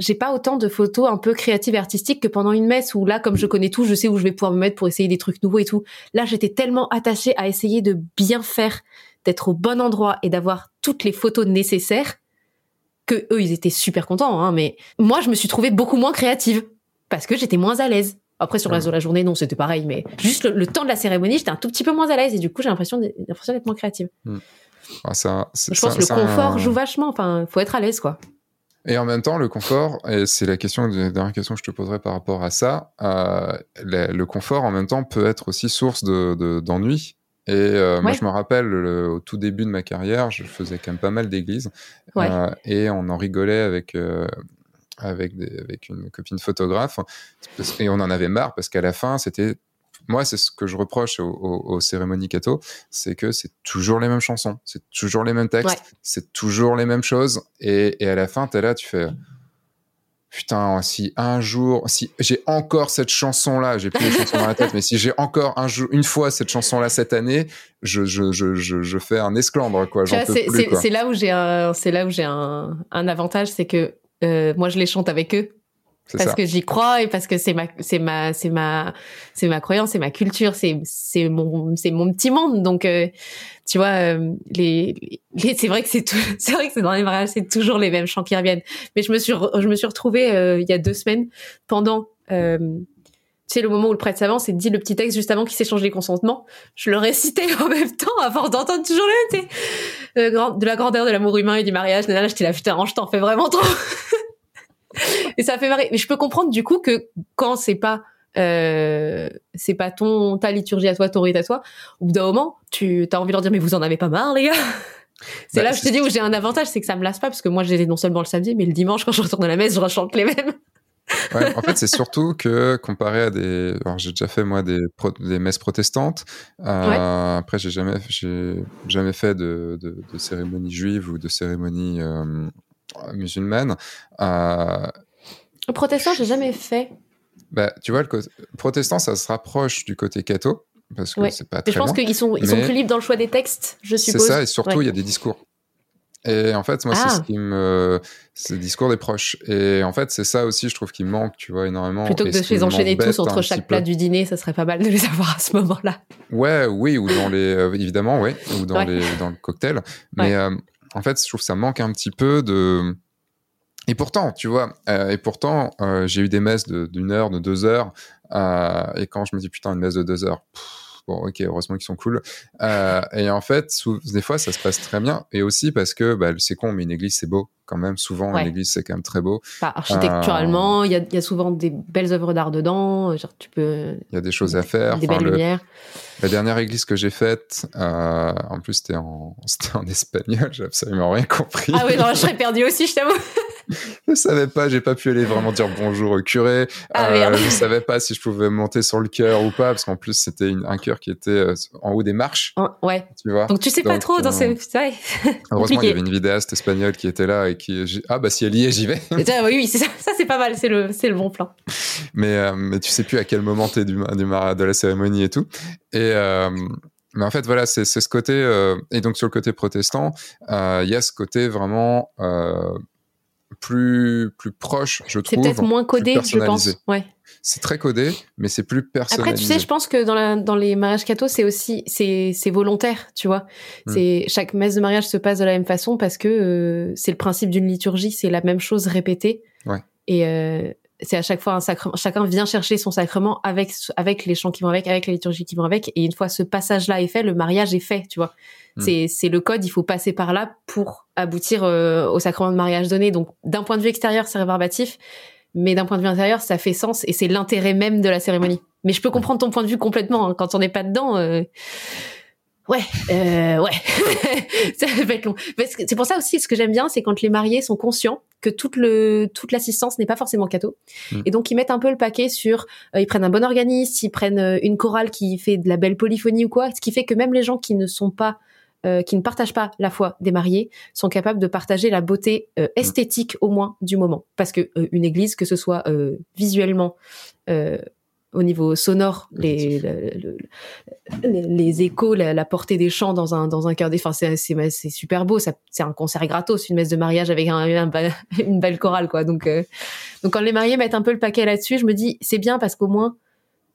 j'ai pas autant de photos un peu créatives et artistiques que pendant une messe où là, comme je connais tout, je sais où je vais pouvoir me mettre pour essayer des trucs nouveaux et tout. Là, j'étais tellement attachée à essayer de bien faire, d'être au bon endroit et d'avoir toutes les photos nécessaires que eux, ils étaient super contents. Hein, mais moi, je me suis trouvée beaucoup moins créative parce que j'étais moins à l'aise. Après, sur le reste de la journée, non, c'était pareil, mais juste le, le temps de la cérémonie, j'étais un tout petit peu moins à l'aise et du coup, j'ai l'impression d'être moins créative. Ah, un- c'est- Je pense que le confort un- joue vachement. Enfin, faut être à l'aise, quoi. Et en même temps, le confort, et c'est la question, la dernière question que je te poserai par rapport à ça, euh, le, le confort en même temps peut être aussi source de, de- d'ennui. Et euh, moi, je me rappelle, le- au tout début de ma carrière, je faisais quand même pas mal d'églises. Ouais. Euh, et on en rigolait avec, euh, avec, des- avec une copine photographe. Et on en avait marre parce qu'à la fin, c'était. Moi, c'est ce que je reproche aux, aux- aux cérémonies catho, c'est que c'est toujours les mêmes chansons, c'est toujours les mêmes textes, Ouais. c'est toujours les mêmes choses. Et, et à la fin, t'es là, tu fais. Putain, si un jour, si j'ai encore cette chanson-là, j'ai plus les chansons dans la tête, mais si j'ai encore un jour, une fois cette chanson-là cette année, je, je, je, je, je fais un esclandre, quoi. C'est, là où j'ai un, c'est là où j'ai un, un avantage, c'est que euh, moi je les chante avec eux parce ça. que j'y crois et parce que c'est ma, c'est ma, c'est ma, c'est ma croyance, c'est ma culture, c'est, c'est mon, c'est mon petit monde. Donc, euh, tu vois, euh, les, les- c'est vrai que c'est c'est vrai que c'est dans les mariages, c'est toujours les mêmes chants qui reviennent. Mais je me suis, je me suis retrouvée euh, il y a deux semaines pendant. Euh, tu sais, le moment où le prêtre s'avance et dit le petit texte juste avant qu'il s'échange les consentements, je le récitais en même temps avant d'entendre toujours le tu sais, euh, de la grandeur de l'amour humain et du mariage. Là, j'étais là, putain, je t'en fais vraiment trop. et ça fait marrer. Mais je peux comprendre du coup que quand c'est pas euh, c'est pas ton ta liturgie à toi, ton rite à toi. Au bout d'un moment, tu as envie de leur dire mais vous en avez pas marre les gars. C'est Bah, là je te dis où j'ai un avantage, c'est que ça me lasse pas parce que moi j'ai non seulement le samedi, mais le dimanche quand je retourne à la messe, je rechante les mêmes. Ouais, en fait, c'est surtout que comparé à des. Alors, j'ai déjà fait moi des, pro- des messes protestantes. Euh, Après, j'ai jamais, j'ai jamais fait de, de, de cérémonie juive ou de cérémonie euh, musulmane. Euh, Le protestant, j'ai jamais fait. bah, tu vois, le côté protestant, ça se rapproche du côté catho parce que Ouais. c'est pas Mais très je pense qu'ils sont ils sont plus libres dans le choix des textes, je C'est suppose. ça, et surtout, il Ouais. y a des discours. Et en fait, moi, Ah. c'est ce qui me. C'est le discours des proches. Et en fait, c'est ça aussi, je trouve, qui manque, tu vois, énormément. Plutôt que de les enchaîner tous entre chaque plat du dîner, ça serait pas mal de les avoir à ce moment-là. Ouais, oui, ou dans les. euh, évidemment, ouais, ou dans, Ouais. les, dans le cocktail. Mais euh, en fait, je trouve que ça manque un petit peu de. Et pourtant, tu vois, euh, et pourtant, euh, j'ai eu des messes d'une heure, de deux heures. euh, et quand je me dis, putain, une messe de deux heures. Bon, ok, heureusement qu'ils sont cool. Euh, et en fait, des fois, ça se passe très bien. Et aussi parce que, bah, c'est con, mais une église, c'est beau quand même. Souvent, Ouais. une église, c'est quand même très beau. Architecturalement, Ah. il y, a, il y a souvent des belles œuvres d'art dedans. Genre, tu peux. Il y a des choses à faire. Des Enfin, belles le- lumières. La dernière église que j'ai faite, euh, en plus c'était en, en espagnol, j'ai absolument rien compris. Ah oui, non, je serais perdue aussi, je t'avoue. je savais pas, j'ai pas pu aller vraiment dire bonjour au curé. Ah, Euh, je savais pas si je pouvais monter sur le chœur ou pas, parce qu'en plus c'était un chœur qui était euh, en haut des marches, Hein, Ouais. tu vois. Donc tu sais pas Donc, trop dans euh, ces. Ouais. Heureusement, il y avait une vidéaste espagnole qui était là et qui, ah bah si elle y est, j'y vais. Oui, oui, ça, ça c'est pas mal, c'est le, c'est le bon plan. mais, euh, mais tu sais plus à quel moment t'es du, du de la cérémonie et tout. Et euh, mais en fait, voilà, c'est ce côté. euh, et donc sur le côté protestant, euh, il y a ce côté vraiment plus plus proche, je C'est trouve. peut-être moins codé, je pense. Ouais. C'est très codé, mais c'est plus personnalisé. Après, tu sais, je pense que dans, la, dans les mariages cathos, c'est aussi c'est c'est volontaire, tu vois. Mm. C'est chaque messe de mariage se passe de la même façon parce que euh, c'est le principe d'une liturgie, c'est la même chose répétée. Ouais. Et euh, c'est à chaque fois un sacrement. Chacun vient chercher son sacrement avec avec les chants qui vont avec, avec la liturgie qui vont avec. Et une fois ce passage-là est fait, le mariage est fait, tu vois. Mm. C'est c'est le code, il faut passer par là pour aboutir euh, au sacrement de mariage donné. Donc d'un point de vue extérieur, c'est rébarbatif. Mais d'un point de vue intérieur, ça fait sens et c'est l'intérêt même de la cérémonie. Mais je peux comprendre ton point de vue complètement. hein. Quand on n'est pas dedans, euh... ouais, euh, ouais, ça va être long. C'est pour ça aussi, ce que j'aime bien, c'est quand les mariés sont conscients que toute le toute l'assistance n'est pas forcément catho, Mm. et donc ils mettent un peu le paquet sur, euh, ils prennent un bon organisme, ils prennent euh, une chorale qui fait de la belle polyphonie ou quoi, ce qui fait que même les gens qui ne sont pas euh, qui ne partagent pas la foi des mariés sont capables de partager la beauté euh, esthétique au moins du moment. Parce que euh, une église, que ce soit euh, visuellement, euh, au niveau sonore, les, le- le- les, les échos, la, la portée des chants dans un dans un cœur des, enfin c'est c'est c'est super beau. Ça c'est un concert gratos, une messe de mariage avec un, une belle chorale quoi. Donc euh, donc quand les mariés mettent un peu le paquet là-dessus, je me dis c'est bien parce qu'au moins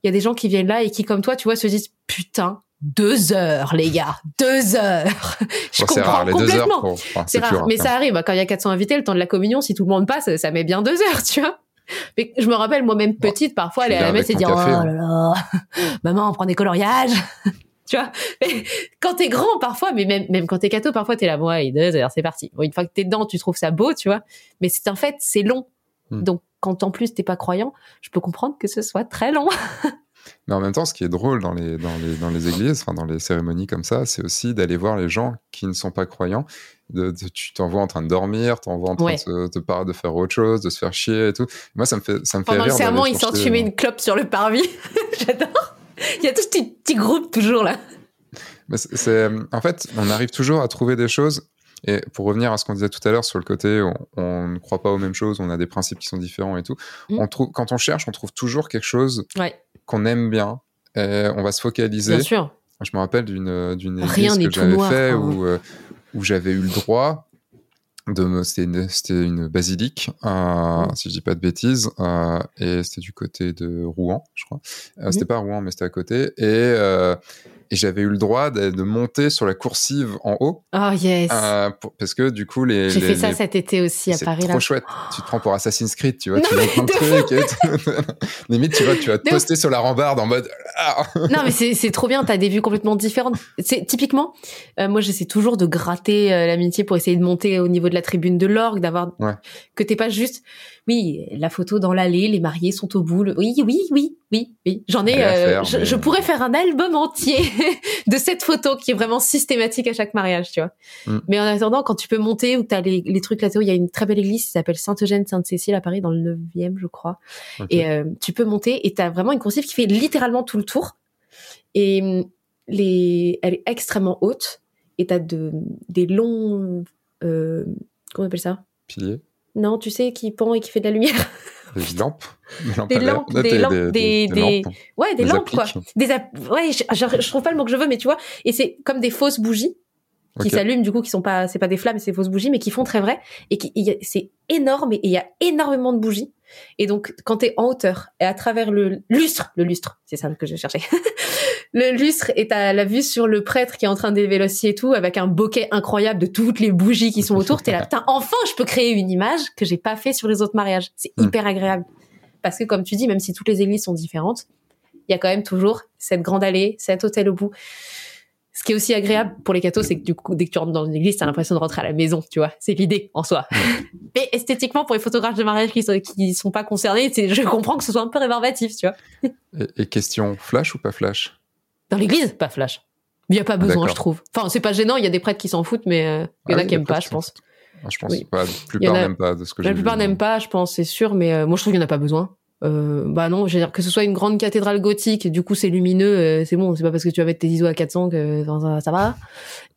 il y a des gens qui viennent là et qui comme toi tu vois se disent putain deux heures les gars deux heures. je Bon, comprends rare, les deux heures. complètement. pour- enfin, C'est rare, mais ça arrive. Quand il y a 400 invités, le temps de la communion, si tout le monde passe, ça met bien deux heures, tu vois. Mais je me rappelle moi-même petite, parfois aller à la messe et dire oh hein. là là, maman, on prend des coloriages. tu vois. Mais quand t'es grand, parfois, mais même même quand t'es catho, parfois t'es là, bon, allez, deux heures, c'est parti. Bon, une fois que t'es dedans, tu trouves ça beau, tu vois. Mais c'est en fait, c'est long. Hmm. Donc quand en plus t'es pas croyant, je peux comprendre que ce soit très long. Mais en même temps, ce qui est drôle dans les, dans les, dans les églises, enfin dans les cérémonies comme ça, c'est aussi d'aller voir les gens qui ne sont pas croyants. De, de- tu t'en vois en train de dormir, t'en vois en train Ouais. de, se- de, de faire autre chose, de se faire chier et tout. Moi, ça me fait, ça me fait Pendant le rire. serment, d'aller ils chercher- fumer une clope sur le parvis. J'adore. Il y a tout ce petit, petit groupe toujours là. Mais c'est- en fait, on arrive toujours à trouver des choses. Et pour revenir à ce qu'on disait tout à l'heure sur le côté, on, on ne croit pas aux mêmes choses, on a des principes qui sont différents et tout. Mm. On trouve, quand on cherche, on trouve toujours quelque chose Ouais. Qu'on aime bien. Et on va se focaliser. Bien sûr. Je me rappelle d'une d'une église n'est que j'avais fait hein. où, euh, où j'avais eu le droit de me c'était une, c'était une basilique euh, Mm. si je dis pas de bêtises euh, et c'était du côté de Rouen je crois Euh, Mm. c'était pas Rouen mais c'était à côté et euh, et j'avais eu le droit de, de monter sur la coursive en haut Oh yes. euh, pour- parce que du coup les J'ai fait ça les- cet été aussi à c'est Paris trop là. chouette. Tu te prends pour Assassin's Creed, tu vois, Non, tu vois plein de trucs. et. Limite, tu vois, tu vas te poster sur la rambarde en mode. Ah Non mais c'est c'est trop bien, t'as des vues complètement différentes. C'est typiquement, euh, moi j'essaie toujours de gratter euh, l'amitié pour essayer de monter au niveau de la tribune de l'orgue, d'avoir Ouais. que t'es pas juste. Oui, la photo dans l'allée, les mariés sont au bout. Oui, oui, oui, oui, oui. J'en ai. Euh, je, pourrais faire un album entier de cette photo qui est vraiment systématique à chaque mariage, tu vois. Mm. Mais en attendant, quand tu peux monter, où t'as les, les trucs là-haut, il y a une très belle église qui s'appelle Sainte-Eugène, Sainte-Cécile à Paris, dans le 9e, je crois. Et euh, tu peux monter et t'as vraiment une coursive qui fait littéralement tout le tour. Et mm, les, elle est extrêmement haute et t'as de, des longs, euh, comment on appelle ça? Piliers Non, tu sais, qui pend et qui fait de la lumière. Des lampes. Des lampes, des, lampes, des, des, Ouais, des, lampes, quoi. Des ouais, je, je, trouve pas le mot que je veux, mais tu vois, et c'est comme des fausses bougies qui s'allument du coup qui sont pas c'est pas des flammes c'est fausses bougies mais qui font très vrai et qui c'est énorme et il y a énormément de bougies. Et donc quand tu es en hauteur et à travers le lustre le lustre c'est ça que je cherchais le lustre est à la vue sur le prêtre qui est en train l'hostie et tout, avec un bouquet incroyable de toutes les bougies qui sont autour. T'es là, putain, enfin, je peux créer une image que j'ai pas fait sur les autres mariages. C'est hmm. hyper agréable. Parce que comme tu dis, même si toutes les églises sont différentes, il y a quand même toujours cette grande allée, cet hôtel au bout. Ce qui est aussi agréable pour les cathos, c'est que du coup, dès que tu rentres dans une église, t'as l'impression de rentrer à la maison, tu vois. C'est l'idée en soi. Mais esthétiquement, pour les photographes de mariage qui sont, qui sont pas concernés, je comprends que ce soit un peu rébarbatif, tu vois. et question, flash ou pas flash? Dans l'église, pas flash. Il n'y a pas besoin, je trouve. Enfin, c'est pas gênant, il y a des prêtres qui s'en foutent, mais euh, il y en a ah qui aiment pas, je pense. Ah, je pense pas. La plupart n'aiment pas de ce que j'ai La plupart n'aiment pas, je pense, c'est sûr, mais euh, moi je trouve qu'il n'y en a pas besoin. Euh, bah non, je veux dire que ce soit une grande cathédrale gothique, du coup c'est lumineux, euh, c'est bon, c'est pas parce que tu vas mettre tes ISO à 400 que ça, ça va.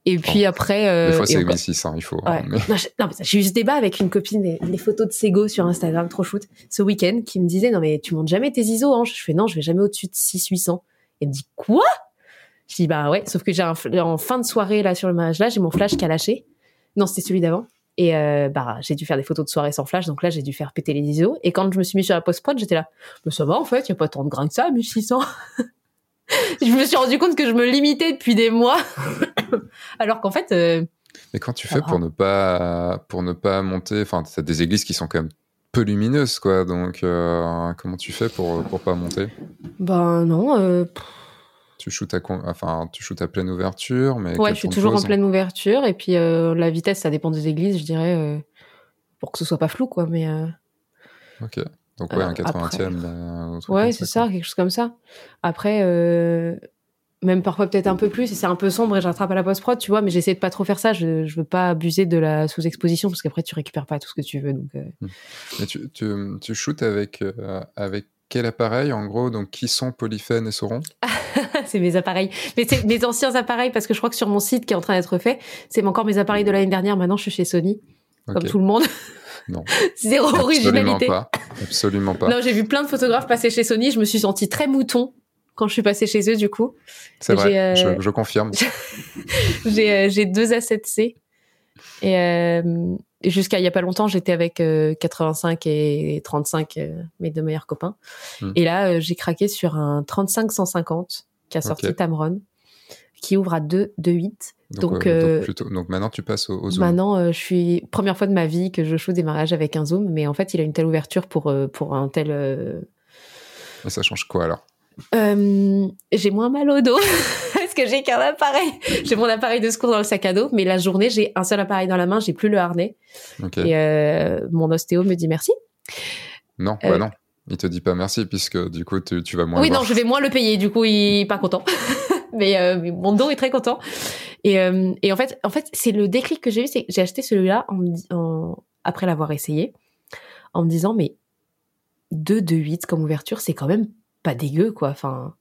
Et puis après, euh, des fois c'est 1600, il faut. Hein, ouais. Non, j'ai eu ce débat avec une copine des, photos de Sego sur Instagram, trop shoot, ce week-end, qui me disait non mais tu montes jamais tes ISO, hein. Je fais non, je vais jamais au-dessus de 6 800. Et elle me dit quoi? Je dis bah ouais, sauf que j'ai en fin de soirée là sur le mariage là, j'ai mon flash qui a lâché. Non, c'était celui d'avant. Et euh, bah j'ai dû faire des photos de soirée sans flash, donc là j'ai dû faire péter les ISO. Et quand je me suis mis sur la post prod, j'étais là, mais ça va en fait, il y a pas tant de grains que ça, 1600. je me suis rendu compte que je me limitais depuis des mois, alors qu'en fait. Euh, mais quand tu fais pour ne pas pour ne pas monter, enfin t'as des églises qui sont quand même peu lumineuses quoi, donc euh, comment tu fais pour pour pas monter? Ben non. Tu shootes à, enfin, tu shootes à pleine ouverture, mais ouais, je suis toujours en pleine ouverture et puis euh, la vitesse, ça dépend des églises, je dirais, euh, pour que ce soit pas flou, quoi. Mais euh, ok, donc ouais, un 80e. ouais, c'est ça, quelque chose comme ça. Après, même parfois peut-être un peu plus, et c'est un peu sombre et j'attrape à la post prod, tu vois, mais j'essaie de pas trop faire ça. Je, je veux pas abuser de la sous-exposition parce qu'après tu récupères pas tout ce que tu veux. Donc. Hmm. Mais tu, tu, tu shootes avec avec quel appareil en gros? Donc qui sont Polyphène et Sauron? C'est mes appareils. Mais c'est mes anciens appareils parce que je crois que sur mon site qui est en train d'être fait, c'est encore mes appareils de l'année dernière. Maintenant, je suis chez Sony, comme tout le monde. Non. Zéro Absolument originalité. Pas. Absolument pas. Non, j'ai vu plein de photographes passer chez Sony. Je me suis sentie très mouton quand je suis passée chez eux, du coup. C'est vrai, euh, je, confirme. Euh, j'ai deux A7C. Et, euh, jusqu'à il y a pas longtemps, j'étais avec 85 euh, et 35, euh, mes deux meilleurs copains. Hmm. Et là, j'ai craqué sur un 35 150 qui a sorti Tamron, qui ouvre à 2 2 8. Donc, donc, maintenant tu passes au, zoom. Maintenant, je suis première fois de ma vie que je shoot des mariages avec un zoom, mais en fait, il a une telle ouverture pour pour un tel. Mais ça change quoi alors? J'ai moins mal au dos. que j'ai qu'un appareil. J'ai mon appareil de secours dans le sac à dos, mais la journée, j'ai un seul appareil dans la main, j'ai plus le harnais. Et euh, mon ostéo me dit merci. Non, bah euh, non. Il te dit pas merci puisque du coup tu, vas moins. Oui, non, je vais moins le payer. Du coup, il est pas content. Euh, mais, mon dos est très content. Et, en fait, en fait, c'est le déclic que j'ai eu, c'est j'ai acheté celui-là en, après l'avoir essayé, en me disant mais 2 de 8 comme ouverture, c'est quand même pas dégueu quoi. Enfin,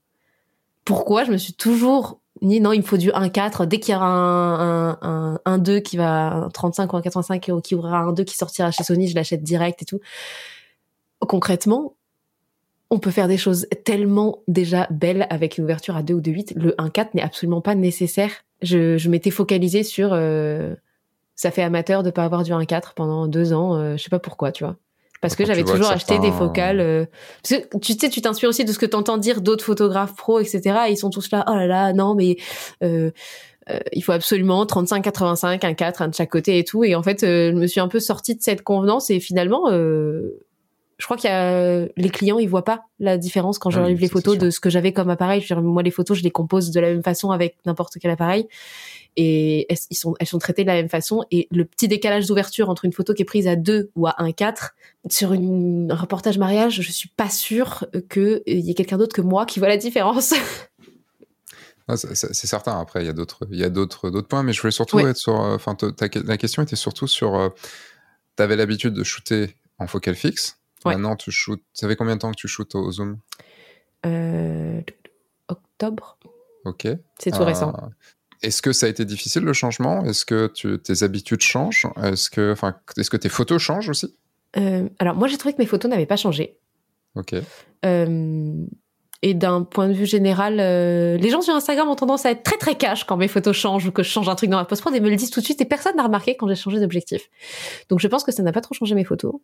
pourquoi je me suis toujours ni non, il me faut du 1-4. Dès qu'il y aura un, un, un, 2 qui va, un 35 ou un 85 qui ouvrira un 2 qui sortira chez Sony, je l'achète direct et tout. Concrètement, on peut faire des choses tellement déjà belles avec une ouverture à 2 ou 2-8. Le 1-4 n'est absolument pas nécessaire. Je, je m'étais focalisée sur, euh, ça fait amateur de pas avoir du 1-4 pendant deux ans. Euh, je sais pas pourquoi, tu vois parce que j'avais toujours acheté des focales. Euh, parce que tu sais, tu t'inspires aussi de ce que t'entends dire d'autres photographes pros, etc. ils sont tous là, oh là là, non mais euh, euh, il faut absolument 35, 85, un 4, un de chaque côté et tout. Et en fait, je me suis un peu sortie de cette convenance et finalement, je crois qu'il y a les clients, ils voient pas la différence quand je Ah oui, les photos de ce que j'avais comme appareil. Je veux dire, moi, les photos, je les compose de la même façon avec n'importe quel appareil, et elles, ils sont, elles sont traitées de la même façon. Et le petit décalage d'ouverture entre une photo qui est prise à 2 ou à 1,4 sur une, un reportage mariage, je suis pas sûre que il y ait quelqu'un d'autre que moi qui voit la différence. Ah, c'est- certain. Après, il y a d'autres, il y a d'autres, d'autres points, mais je voulais surtout être sur. euh, Enfin, la question était surtout sur. tu avais l'habitude de shooter en focale fixe. Maintenant, tu shootes. Ça fait combien de temps que tu shootes au zoom? Euh, octobre, Ok. c'est tout Euh, récent. Est-ce que ça a été difficile le changement? Est-ce que tu- tes habitudes changent? Est-ce que, enfin, est-ce que tes photos changent aussi? Euh, alors moi, j'ai trouvé que mes photos n'avaient pas changé. Ok. Euh, et d'un point de vue général, euh, les gens sur Instagram ont tendance à être très très cash quand mes photos changent ou que je change un truc dans ma post-prod et me le disent tout de suite et personne n'a remarqué quand j'ai changé d'objectif. Donc je pense que ça n'a pas trop changé mes photos.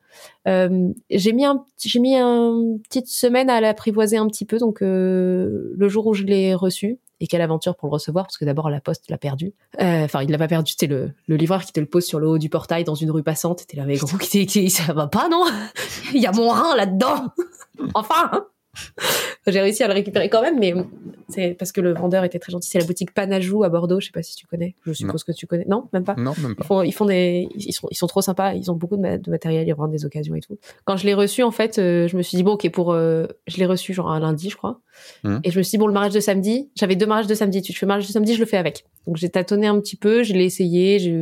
Euh, j'ai mis un, j'ai mis une petite semaine à l'apprivoiser un petit peu. Donc euh, le jour où je l'ai reçu et quelle aventure pour le recevoir parce que d'abord la poste l'a perdu. Euh, Enfin il l'a pas perdu, c'était le, le livreur qui te le pose sur le haut du portail dans une rue passante. T'es là mais gros, qui, qui, ça va pas non? Il y a mon rein là-dedans. enfin. J'ai réussi à le récupérer quand même, mais c'est parce que le vendeur était très gentil. C'est la boutique Panajou à Bordeaux. Je sais pas si tu connais. Je suppose que tu connais. Non, même pas. Non, même Ils pas. font, ils font des, ils sont, ils sont trop sympas. Ils ont beaucoup de, ma- de matériel. Ils vendent des occasions et tout. Quand je l'ai reçu, en fait, euh, je me suis dit bon, ok, pour, euh, je l'ai reçu genre un lundi, je crois. Mhm. Et je me suis dit bon, le mariage de samedi, j'avais deux mariages de samedi. Tu fais mariage de samedi, je le fais avec. Donc j'ai tâtonné un petit peu, je l'ai essayé, j'ai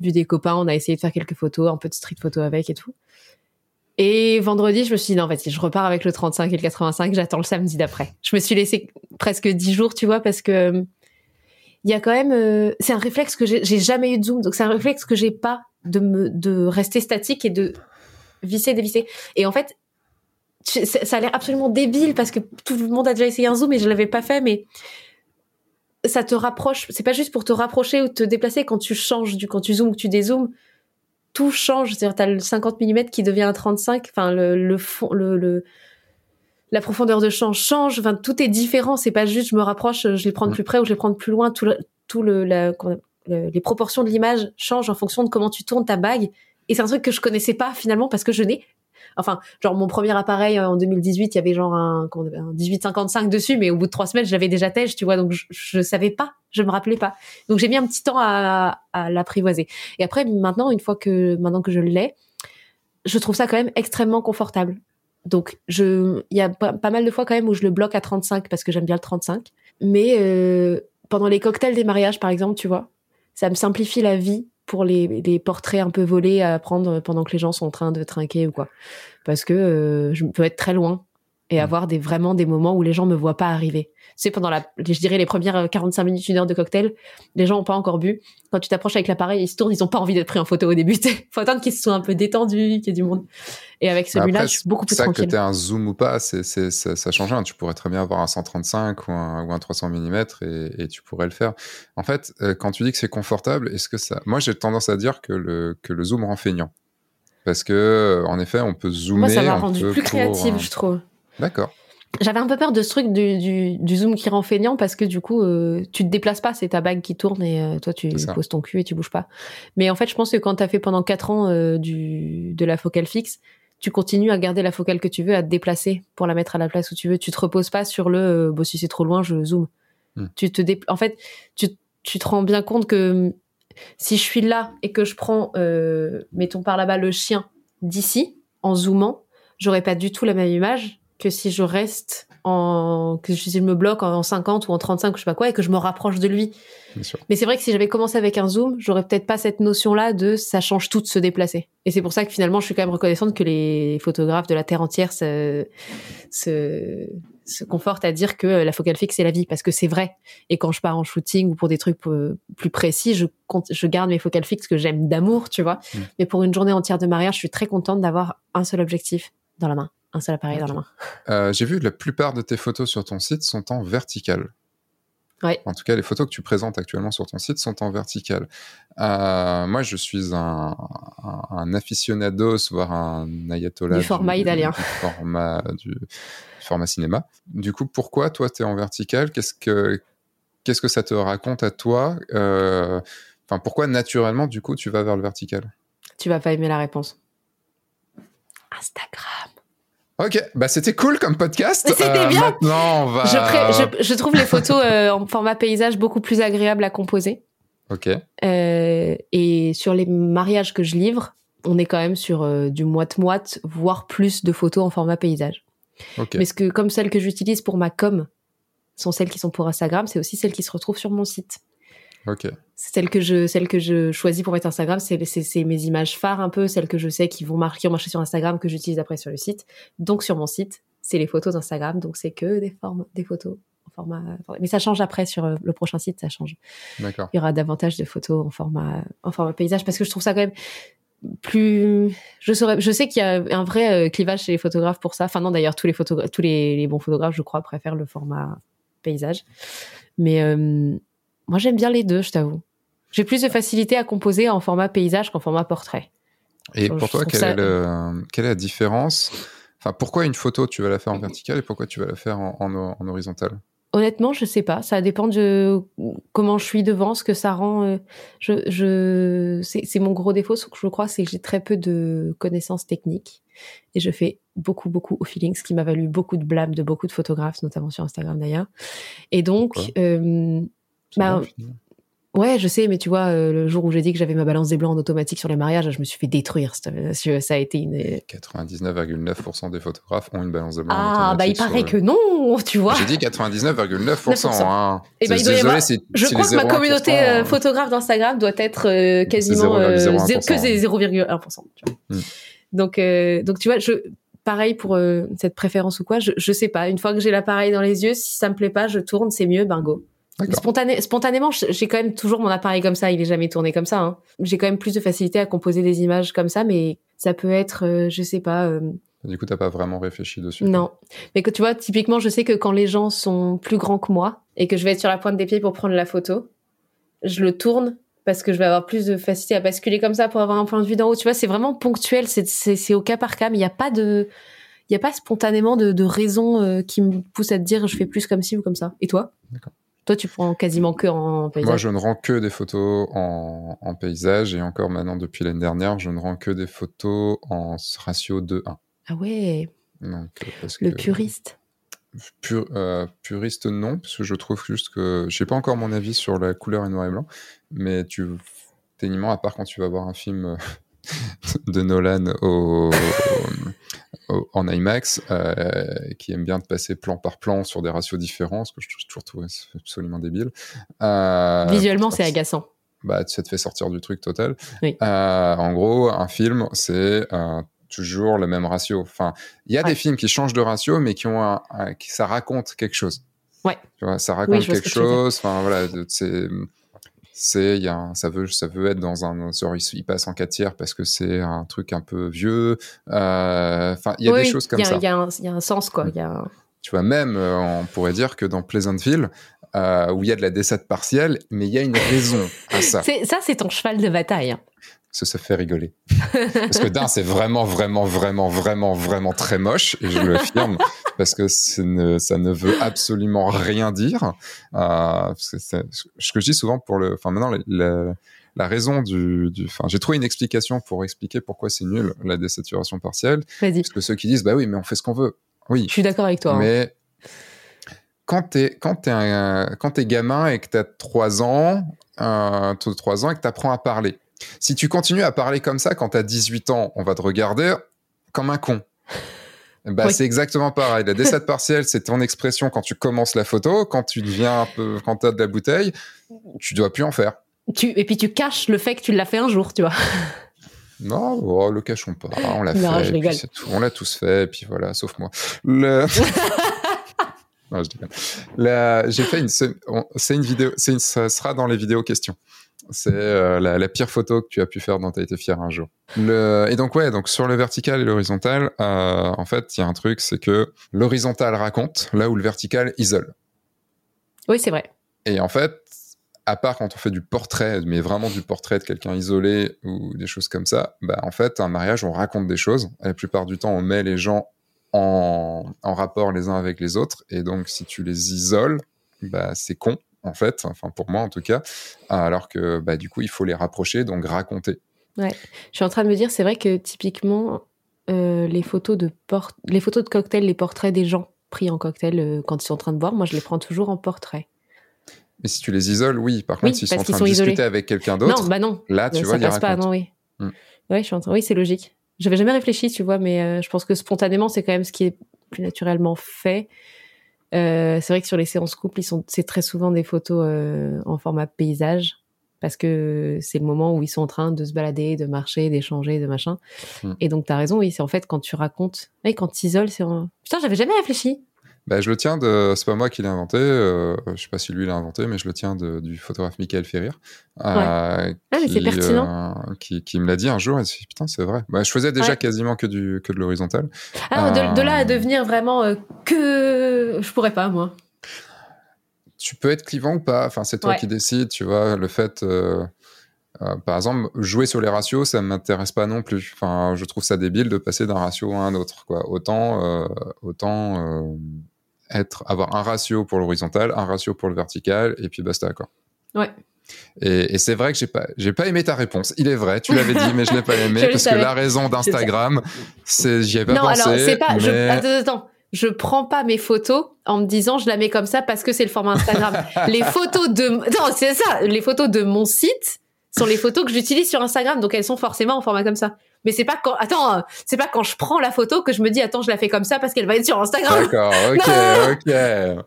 vu des copains, on a essayé de faire quelques photos, un peu de street photo avec et tout. Et vendredi, je me suis dit, non, en fait, si je repars avec le 35 et le 85, j'attends le samedi d'après. Je me suis laissé presque 10 jours, tu vois, parce que euh, il y a quand même, euh, c'est un réflexe que j'ai jamais eu de zoom, donc c'est un réflexe que j'ai pas de me, de rester statique et de visser, dévisser. Et en fait, ça a l'air absolument débile parce que tout le monde a déjà essayé un zoom et je l'avais pas fait, mais ça te rapproche. C'est pas juste pour te rapprocher ou te déplacer quand tu changes du, quand tu zoomes ou tu dézoomes. Tout change. C'est-à-dire, t'as le 50 mm qui devient un 35. Enfin, le, le fond, le, le, la profondeur de champ change. Enfin, tout est différent. C'est pas juste je me rapproche, je les prends de plus près ou je les prends de plus loin. Tout le, tout le, la, le- les proportions de l'image changent en fonction de comment tu tournes ta bague. Et c'est un truc que je connaissais pas finalement parce que je n'ai Enfin, genre mon premier appareil euh, en 2018, il y avait genre un, un 1855 dessus, mais au bout de trois semaines, j'avais déjà tèche, tu vois, donc je, je savais pas, je me rappelais pas. Donc j'ai mis un petit temps à, à l'apprivoiser. Et après, maintenant, une fois que maintenant que je l'ai, je trouve ça quand même extrêmement confortable. Donc je, il y a pas, pas mal de fois quand même où je le bloque à 35 parce que j'aime bien le 35. Mais euh, pendant les cocktails des mariages, par exemple, tu vois, ça me simplifie la vie pour les, les portraits un peu volés à prendre pendant que les gens sont en train de trinquer ou quoi. Parce que euh, je peux être très loin et avoir des vraiment des moments où les gens me voient pas arriver. Tu sais, pendant la, je dirais les premières 45 minutes, une heure de cocktail, les gens ont pas encore bu. Quand tu t'approches avec l'appareil, ils se tournent, ils ont pas envie d'être pris en photo au début. Faut attendre qu'ils se soient un peu détendus, qu'il y ait du monde. Et avec celui-là, Après, je suis beaucoup plus ça, tranquille. que tu un zoom ou pas, c'est, c'est, ça, ça change rien. Tu pourrais très bien avoir un 135 ou un, ou un 300 mm et, et tu pourrais le faire. En fait, euh, quand tu dis que c'est confortable, est-ce que ça. Moi, j'ai tendance à dire que le, que le zoom rend feignant. Parce que, euh, en effet, on peut zoomer. Moi, ça m'a rendu plus créative, euh, je trouve. D'accord. J'avais un peu peur de ce truc du, du, du zoom qui rend feignant parce que du coup, euh, tu te déplaces pas, c'est ta bague qui tourne et euh, toi, tu poses ton cul et tu bouges pas. Mais en fait, je pense que quand tu as fait pendant 4 ans euh, du, de la focale fixe, tu continues à garder la focale que tu veux, à te déplacer pour la mettre à la place où tu veux. Tu te reposes pas sur le euh, bon, si c'est trop loin, je zoome. Hmm. Tu te dépla- En fait, tu, tu te rends bien compte que hum, si je suis là et que je prends, mettons par là-bas, le chien d'ici, en zoomant, j'aurais pas du tout la même image que si je reste en que si je me bloque en 50 ou en 35 ou je sais pas quoi et que je me rapproche de lui. Bien sûr. Mais c'est vrai que si j'avais commencé avec un zoom, j'aurais peut-être pas cette notion-là de ça change tout de se déplacer. Et c'est pour ça que finalement, je suis quand même reconnaissante que les photographes de la Terre entière se, se, se confortent à dire que la focale fixe c'est la vie parce que c'est vrai. Et quand je pars en shooting ou pour des trucs euh, plus précis, je compte, je garde mes focales fixes que j'aime d'amour, tu vois. Mm. Mais pour une journée entière de mariage, je suis très contente d'avoir un seul objectif dans la main, un seul appareil dans la main. Euh, j'ai vu que la plupart de tes photos sur ton site sont en vertical. Ouais. En tout cas, les photos que tu présentes actuellement sur ton site sont en vertical. Euh, moi, je suis un, un, un aficionados, voire un ayatollah Du format italien. Du format, du, du format cinéma. Du coup, pourquoi toi, tu es en vertical? Qu'est-ce que qu'est-ce que ça te raconte à toi? Euh, Enfin, pourquoi naturellement, du coup, tu vas vers le vertical? Tu vas pas aimer la réponse. Instagram. Ok, bah c'était cool comme podcast. C'était euh, bien. Maintenant, on va. Je, je, trouve les photos euh, en format paysage beaucoup plus agréables à composer. Ok. Euh, et sur les mariages que je livre, on est quand même sur du moite-moite, voire plus de photos en format paysage. Ok. Mais ce que, comme celles que j'utilise pour ma com sont celles qui sont pour Instagram, c'est aussi celles qui se retrouvent sur mon site. Ok. Celles que je, celles que je choisis pour mettre Instagram, c'est, c'est, mes images phares un peu, celles que je sais qui vont marquer, marcher sur Instagram, que j'utilise après sur le site. Donc sur mon site, c'est les photos d'Instagram, donc c'est que des formes, des photos en format. Mais ça change après sur euh, le prochain site, ça change. D'accord. Il y aura davantage de photos en format, en format paysage parce que je trouve ça quand même plus je saurais je sais qu'il y a un vrai euh, clivage chez les photographes pour ça enfin non d'ailleurs tous les photographes tous les, les, bons photographes je crois préfèrent le format paysage mais euh, moi, j'aime bien les deux, je t'avoue. J'ai plus de facilité à composer en format paysage qu'en format portrait. Et pour toi, quelle, est la différence? Enfin, pourquoi une photo, tu vas la faire en vertical et pourquoi tu vas la faire en, en, horizontal? Honnêtement, je sais pas. Ça dépend de comment je suis devant, ce que ça rend. Euh, je, je, c'est mon gros défaut, ce que je crois, c'est que j'ai très peu de connaissances techniques et je fais beaucoup, beaucoup au feeling, ce qui m'a valu beaucoup de blâme de beaucoup de photographes, notamment sur Instagram d'ailleurs. Et donc, bah, ouais, je sais, mais tu vois, euh, le jour où j'ai dit que j'avais ma balance des blancs en automatique sur les mariages, je me suis fait détruire. Ça a été une. 99,9% des photographes ont une balance des blancs ah, bah il paraît que non, tu vois. J'ai dit 99,9%. Hein. Et ben, Désolé, je crois que ma communauté euh, hein. photographe d'Instagram doit être euh, quasiment que 0,1%. Hmm. Donc, donc, tu vois, je, pareil pour cette préférence ou quoi, je, je sais pas. Une fois que j'ai l'appareil dans les yeux, si ça me plaît pas, je tourne, c'est mieux, bingo. Spontané, spontanément, j'ai quand même toujours mon appareil comme ça. Il est jamais tourné comme ça. Hein. J'ai quand même plus de facilité à composer des images comme ça, mais ça peut être, euh, je sais pas. Euh... Du coup, t'as pas vraiment réfléchi dessus. Non, mais que tu vois, typiquement, je sais que quand les gens sont plus grands que moi et que je vais être sur la pointe des pieds pour prendre la photo, je le tourne parce que je vais avoir plus de facilité à basculer comme ça pour avoir un point de vue d'en haut. Tu vois, c'est vraiment ponctuel. C'est au cas par cas, mais il n'y a pas de, il y a pas spontanément de, de raison euh, qui me pousse à te dire je fais plus comme ci ou comme ça. Et toi? D'accord. Toi, tu prends quasiment que en paysage. Moi, je ne rends que des photos en, paysage et encore maintenant depuis l'année dernière, je ne rends que des photos en ratio 2-1. Ah ouais. Donc, euh, le puriste. Pur, euh, puriste non, parce que je trouve juste que je n'ai pas encore mon avis sur la couleur et noir et blanc, mais tu téniment à part quand tu vas voir un film euh, de Nolan au, en IMAX, euh, qui aime bien de passer plan par plan sur des ratios différents, ce que je toujours trouvé absolument débile. Euh, Visuellement, c'est agaçant. Bah, ça te fait sortir du truc total. Euh, en gros, un film, c'est toujours le même ratio. Enfin, il y a des films qui changent de ratio, mais qui ont un, qui, ça raconte quelque chose. Ouais. Tu vois, ça raconte quelque chose. Enfin, voilà, c'est c'est y a ça veut ça veut être dans un genre il, passe en 4 tiers parce que c'est un truc un peu vieux euh, enfin il y a des choses comme ça. il y, y, a un sens quoi y a... tu vois même euh, on pourrait dire que dans Pleasantville euh, où il y a de la descente partielle mais il y a une raison à ça. Ça c'est ton cheval de bataille hein ça, ça fait rigoler. parce que d'un, c'est vraiment, vraiment, vraiment, vraiment, vraiment très moche, et je le affirme, parce que ne, ça ne veut absolument rien dire. Euh, ce que je dis souvent pour le, enfin maintenant, la raison du, enfin, j'ai trouvé une explication pour expliquer pourquoi c'est nul la désaturation partielle. Parce que ceux qui disent, bah oui, mais on fait ce qu'on veut. Oui. Je suis d'accord avec toi. Hein. Mais quand t'es quand un, quand t'es gamin et que t'as 3 ans, euh, 3 ans et que t'apprends à parler si tu continues à parler comme ça quand tu as 18 ans, on va te regarder comme un con. Bah, c'est exactement pareil. La descente partielle, c'est ton expression quand tu commences la photo. Quand tu deviens un peu, quand t'as de la bouteille, tu dois plus en faire. Tu, et puis tu caches le fait que tu l'as fait un jour, tu vois. Non, oh, le cachons pas. On l'a fait. On l'a tous fait, et puis voilà, sauf moi. Le... non, je J'ai fait une. C'est une vidéo. Une... Ça sera dans les vidéos questions. C'est euh, la, pire photo que tu as pu faire dont tu as été fier un jour. Le, et donc ouais, donc sur le vertical et l'horizontal, euh, en fait, il y a un truc, c'est que l'horizontal raconte là où le vertical isole. Oui, c'est vrai. Et en fait, à part quand on fait du portrait, mais vraiment du portrait de quelqu'un isolé ou des choses comme ça, bah en fait, un mariage, on raconte des choses. Et la plupart du temps, on met les gens en, en rapport les uns avec les autres. Et donc, si tu les isoles, bah c'est con en fait, enfin pour moi en tout cas, alors que bah, du coup il faut les rapprocher, donc raconter. Ouais, je suis en train de me dire, c'est vrai que typiquement, euh, les photos de port les photos de cocktail, les portraits des gens pris en cocktail euh, quand ils sont en train de boire. Moi, je les prends toujours en portrait. Mais si tu les isoles, oui. Par contre, s'ils sont en train de discuter isolés. avec quelqu'un Non, d'autre, bah non. là, tu Euh, vois, ça il passe pas, non, oui. Hmm. Ouais, je suis en train- Oui, c'est logique. J'avais jamais réfléchi, tu vois, mais je pense que spontanément, c'est quand même ce qui est plus naturellement fait. Euh, c'est vrai que sur les séances ils sont, c'est très souvent des photos euh, en format paysage parce que c'est le moment où ils sont en train de se balader, de marcher, d'échanger, de machin. Hmm. Et donc, t'as raison, oui, c'est en fait quand tu racontes, oui, quand tu isoles, c'est en... Putain, j'avais jamais réfléchi. Bah, je le tiens de. C'est pas moi qui l'ai inventé. euh, je sais pas si lui l'a inventé, mais je le tiens de- du photographe Michael Ferrir. euh, Ah, mais c'est pertinent. euh, qui, qui me l'a dit un jour. Et je me suis dit, putain, c'est vrai. Bah, je faisais déjà Ouais. quasiment que, du, que de l'horizontal. Ah, de, de là à Euh. devenir vraiment euh, que. Je pourrais pas, moi. Tu peux être clivant ou pas. Enfin, c'est toi Ouais. qui décides. Tu vois, le fait. euh, par exemple, jouer sur les ratios, ça ne m'intéresse pas non plus. Enfin, je trouve ça débile de passer d'un ratio à un autre. Quoi. Autant, euh, autant euh, être, avoir un ratio pour l'horizontal, un ratio pour le vertical, et puis basta. Quoi. Ouais. Et, et c'est vrai que j'ai pas, j'ai pas aimé ta réponse. Il est vrai, tu l'avais dit, mais je l'ai pas aimé Je parce que la raison d'Instagram, c'est, j'y ai pas non, pensé. alors c'est pas. Je, mais- attends, attends. Je prends pas mes photos en me disant je la mets comme ça parce que c'est le format Instagram. les photos de. Non, c'est ça. Les photos de mon site sont les photos que j'utilise sur Instagram, donc elles sont forcément en format comme ça. Mais c'est pas quand. Attends, c'est pas quand je prends la photo que je me dis attends, je la fais comme ça parce qu'elle va être sur Instagram. D'accord, ok, Non. ok.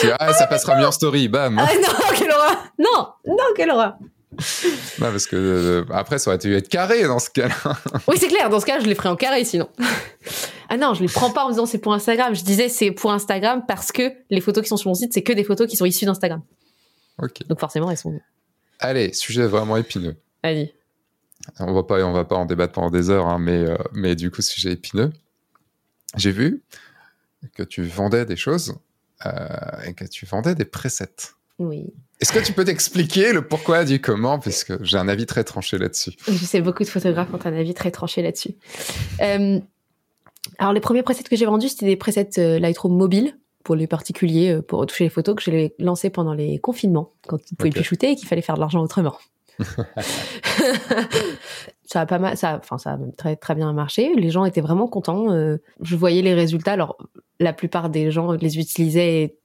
Tu dis, ah, ça passera mieux en story, bam. Ah non, quelle horreur Non, non, quelle horreur Non, parce que euh, après, ça aurait dû être carré dans ce cas-là. Oui, c'est clair. Dans ce cas, je les ferai en carré sinon. ah non, je les prends pas en me disant c'est pour Instagram. Je disais c'est pour Instagram parce que les photos qui sont sur mon site, c'est que des photos qui sont issues d'Instagram. Ok. Donc forcément, elles sont. Allez, sujet vraiment épineux. Allez. On va pas, on va pas en débattre pendant des heures, hein, mais, euh, mais du coup, sujet épineux. J'ai vu que tu vendais des choses euh, et que tu vendais des presets. Oui. Est-ce que tu peux t'expliquer le pourquoi du comment? Parce que j'ai un avis très tranché là-dessus. Je sais beaucoup de photographes ont un avis très tranché là-dessus. Euh, alors les premiers presets que j'ai vendus, c'était des presets Lightroom mobile pour les particuliers, pour toucher les photos que j'ai lancés pendant les confinements, quand ils ne pouvaient Ok. plus shooter et qu'il fallait faire de l'argent autrement. ça a pas mal, ça, enfin ça a même très très bien marché. Les gens étaient vraiment contents. euh, je voyais les résultats. Alors la plupart des gens les utilisaient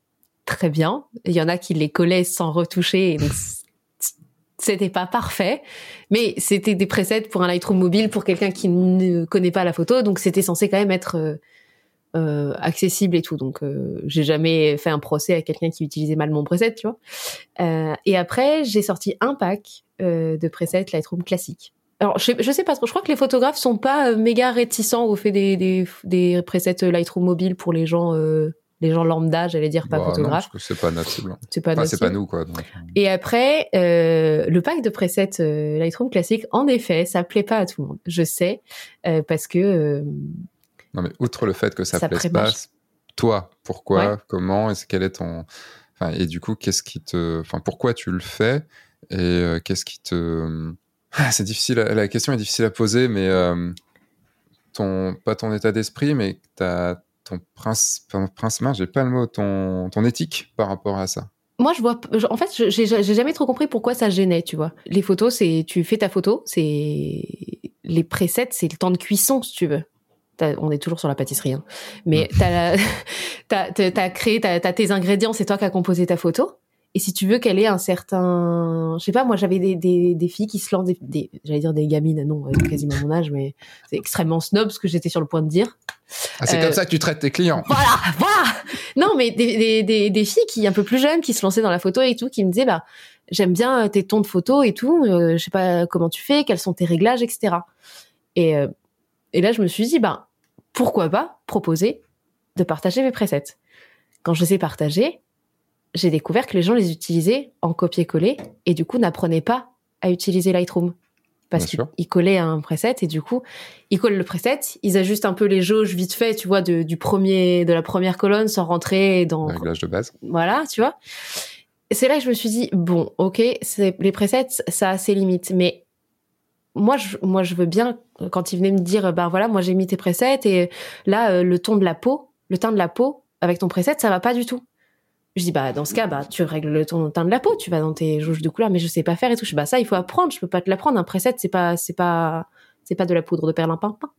très bien. Il y en a qui les collaient sans retoucher. Et donc c'était pas parfait, mais c'était des presets pour un Lightroom mobile pour quelqu'un qui ne connaît pas la photo, donc c'était censé quand même être euh, euh, accessible et tout. Donc euh, j'ai jamais fait un procès à quelqu'un qui utilisait mal mon preset, tu vois. Euh, et après j'ai sorti un pack de presets Lightroom classique. Alors je sais, je sais pas trop. Je crois que les photographes sont pas euh, méga réticents au fait des des, des presets Lightroom mobile pour les gens euh, les gens lambda, j'allais dire pas Bah, non, photographes. parce que c'est pas notre cible. C'est pas Enfin, pas nous, quoi. donc. Et après, euh, le pack de presets euh, Lightroom classique, en effet, ça plaît pas à tout le monde. Je sais, euh, parce que euh, Non, mais outre le fait que ça, Ça plaise pas, toi, pourquoi, Ouais. comment, et quel est ton. Enfin, et du coup, qu'est-ce qui te. Enfin, pourquoi tu le fais Et euh, qu'est-ce qui te. Ah, c'est difficile, à- la question est difficile à poser, mais euh, ton, pas ton état d'esprit, mais ta, ton principe, ton principe, j'ai pas le mot, ton, ton éthique par rapport à ça. moi, je vois. En fait, j'ai jamais trop compris pourquoi ça gênait, tu vois. Les photos, c'est tu fais ta photo, c'est les presets, c'est le temps de cuisson, si tu veux. On est toujours sur la pâtisserie, hein. mais t'as la- t'as t'as- t'as créé, t'as tes ingrédients, c'est toi qui as composé ta photo. Et si tu veux qu'elle ait un certain, je sais pas, moi j'avais des, des, des filles qui se lancent, des, des- j'allais dire des gamines, non, ont quasiment mon âge, mais c'est extrêmement snob ce que j'étais sur le point de dire. Ah, c'est Euh, comme ça que tu traites tes clients. Voilà, voilà. Non, mais des, des, des, des filles qui un peu plus jeunes, qui se lançaient dans la photo et tout, qui me disaient bah j'aime bien tes tons de photo et tout, euh, je sais pas comment tu fais, quels sont tes réglages, etc. Et euh, et là je me suis dit bah pourquoi pas proposer de partager mes presets. Quand je les ai partagés, j'ai découvert que les gens les utilisaient en copier-coller et du coup n'apprenaient pas à utiliser Lightroom. Parce qu'ils collaient un preset et du coup, ils collent le preset, ils ajustent un peu les jauges vite fait, tu vois, de, du premier, de la première colonne sans rentrer dans, Le de base. voilà, tu vois. C'est là que je me suis dit bon, ok, les presets, ça a ses limites, mais moi, je, moi, je veux bien quand ils venaient me dire, bah voilà, moi j'ai mis tes presets et là euh, le ton de la peau, le teint de la peau avec ton preset, ça va pas du tout. Je dis bah dans ce cas, bah tu règles le ton, teint de la peau, tu vas dans tes jauges de couleur, mais je sais pas faire et tout. Je dis bah ça il faut apprendre, je peux pas te l'apprendre. Un preset c'est pas c'est pas c'est pas de la poudre de perlimpinpin.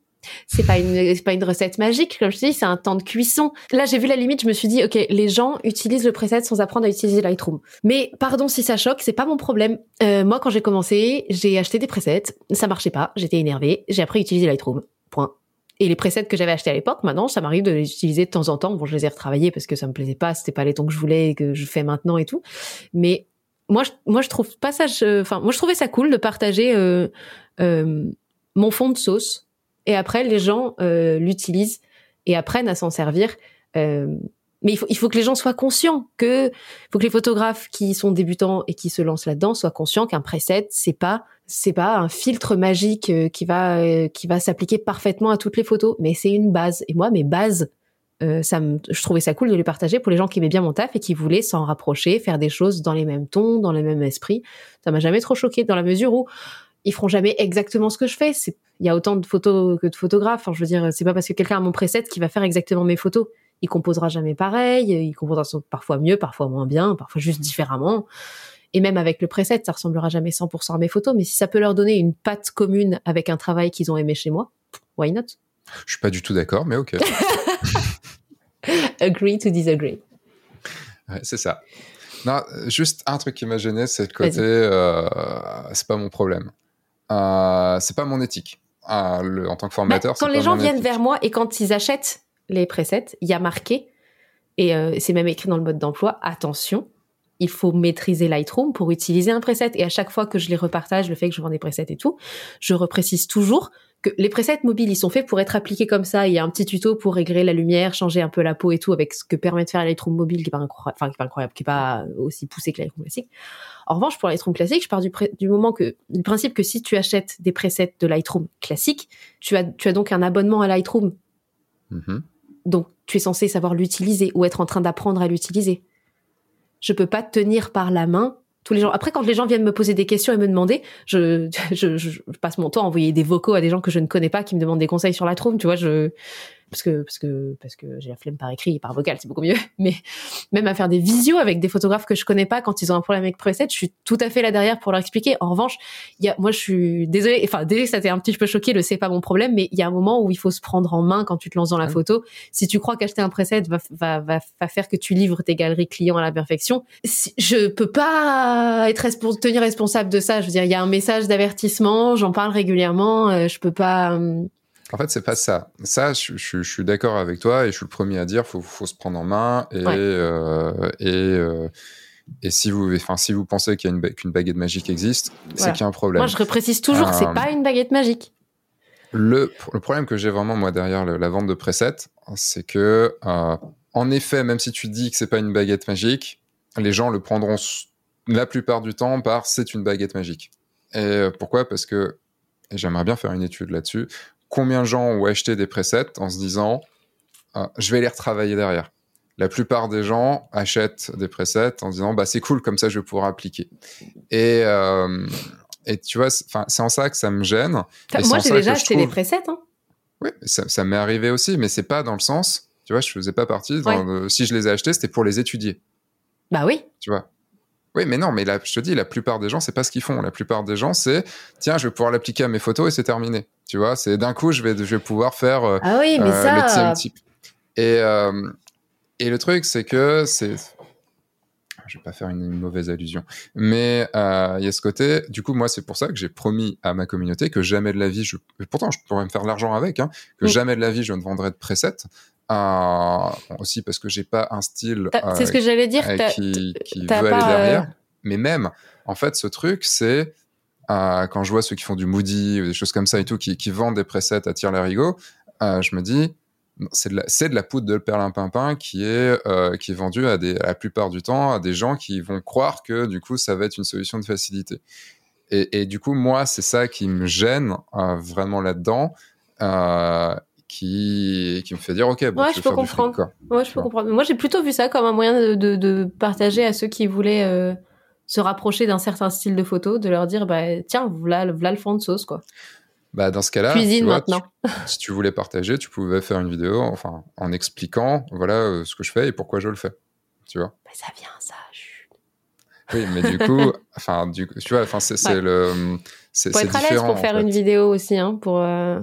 c'est pas une c'est pas une recette magique comme je te dis, c'est un temps de cuisson. Là, j'ai vu la limite, je me suis dit OK, les gens utilisent le preset sans apprendre à utiliser Lightroom. Mais pardon si ça choque, c'est pas mon problème. Euh, moi quand j'ai commencé, j'ai acheté des presets, ça marchait pas, j'étais énervée, j'ai appris à utiliser Lightroom. Point. Et les presets que j'avais achetés à l'époque, maintenant, ça m'arrive de les utiliser de temps en temps. Bon, je les ai retravaillés parce que ça me plaisait pas, c'était pas les tons que je voulais et que je fais maintenant et tout. Mais moi, je, moi, je trouve pas ça. Enfin, moi, je trouvais ça cool de partager euh, euh, mon fond de sauce. Et après, les gens euh, l'utilisent et apprennent à s'en servir. Euh, mais il faut, il faut que les gens soient conscients que, faut que les photographes qui sont débutants et qui se lancent là-dedans soient conscients qu'un preset, c'est pas, c'est pas un filtre magique euh, qui va, euh, qui va s'appliquer parfaitement à toutes les photos, mais c'est une base. Et moi, mes bases, euh, ça me, je trouvais ça cool de les partager pour les gens qui aimaient bien mon taf et qui voulaient s'en rapprocher, faire des choses dans les mêmes tons, dans le même esprit. Ça m'a jamais trop choqué dans la mesure où ils feront jamais exactement ce que je fais. C'est, il y a autant de photos que de photographes. Enfin, je veux dire, c'est pas parce que quelqu'un a mon preset qui va faire exactement mes photos. Il composera jamais pareil. Il composera parfois mieux, parfois moins bien, parfois juste différemment. Et même avec le preset, ça ressemblera jamais 100% à mes photos. Mais si ça peut leur donner une patte commune avec un travail qu'ils ont aimé chez moi, why not? Je suis pas du tout d'accord, mais ok. Agree to disagree. Ouais, c'est ça. Non, juste un truc qui m'a gêné, c'est le côté, euh, c'est pas mon problème. Euh, c'est pas mon éthique. Euh, le, en tant que formateur, bah, quand les gens viennent vers moi et quand ils achètent les presets, il y a marqué, et euh, c'est même écrit dans le mode d'emploi, attention, il faut maîtriser Lightroom pour utiliser un preset. Et à chaque fois que je les repartage, le fait que je vends des presets et tout, je reprécise toujours que les presets mobiles, ils sont faits pour être appliqués comme ça. Il y a un petit tuto pour régler la lumière, changer un peu la peau et tout, avec ce que permet de faire Lightroom mobile, qui est pas incroyable, enfin, qui est pas incroyable, qui est pas aussi poussé que Lightroom classique. En revanche, pour Lightroom classique, je pars du, du moment que, du principe que si tu achètes des presets de Lightroom classique, tu as, tu as donc un abonnement à Lightroom. Mhm. Donc, tu es censé savoir l'utiliser ou être en train d'apprendre à l'utiliser. Je peux pas te tenir par la main tous les gens. Après, quand les gens viennent me poser des questions et me demander, je, passe mon temps à envoyer des vocaux à des gens que je ne connais pas qui me demandent des conseils sur la trouve. Tu vois, je, parce que parce que parce que j'ai la flemme par écrit et par vocal, c'est beaucoup mieux. Mais même à faire des visios avec des photographes que je connais pas quand ils ont un problème avec preset, je suis tout à fait là derrière pour leur expliquer. En revanche, il y a, moi je suis désolée, enfin désolée, ça t'est un petit peu choqué, le c'est pas mon problème, mais il y a un moment où il faut se prendre en main quand tu te lances dans la photo. Si tu crois qu'acheter un preset va, va, va, va faire que tu livres tes galeries clients à la perfection, si, je peux pas être tenir responsable de ça. Je veux dire, il y a un message d'avertissement, j'en parle régulièrement, euh, je peux pas. Euh, en fait, c'est pas ça. Ça, je, je, je suis d'accord avec toi et je suis le premier à dire, faut, faut se prendre en main et Ouais. euh, et euh, et si vous, enfin, si vous pensez qu'il y a une qu'une baguette magique existe, c'est qu'il y a un problème. moi, je reprécise toujours, que c'est Euh, pas une baguette magique. Le, le problème que j'ai vraiment moi derrière le- la vente de presets, c'est que euh, en effet, même si tu dis que c'est pas une baguette magique, les gens le prendront la plupart du temps par c'est une baguette magique. Et euh, pourquoi? Parce que et j'aimerais bien faire une étude là-dessus. Combien de gens ont acheté des presets en se disant euh, je vais les retravailler derrière La plupart des gens achètent des presets en se disant bah c'est cool comme ça je vais pouvoir appliquer. Et euh, et tu vois, c'est en ça que ça me gêne. Et moi, j'ai déjà acheté des presets. Hein. oui, ça, ça m'est arrivé aussi, mais c'est pas dans le sens. Tu vois, je faisais pas partie. Dans Ouais. le- si je les ai achetés, c'était pour les étudier. Bah oui. Tu vois. Oui, mais non, mais là, je te dis, la plupart des gens, c'est pas ce qu'ils font. La plupart des gens, c'est tiens, je vais pouvoir l'appliquer à mes photos et c'est terminé. Tu vois, c'est d'un coup, je vais, je vais pouvoir faire euh, Ah oui, mais euh, ça. le type. Et, euh, et le truc, c'est que c'est. Je vais pas faire une, une mauvaise allusion, mais euh, il y a ce côté. Du coup, moi, c'est pour ça que j'ai promis à ma communauté que jamais de la vie, je. Pourtant, je pourrais me faire de l'argent avec, hein, que Mm. jamais de la vie, je ne vendrai de Euh, aussi parce que j'ai pas un style euh, C'est ce que j'allais dire. euh, qui, qui veut aller derrière. euh, Mais même, en fait, ce truc, c'est euh, quand je vois ceux qui font du Moody ou des choses comme ça et tout, qui, qui vendent des presets à tir larigot, euh, je me dis, c'est de, la- c'est de la poudre de perlimpinpin qui est, euh, qui est vendue à, des, à la plupart du temps à des gens qui vont croire que du coup, ça va être une solution de facilité. Et, et du coup, moi, c'est ça qui me gêne euh, vraiment là-dedans. Qui, qui me fait dire ok bon, Ouais, tu je peux fric, comprendre. quoi. Ouais, je peux comprendre. Moi, j'ai plutôt vu ça comme un moyen de, de, de partager à ceux qui voulaient euh, se rapprocher d'un certain style de photo, de leur dire, bah, tiens, voilà, voilà le fond de sauce, quoi. Bah, dans ce cas-là, tu vois, maintenant. tu- si tu voulais partager, tu pouvais faire une vidéo, enfin, en expliquant, voilà, euh, ce que je fais et pourquoi je le fais. Tu vois. Bah, ça vient, ça. Oui, mais du coup, enfin, du tu vois, enfin, c'est Ouais. le, c'est Faut c'est être à l'aise différent. pour en faire fait. une vidéo aussi, hein, pour. euh,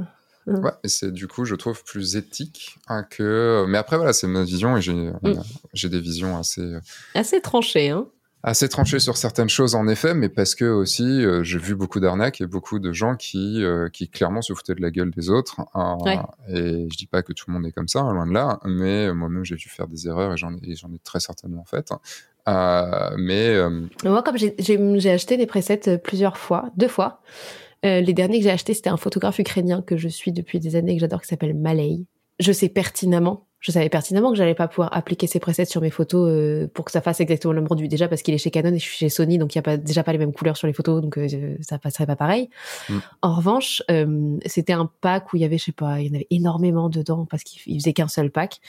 Ouais, et c'est du coup, je trouve plus éthique hein, que. Mais après, voilà, c'est ma vision et j'ai Mm. j'ai des visions assez Assez tranché, hein. assez tranchées sur certaines choses en effet, mais parce que aussi euh, j'ai vu beaucoup d'arnaques et beaucoup de gens qui euh, qui clairement se foutaient de la gueule des autres. hein, Ouais. Et je dis pas que tout le monde est comme ça, hein, loin de là, mais moi-même j'ai dû faire des erreurs et j'en ai j'en ai très certainement fait. Euh, mais euh, Moi, comme j'ai- acheté des presets euh, plusieurs fois, deux fois. Euh, les derniers que j'ai achetés, c'était un photographe ukrainien que je suis depuis des années, que j'adore, qui s'appelle Malay. Je sais pertinemment, je savais pertinemment que j'allais pas pouvoir appliquer ces presets sur mes photos euh, pour que ça fasse exactement le même rendu. Déjà parce qu'il est chez Canon et je suis chez Sony, donc il y a pas, déjà pas les mêmes couleurs sur les photos, donc euh, ça passerait pas pareil. Mm. En revanche, euh, c'était un pack où il y avait, je sais pas, il y en avait énormément dedans parce qu'il il faisait qu'un seul pack.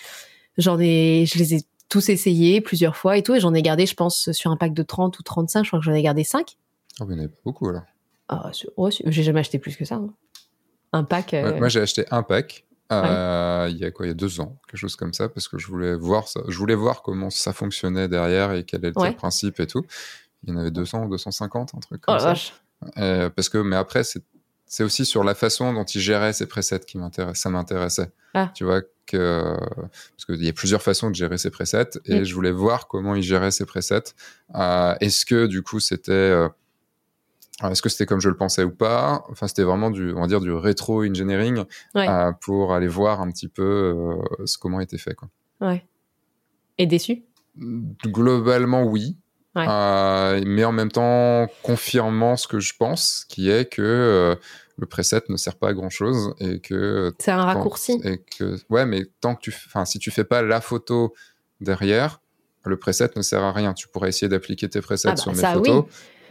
J'en ai, je les ai tous essayés plusieurs fois et tout, et j'en ai gardé, je pense, sur un pack de 30 ou 35, je crois que j'en ai gardé 5. oh, il y en avait beaucoup alors. Ah, c'est- j'ai jamais acheté plus que ça. hein. Un pack. euh, Ouais, moi, j'ai acheté un pack. euh, Il y a quoi Il y a deux ans, quelque chose comme ça, parce que je voulais voir ça. Je voulais voir comment ça fonctionnait derrière et quel était Ouais. le principe et tout. Il y en avait 200 ou 250, un truc oh comme ça. vache. Euh, parce que, mais après, c'est c'est aussi sur la façon dont il gérait ses presets qui m'intéresse. Ça m'intéressait. Ah. Tu vois que parce qu'il y a plusieurs façons de gérer ses presets et Mm. je voulais voir comment il gérait ses presets. Est-ce que du coup c'était euh, est-ce que c'était comme je le pensais ou pas? Enfin, c'était vraiment du, on va dire, du rétro-engineering Ouais. euh, pour aller voir un petit peu euh, ce, comment était fait. Quoi. Ouais. Et déçu? Globalement, oui. Ouais. Euh, mais en même temps, confirmant ce que je pense, qui est que le preset ne sert pas à grand chose et que C'est un raccourci. et que ouais, mais tant que tu, enfin, si tu fais pas la photo derrière, le preset ne sert à rien. Tu pourrais essayer d'appliquer tes presets Ah bah, sur mes ça, photos.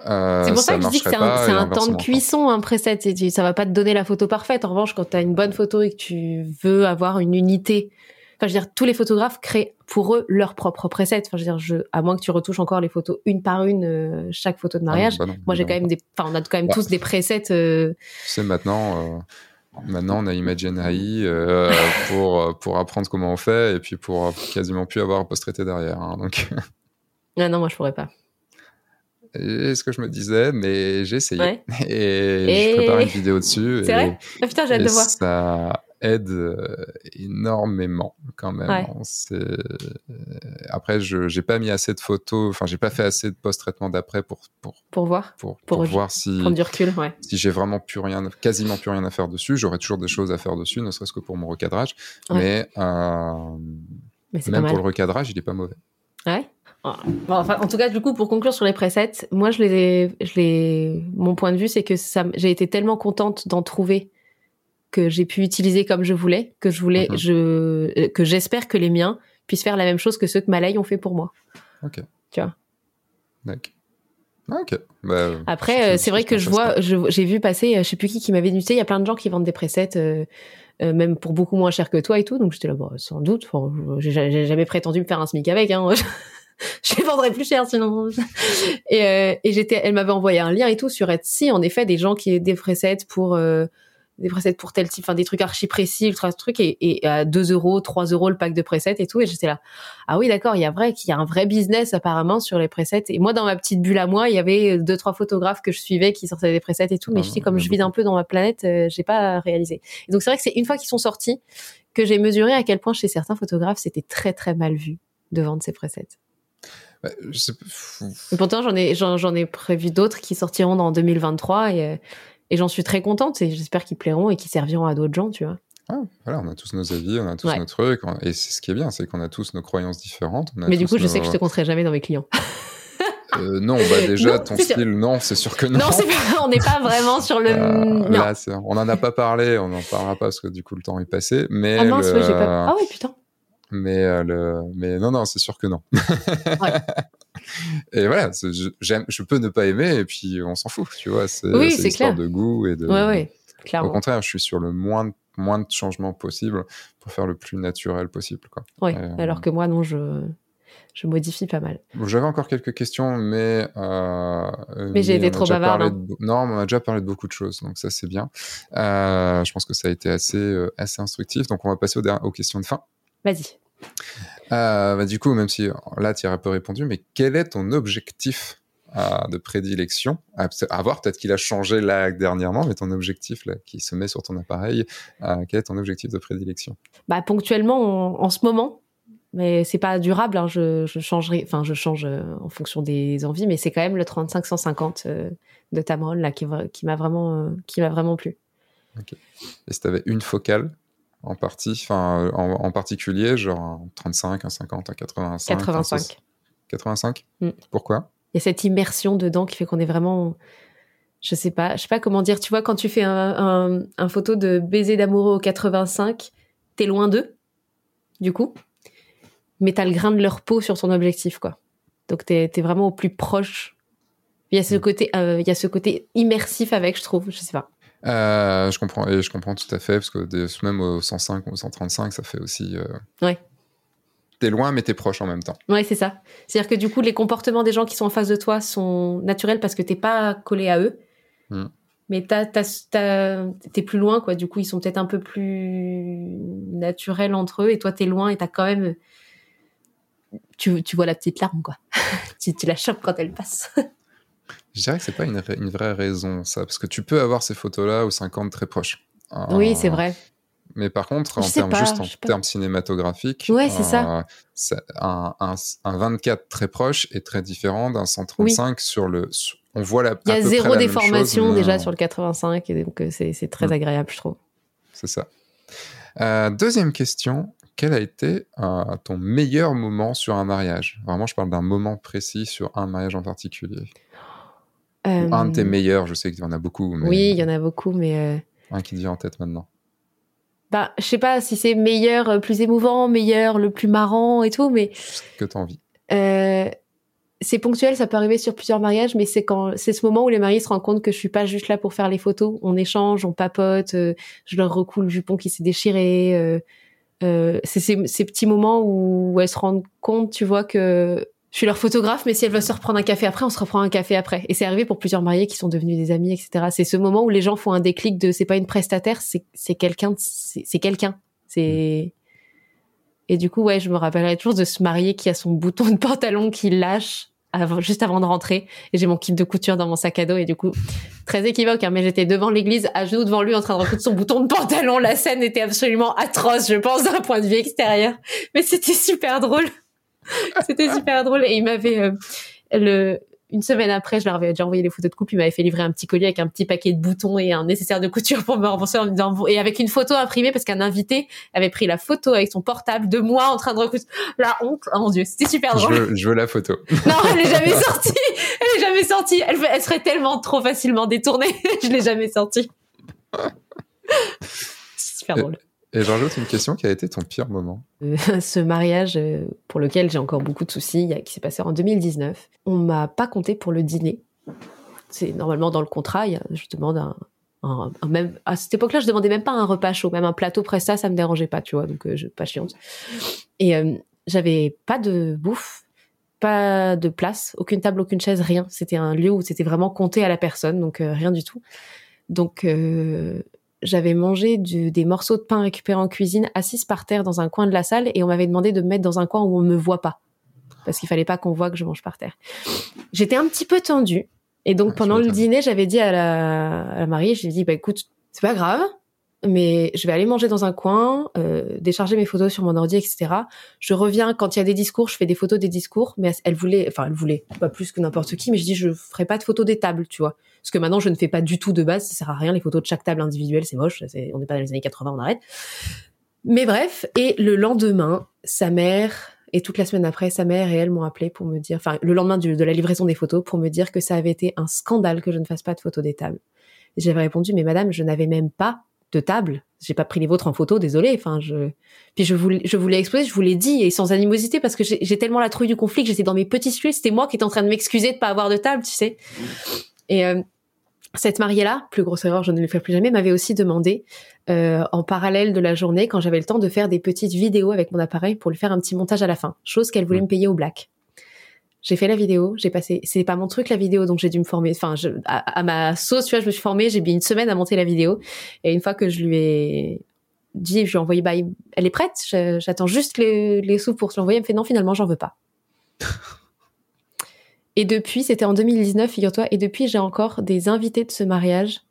Euh, C'est pour ça, que je dis que c'est un, c'est temps de cuisson, un preset. Et tu- Ça va pas te donner la photo parfaite. En revanche, quand tu as une bonne photo et que tu veux avoir une unité, enfin, je veux dire, tous les photographes créent pour eux leur propre preset. Enfin, je veux dire, je, à moins que tu retouches encore les photos une par une, euh, chaque photo de Ah non, mariage. bah non, Moi, j'ai quand même des, enfin, on a quand même Ouais. tous des presets. euh, sais, maintenant, euh, maintenant, on a Imagen AI euh, pour, pour apprendre comment on fait et puis pour quasiment plus avoir à post-traiter derrière. hein. donc, Ah non, moi, je pourrais pas. C'est ce que je me disais, mais j'ai essayé. Ouais. Et, Et- je prépare une vidéo dessus. C'est vrai? Ah putain, j'ai hâte de voir. ça aide euh, énormément quand même. Ouais. hein. C'est- Après, je j'ai pas mis assez de photos, enfin, j'ai pas fait assez de post-traitement d'après pour, pour, Pour voir, pour, Pour pour voir si, prendre du recul, ouais. si j'ai vraiment plus rien, quasiment plus rien à faire dessus. J'aurais toujours des choses à faire dessus, ne serait-ce que pour mon recadrage. Ouais. Mais euh, Mais même pour le recadrage, il est pas mauvais. Ouais? Bon, enfin, en tout cas, du coup, pour conclure sur les presets, moi, je les, ai- je les, mon point de vue, c'est que ça, j'ai été tellement contente d'en trouver que j'ai pu utiliser comme je voulais, que je voulais, Mhm. je, euh, que j'espère que les miens puissent faire la même chose que ceux que Malay ont fait pour moi. Ok. Tu vois? D'accord. Ah, ok. Bah, Après, euh, c'est vrai que je vois, j'ai vu passer, euh, je sais plus qui qui m'avait dit, tu sais, il y a plein de gens qui vendent des presets, euh, euh, même pour beaucoup moins cher que toi et tout. Donc j'étais là, bon, sans doute. J'ai jamais prétendu me faire un smic avec. Hein. je les vendrais plus cher sinon. et euh, et j'étais, elle m'avait envoyé un lien et tout sur Etsy. En effet, des gens qui des presets pour euh, des presets pour tel type, enfin des trucs archi précis, ultra trucs et, et à 2 euros, 3 euros le pack de presets et tout. Et j'étais là, ah oui, d'accord, il y a vrai qu'il y a un vrai business apparemment sur les presets. Et moi, dans ma petite bulle à moi, il y avait deux trois photographes que je suivais qui sortaient des presets et tout. Mais Ah, je dis comme je vis un peu dans ma planète, euh, j'ai pas réalisé. Et donc c'est vrai que c'est une fois qu'ils sont sortis que j'ai mesuré à quel point chez certains photographes c'était très très mal vu de vendre ces presets. Bah, je sais pas, fou- Et pourtant j'en ai j'en, ai prévu d'autres qui sortiront dans 2023 et et j'en suis très contente et j'espère qu'ils plairont et qu'ils serviront à d'autres gens, tu vois. Ah, voilà, on a tous nos avis, on a tous Ouais. nos trucs, et c'est ce qui est bien, c'est qu'on a tous nos croyances différentes. on a Mais du coup, je nos- sais que je te compterai jamais dans mes clients. Euh, non, bah déjà, Non, ton sûr. style, non, c'est sûr que non. Non, pas, on n'est pas vraiment sur le. Euh, là, on n'en a pas parlé, on n'en parlera pas parce que du coup le temps est passé. Mais Ah mince, le- j'ai pas. Ah ouais, putain. Mais euh, le, mais non, non, c'est sûr que non. Ouais. et voilà, je, j'aime, je peux ne pas aimer et puis on s'en fout, tu vois. C'est, Oui, c'est histoire clair. de goût et de. Ouais, ouais, Au clairement. contraire, je suis sur le moins, de- moins de changements possible pour faire le plus naturel possible, quoi. Ouais. Euh, Alors que moi, non, je, je modifie pas mal. J'avais encore quelques questions, mais. euh, Mais j'ai été trop parlé hein. de- Non, on a déjà parlé de beaucoup de choses, donc ça c'est bien. Euh, je pense que ça a été assez, euh, assez instructif, donc on va passer aux questions de fin. Vas-y. Euh, bah, du coup, même si euh, là tu as un peu répondu, mais quel est ton objectif euh, de prédilection? À, à voir, peut-être qu'il a changé là dernièrement, mais ton objectif là, qui se met sur ton appareil, euh, quel est ton objectif de prédilection? Bah ponctuellement, en, en ce moment, mais c'est pas durable. Hein, je, je changerai, enfin je change en fonction des envies, mais c'est quand même le 35-150 euh, de Tamron là qui, m'a vraiment, qui m'a vraiment plu. Et si tu avais une focale? En partie, enfin en, en particulier, genre un 35, un 50, un 85 un 85. 60 85 Mm. Pourquoi? Il y a cette immersion dedans qui fait qu'on est vraiment, je sais pas, je sais pas comment dire. Tu vois, quand tu fais un, un, un photo de baiser d'amoureux au 85, t'es loin d'eux, du coup, mais t'as le grain de leur peau sur ton objectif, quoi. Donc t'es es vraiment au plus proche. Il y a ce Mm. côté, euh, il y a ce côté immersif avec, je trouve. Je sais pas. Euh, je comprends et je comprends tout à fait parce que des- même au 105 ou au 135 ça fait aussi euh, Ouais. t'es loin mais t'es proche en même temps Ouais, c'est ça. C'est-à-dire que du coup, les comportements des gens qui sont en face de toi sont naturels parce que t'es pas collé à eux. Mm. Mais t'es plus loin, quoi. Du coup, ils sont peut-être un peu plus naturels entre eux. Et toi, t'es loin et t'as quand même. Tu, tu vois la petite larme, quoi. tu, tu la chopes quand elle passe. je dirais que c'est pas une, ra- une vraie raison ça parce que tu peux avoir ces photos là au 50 très proches Euh, Oui, c'est vrai. mais par contre Je en termes pas, juste en termes cinématographiques Ouais, c'est euh, ça- un, un, un 24 très proche est très différent d'un 135 sur le sur- on voit la Il y a zéro déformation chose, déjà euh, sur le 85. Et donc, c'est très Mm. agréable, je trouve. C'est ça. Euh, deuxième question. Quel a été euh, ton meilleur moment sur un mariage? Vraiment, je parle d'un moment précis sur un mariage en particulier. Ou un de tes Euh, meilleurs, je sais qu'il y en a beaucoup, mais Oui, il y en a beaucoup, mais. euh, un qui te vient en tête maintenant. Bah, je sais pas si c'est meilleur, euh, plus émouvant, meilleur, le plus marrant et tout, mais Ce que tu as envie. euh, c'est ponctuel, ça peut arriver sur plusieurs mariages, mais c'est quand c'est ce moment où les mariés se rendent compte que je suis pas juste là pour faire les photos. On échange, on papote, euh, je leur recoule le jupon qui s'est déchiré. euh, euh, c'est ces, ces petits moments où, où elles se rendent compte, tu vois, que je suis leur photographe, mais si elles veulent se reprendre un café après, on se reprend un café après. Et c'est arrivé pour plusieurs mariés qui sont devenus des amis, etc. C'est ce moment où les gens font un déclic de c'est pas une prestataire, c'est c'est quelqu'un, c'est c'est quelqu'un. C'est et du coup, ouais, je me rappellerai toujours de ce marié qui a son bouton de pantalon qui lâche avant, juste avant de rentrer. Et j'ai mon kit de couture dans mon sac à dos. Et du coup, très équivoque, hein, mais j'étais devant l'église, à genoux devant lui, en train de recoudre son bouton de pantalon. La scène était absolument atroce, je pense, d'un point de vue extérieur. Mais c'était super drôle. c'était super drôle. Et il m'avait, euh, le, une semaine après, je leur avais déjà envoyé les photos de couple. Il m'avait fait livrer un petit collier avec un petit paquet de boutons et un nécessaire de couture pour me rembourser en me disant, et avec une photo imprimée parce qu'un invité avait pris la photo avec son portable de moi en train de recoudre. La honte. Oh mon dieu, c'était super Je drôle. veux, je veux la photo. Non, elle est jamais sortie. Elle est jamais sortie. Elle, elle serait tellement trop facilement détournée. je l'ai jamais sortie. C'est super drôle. Et j'en rajoute une question qui a été ton pire moment. Euh, ce mariage euh, pour lequel j'ai encore beaucoup de soucis, qui s'est passé en 2019. On m'a pas compté pour le dîner. C'est normalement dans le contrat. je demande un, un- un même à cette époque-là, je demandais même pas un repas chaud, même un plateau presta, ça me dérangeait pas, tu vois. Donc euh, je pas chiante. Et j'avais pas de bouffe, pas de place, aucune table, aucune chaise, rien. C'était un lieu où c'était vraiment compté à la personne, donc rien du tout. Donc j'avais mangé du- des morceaux de pain récupérés en cuisine, assise par terre dans un coin de la salle, et on m'avait demandé de me mettre dans un coin où on me voit pas, parce qu'il fallait pas qu'on voit que je mange par terre. J'étais un petit peu tendue, et donc Ouais, pendant le dîner, j'avais dit à la, à la mariée, j'ai dit bah écoute, c'est pas grave, mais je vais aller manger dans un coin, euh, décharger mes photos sur mon ordi, etc. Je reviens quand il y a des discours, je fais des photos des discours, mais elle voulait, enfin elle voulait, pas plus que n'importe qui, mais je dis je ferai pas de photos des tables, tu vois. Parce que maintenant je ne fais pas du tout de base, ça sert à rien les photos de chaque table individuelle, c'est moche, on n'est pas dans les années 80, on arrête. Mais bref, et le lendemain, sa mère et toute la semaine après, sa mère et elle m'ont appelé pour me dire, enfin le lendemain de la livraison des photos, pour me dire que ça avait été un scandale que je ne fasse pas de photos des tables. J'avais répondu, mais madame, je n'avais même pas de table. J'ai pas pris les vôtres en photo, désolé. Enfin, je puis je voulais, je voulais exploser, je vous l'ai dit et sans animosité parce que j'ai j'ai tellement la trouille du conflit que j'étais dans mes petits sujets. C'était moi qui étais en train de m'excuser de pas avoir de table, tu sais. Et euh, cette mariée-là, plus grosse erreur, je ne le ferai plus jamais, m'avait aussi demandé euh, en parallèle de la journée, quand j'avais le temps, de faire des petites vidéos avec mon appareil pour lui faire un petit montage à la fin, chose qu'elle voulait Mm. me payer au black. J'ai fait la vidéo, j'ai passé, c'est pas mon truc la vidéo, donc j'ai dû me former. Enfin, je, à, à ma sauce, tu vois, je me suis formée, j'ai mis une semaine à monter la vidéo, et une fois que je lui ai dit, je lui ai envoyé, bah, elle est prête, j'attends juste les, les sous pour se l'envoyer. Elle me fait non, finalement, j'en veux pas. Et depuis, c'était en 2019, figure-toi, et depuis, j'ai encore des invités de ce mariage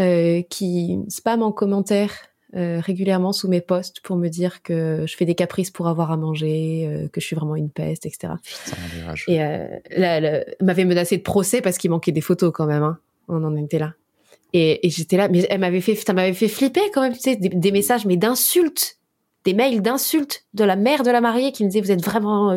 euh, qui spamment en commentaire euh, régulièrement sous mes posts pour me dire que je fais des caprices pour avoir à manger, euh, que je suis vraiment une peste, etc. Putain, et euh, là, m'avait menacé de procès parce qu'il manquait des photos quand même. Hein. On en était là. Et, et j'étais là, mais elle m'avait fait, ça m'avait fait flipper quand même, tu sais, des, des messages, mais d'insultes, des mails d'insultes de la mère de la mariée qui me disait vous êtes vraiment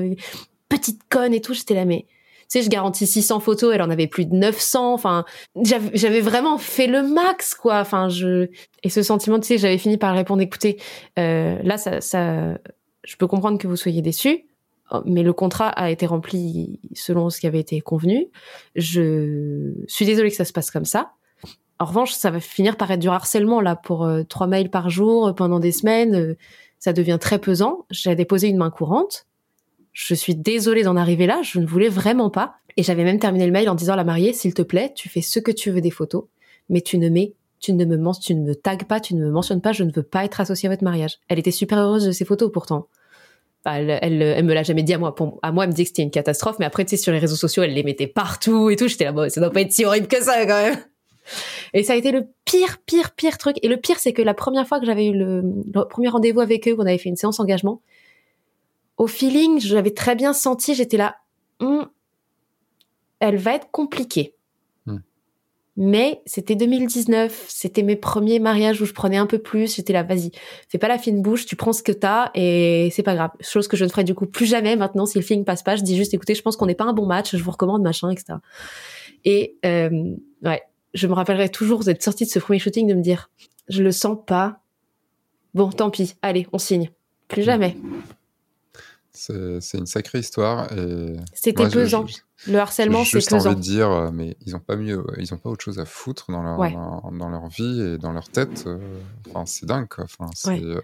petite conne et tout. J'étais là, mais sais, je garantis 600 photos, elle en avait plus de 900. Enfin, j'avais vraiment fait le max, quoi. Enfin, je et ce sentiment, tu sais, j'avais fini par répondre, écoutez, euh, là, ça, ça, je peux comprendre que vous soyez déçus, mais le contrat a été rempli selon ce qui avait été convenu. Je suis désolée que ça se passe comme ça. En revanche, ça va finir par être du harcèlement là pour euh, trois mails par jour pendant des semaines. Euh, ça devient très pesant. J'ai déposé une main courante je suis désolée d'en arriver là, je ne voulais vraiment pas. Et j'avais même terminé le mail en disant à la mariée, s'il te plaît, tu fais ce que tu veux des photos, mais tu ne mets, tu ne me tu ne me tagues pas, tu ne me mentionnes pas, je ne veux pas être associée à votre mariage. Elle était super heureuse de ces photos pourtant. Bah, elle, elle, elle, me l'a jamais dit à moi. Pour, à moi, elle me dit que c'était une catastrophe, mais après, tu sais, sur les réseaux sociaux, elle les mettait partout et tout. J'étais là, bon, ça doit pas être si horrible que ça, quand même. Et ça a été le pire, pire, pire truc. Et le pire, c'est que la première fois que j'avais eu le, le premier rendez-vous avec eux, qu'on avait fait une séance engagement, au feeling, je l'avais très bien senti, j'étais là, hum, elle va être compliquée. Hmm. Mais c'était 2019, c'était mes premiers mariages où je prenais un peu plus, j'étais là, vas-y, fais pas la fine bouche, tu prends ce que t'as et c'est pas grave. Chose que je ne ferai du coup plus jamais maintenant si le feeling passe pas, je dis juste, écoutez, je pense qu'on n'est pas un bon match, je vous recommande machin, etc. Et euh, ouais, je me rappellerai toujours d'être sortie de ce premier shooting de me dire, je le sens pas. Bon, tant pis, allez, on signe. Plus jamais. C'est une sacrée histoire. C'était pesant. le harcèlement, c'est pesant. J'ai envie de dire, euh, mais ils n'ont pas mieux, ils ont pas autre chose à foutre dans leur, dans, leur vie et dans leur tête. Euh, enfin, c'est dingue, quoi. Enfin, euh,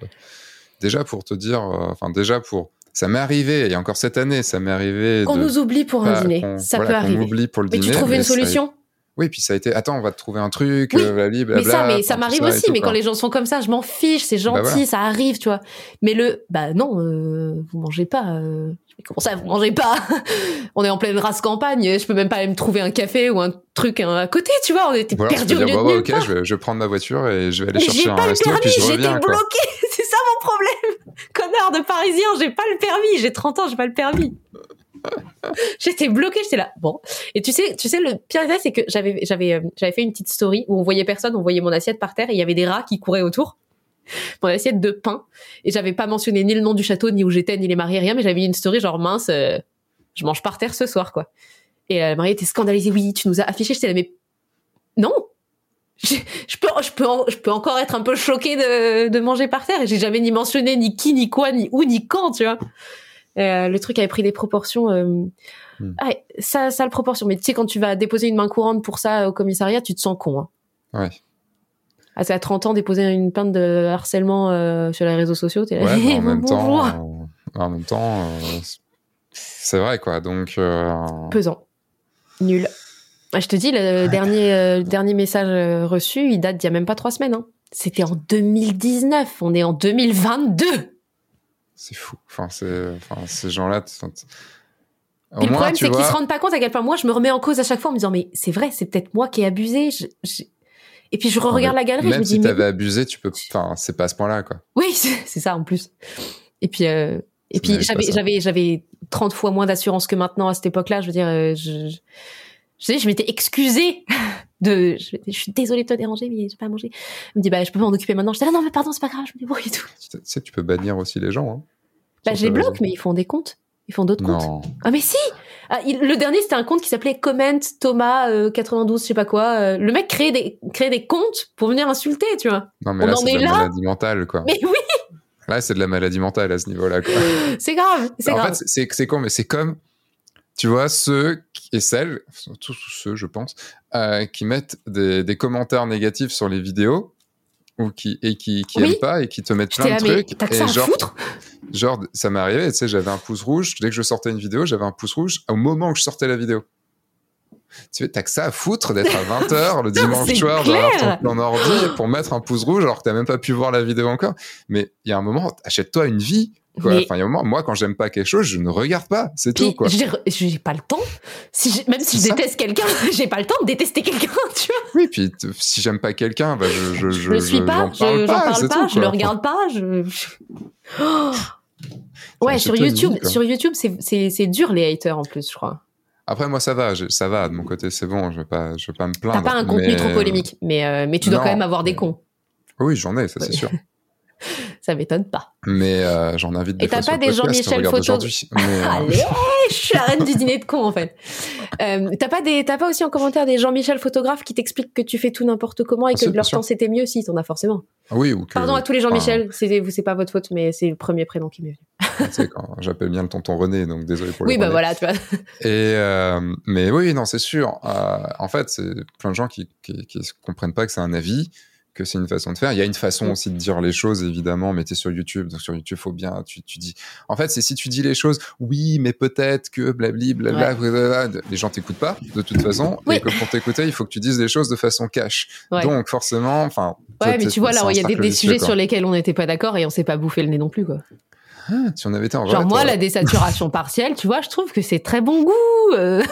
déjà pour te dire, enfin, déjà pour. Ça m'est arrivé, il y a encore cette année, ça m'est arrivé. Qu'on nous oublie pour un dîner. Ça peut arriver. Oublie pour le mais dîner. tu trouves une solution? Oui, puis ça a été. Attends, on va te trouver un truc. Oui. Euh, mais ça, mais ça m'arrive aussi. mais quand les gens sont comme ça, je m'en fiche. C'est bah gentil, ça arrive, tu vois. Mais le, bah non, euh, vous mangez pas. Euh... Comment ça, vous mangez pas? On est en pleine race campagne. Je peux même pas me trouver un café ou un truc à côté, tu vois. On était perdus au milieu de Ok, je vais, je vais, prendre ma voiture et je vais aller chercher un resto puis je reviens. J'étais bloqué. C'est ça mon problème. Connard de Parisien, j'ai pas le permis. J'ai 30 ans, j'ai pas le permis. j'étais bloquée, j'étais là. Bon. Et tu sais, tu sais, le pire c'est que j'avais, j'avais, euh, j'avais fait une petite story où on voyait personne, on voyait mon assiette par terre et il y avait des rats qui couraient autour. Mon assiette de pain. Et j'avais pas mentionné ni le nom du château, ni où j'étais, ni les mariés, rien, mais j'avais mis une story genre mince, euh, je mange par terre ce soir, quoi. Et euh, la mariée était scandalisée. Oui, tu nous as affiché. J'étais là, mais non, je, peux, je peux, je peux encore être un peu choquée de, de manger par terre. Et j'ai jamais ni mentionné ni qui, ni quoi, ni où, ni quand, tu vois. Euh, le truc avait pris des proportions. Euh, hmm. ah, ça, ça le proportion. Mais tu sais, quand tu vas déposer une main courante pour ça au commissariat, tu te sens con. Hein. Ouais. Ah, c'est à 30 ans déposer une plainte de harcèlement euh, sur les réseaux sociaux. Es là, ouais, en, même temps, en même temps, c'est vrai quoi. Donc pesant, nul. Ah, je te dis, le dernier dernier message reçu, il date d'il y a même pas trois semaines. Hein. C'était en 2019. On est en 2022 c'est fou. Enfin, ces gens-là. le problème, c'est qu'ils se rendent pas compte à quel point moi, je me remets en cause à chaque fois en me disant, mais c'est vrai, c'est peut-être moi qui ai abusé. Et puis je re-regarde la galerie. Même je me si dis, t'avais abusé, tu peux. Enfin, c'est pas à ce point-là, quoi. Oui, c'est ça en plus. Et puis, euh... et puis j'avais, j'avais, j'avais 30 fois moins d'assurance que maintenant à cette époque-là. Je veux dire, euh, je, je, je m'étais excusée de, je, suis désolée de te déranger, mais j'ai pas à manger. Elle me dit, bah, je peux m'en occuper maintenant. Je dis, ah non, mais pardon, c'est pas grave, je me débrouille et tout. Tu sais, tu peux bannir aussi les gens, hein. Bah, je les bloque, mais ils font des comptes. Ils font d'autres comptes. Ah, mais si! Ah, le dernier, c'était un compte qui s'appelait Comment Thomas 92, euh, je sais pas quoi. Euh, le mec crée des, crée des comptes pour venir insulter, tu vois. Non, mais là, c'est de la maladie mentale, quoi. Mais oui! Là, c'est de la maladie mentale à ce niveau-là, quoi. c'est grave, c'est grave. En fait, c'est con, mais c'est comme, tu vois, ceux et celles, tous ceux, je pense, euh, qui mettent des, des commentaires négatifs sur les vidéos ou qui et qui, qui aiment pas et qui te mettent plein de trucs et ça genre genre ça m'est arrivé tu sais j'avais un pouce rouge dès que je sortais une vidéo j'avais un pouce rouge au moment où je sortais la vidéo. Tu t'as que ça à foutre d'être à 20h le dimanche soir dans ton ordi pour mettre un pouce rouge alors que t'as même pas pu voir la vidéo encore. Mais il y a un moment achète-toi une vie Quoi. Mais- Enfin, il y a un moment, moi, quand j'aime pas quelque chose, je ne regarde pas. C'est tout, quoi. j'ai pas le temps. Si même si je ça. déteste quelqu'un, j'ai pas le temps de détester quelqu'un, tu vois. Oui, puis si j'aime pas quelqu'un, bah, je, je, Je le suis je- pas, je parle pas, parle pas, tout, je le regarde pas, je. Oh. Ouais, sur YouTube, vie, sur YouTube, c'est- dur les haters en plus, je crois. Après, moi, ça va, je- ça va, de mon côté, c'est bon, je vais pas, je vais pas me T'as plaindre. pas un contenu mais- trop polémique, mais euh, mais tu dois Non. quand même avoir des cons. Oui, j'en ai, ça, c'est sûr. Ça m'étonne pas. Mais euh, j'en invite des Et t'as pas des Jean-Michel regarde Photo- aujourd'hui. Mais, euh, Allez, je suis la reine du dîner de cons en fait. Euh, t'as pas des, t'as pas aussi en commentaire des Jean-Michel photographes qui t'expliquent que tu fais tout n'importe comment et Ah, que de leur sûr. temps c'était mieux si t'en as forcément. oui, ou que, Pardon à tous les enfin, Jean-Michel, c'est vous c'est pas votre faute mais c'est le premier prénom qui m'est venu. tu sais, quand j'appelle bien le tonton René, donc désolé pour le Oui bah René. voilà tu vois. Et euh, mais oui, non, c'est sûr. Euh, en fait, c'est plein de gens qui, qui, qui comprennent pas que c'est un avis, que c'est une façon de faire. Il y a une façon Mm. aussi de dire les choses, évidemment, mais t'es sur YouTube, donc sur YouTube, faut bien, tu, tu dis. En fait, c'est si tu dis les choses, oui, mais peut-être que blabli, blabla, blablabla, les gens t'écoutent pas, de toute façon, Oui. et que pour t'écouter, il faut que tu dises les choses de façon cash. Ouais. Donc, forcément, enfin. Ouais, mais tu vois, là, il y a des, des sujets quoi. sur lesquels on n'était pas d'accord et on s'est pas bouffé le nez non plus, quoi. Ah, si on avait été en vrai, Genre, moi, toi, la désaturation partielle, tu vois, je trouve que c'est très bon goût. euh.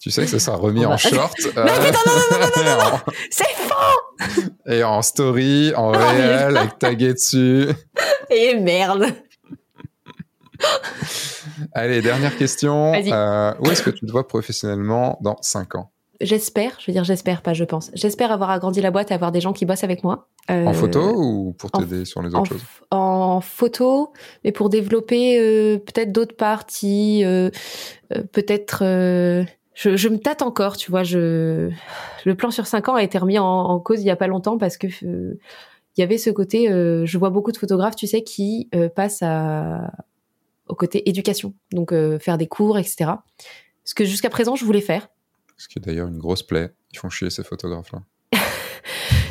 Tu sais que ça sera remis en va- short. euh, en- c'est faux Et en story, en réel, avec tagué dessus. Et merde Allez, dernière question. Euh, où est-ce que tu te vois professionnellement dans 5 ans? J'espère, je veux dire j'espère, pas je pense. J'espère avoir agrandi la boîte et avoir des gens qui bossent avec moi. Euh, En photo ou pour t'aider sur les en, autres choses? en photo, mais pour développer euh, peut-être d'autres parties, euh, euh, peut-être. Je, je me tâte encore, tu vois. Je, le plan sur cinq ans a été remis en, en cause il y a pas longtemps parce que euh, il y avait ce côté. euh, je vois beaucoup de photographes, tu sais, qui euh, passent à, au côté éducation, donc euh, faire des cours, etc. Ce que jusqu'à présent je voulais faire. Ce qui est d'ailleurs une grosse plaie. Ils font chier ces photographes-là.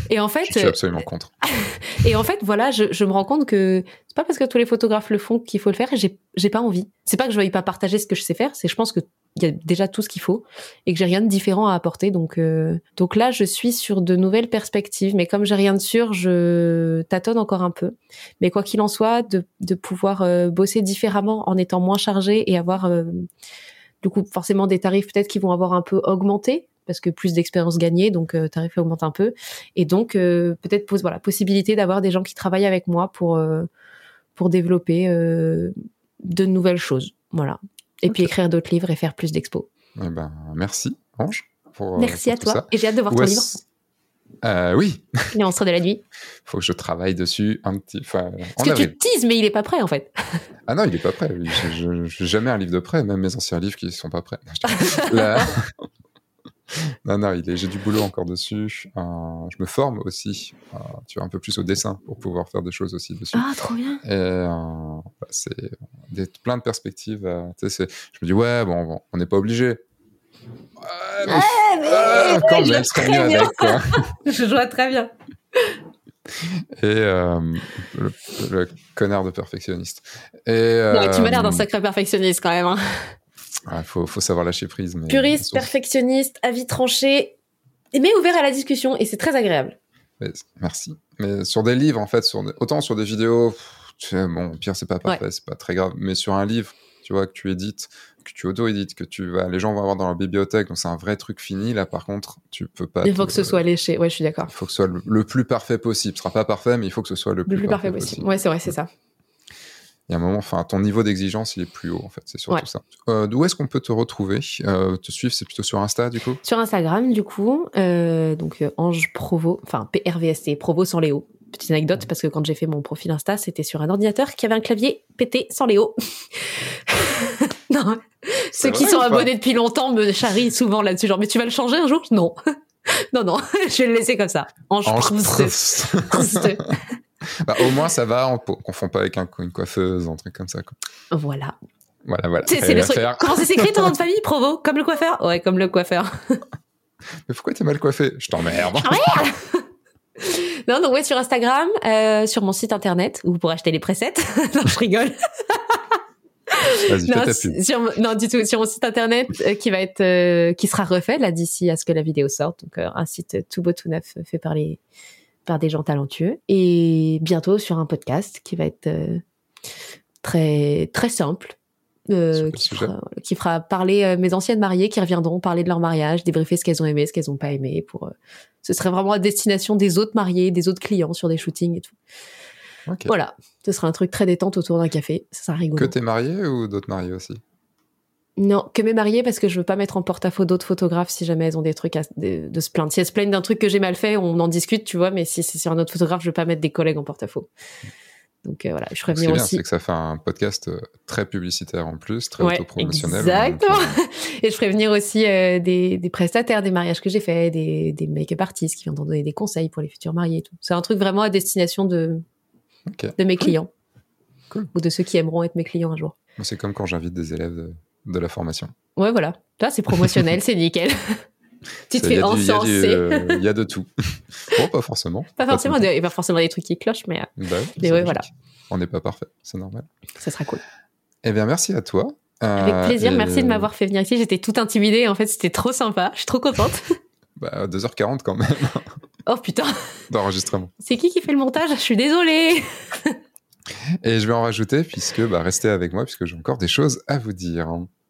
Et en fait, Je suis absolument contre. Et en fait, voilà, je, je me rends compte que c'est pas parce que tous les photographes le font qu'il faut le faire et j'ai, j'ai pas envie. C'est pas que je veuille pas partager ce que je sais faire, c'est je pense que il y a déjà tout ce qu'il faut et que j'ai rien de différent à apporter. Donc, euh, donc là, je suis sur de nouvelles perspectives, mais comme j'ai rien de sûr, je tâtonne encore un peu. Mais quoi qu'il en soit, de, de pouvoir euh, bosser différemment en étant moins chargé et avoir euh, du coup forcément des tarifs peut-être qui vont avoir un peu augmenté parce que plus d'expérience gagnée, donc euh, tarif augmente un peu. Et donc, euh, peut-être pose voilà possibilité d'avoir des gens qui travaillent avec moi pour euh, pour développer euh, de nouvelles choses, voilà. Et puis Ok. écrire d'autres livres et faire plus d'expos. Eh ben, merci, Ange. Pour, euh, Merci pour à toi. ça. Et j'ai hâte de voir Où ton livre, Euh, oui, Les monstres de la nuit. faut que je travaille dessus un petit. Enfin, en Parce que tu teases, mais il est pas prêt en fait. Ah non, il est pas prêt. Je- je- je n'ai jamais un livre de prêt, même mes anciens livres qui sont pas prêts. Là- non, non, il est- j'ai du boulot encore dessus. Euh, je me forme aussi, euh, tu vois, un peu plus au dessin pour pouvoir faire des choses aussi dessus. Ah, trop bien. Et euh, bah, c'est des, plein de perspectives. euh, tu sais, c'est- je me dis, ouais, bon, bon, on n'est pas obligé. Ouais, mais ah, quand je même, le ce serait très bien. avec, quoi. Je vois très bien. Et euh, le, le connard de perfectionniste. Et, Ouais, tu m'as l'air d'un sacré perfectionniste quand même. Hein. Ah, faut, faut savoir lâcher prise. Mais Puriste, perfectionniste, avis tranché, mais ouvert à la discussion et c'est très agréable. mais- merci. Mais sur des livres, en fait, sur autant sur des vidéos, pff, bon, pire, c'est pas parfait, c'est pas très grave. Mais sur un livre, tu vois, que tu édites, que tu auto-édites, que tu vas, les gens vont avoir dans leur bibliothèque, donc c'est un vrai truc fini. Là, par contre, tu peux pas. Il faut te- que ce soit léché. Ouais, je suis d'accord. Il faut que ce soit le, le plus parfait possible. Ce sera pas parfait, mais il faut que ce soit le plus, Le plus parfait possible. Ouais, c'est vrai, c'est ça. Il y a un moment, enfin, ton niveau d'exigence, il est plus haut, en fait. C'est surtout Ouais. ça. Euh, D'où est-ce qu'on peut te retrouver? Euh, Te suivre, c'est plutôt sur Insta, du coup? Sur Instagram, du coup, euh, donc euh, Ange Provo, enfin PRVST, Provo sans Léo. Petite anecdote, parce que quand j'ai fait mon profil Insta, c'était sur un ordinateur qui avait un clavier pété sans Léo. non, ceux qui sont abonnés depuis longtemps me charrient souvent là-dessus. Genre, mais tu vas le changer un jour? Non. non, non, je vais le laisser comme ça. Ange, Ange Proust. Proust. Bah, au moins, ça va, on ne confond pas avec un- une coiffeuse, un truc comme ça. Quoi. Voilà. Voilà, voilà. C'est le truc. Comment c'est s'écrit ton nom de famille? Provo? Comme le coiffeur? Ouais, comme le coiffeur. Mais pourquoi t'es mal coiffé? Je t'emmerde. Non, donc ouais, sur Instagram, euh, sur mon site internet, où vous pourrez acheter les presets. non, je rigole. Non, sur, non, du tout. Sur mon site internet, euh, qui va être, euh, qui sera refait là d'ici à ce que la vidéo sorte. Donc euh, un site tout beau, tout neuf, euh, fait par les, par des gens talentueux. Et bientôt sur un podcast qui va être, euh, très très simple. Euh, qui, fera, qui, fera, parler euh, mes anciennes mariées qui reviendront parler de leur mariage, débriefer ce qu'elles ont aimé, ce qu'elles n'ont pas aimé. Pour, euh, ce serait vraiment à destination des autres mariés, des autres clients sur des shootings et tout. Voilà, ce sera un truc très détente autour d'un café, ça sera rigolo. Que t'es mariée ou d'autres mariés aussi? Non, que mes mariés parce que je veux pas mettre en porte-à-faux d'autres photographes si jamais elles ont des trucs à, de, se plaindre. Si elles se plaignent d'un truc que j'ai mal fait, on en discute, tu vois, mais si c'est sur un autre photographe, je veux pas mettre des collègues en porte-à-faux. Donc euh, voilà, je ferai venir aussi. C'est que ça fait un podcast euh, très publicitaire en plus, très autopromotionnel. Exactement. Et je ferai venir aussi euh, des, des, prestataires des mariages que j'ai fait, des, des make-up artistes qui viendront donner des conseils pour les futurs mariés et tout. C'est un truc vraiment à destination de, de mes clients. Ou de ceux qui aimeront être mes clients un jour. C'est comme quand j'invite des élèves de la formation. Ouais, voilà. Là, c'est promotionnel, c'est nickel. tu te fais encenser. Euh, il y a de tout. bon, pas forcément. Pas, forcément, il y a pas forcément des trucs qui clochent, mais, euh, bah mais ouais, voilà. On n'est pas parfait, c'est normal. Ça sera cool. Eh bien, merci à toi. Avec euh, plaisir, merci de m'avoir fait venir ici. J'étais toute intimidée, en fait, c'était trop sympa. Je suis trop contente. bah, 2h40 quand même. oh putain. D'enregistrement. C'est qui qui fait le montage? Je suis désolée. Et je vais en rajouter puisque bah, restez avec moi puisque j'ai encore des choses à vous dire.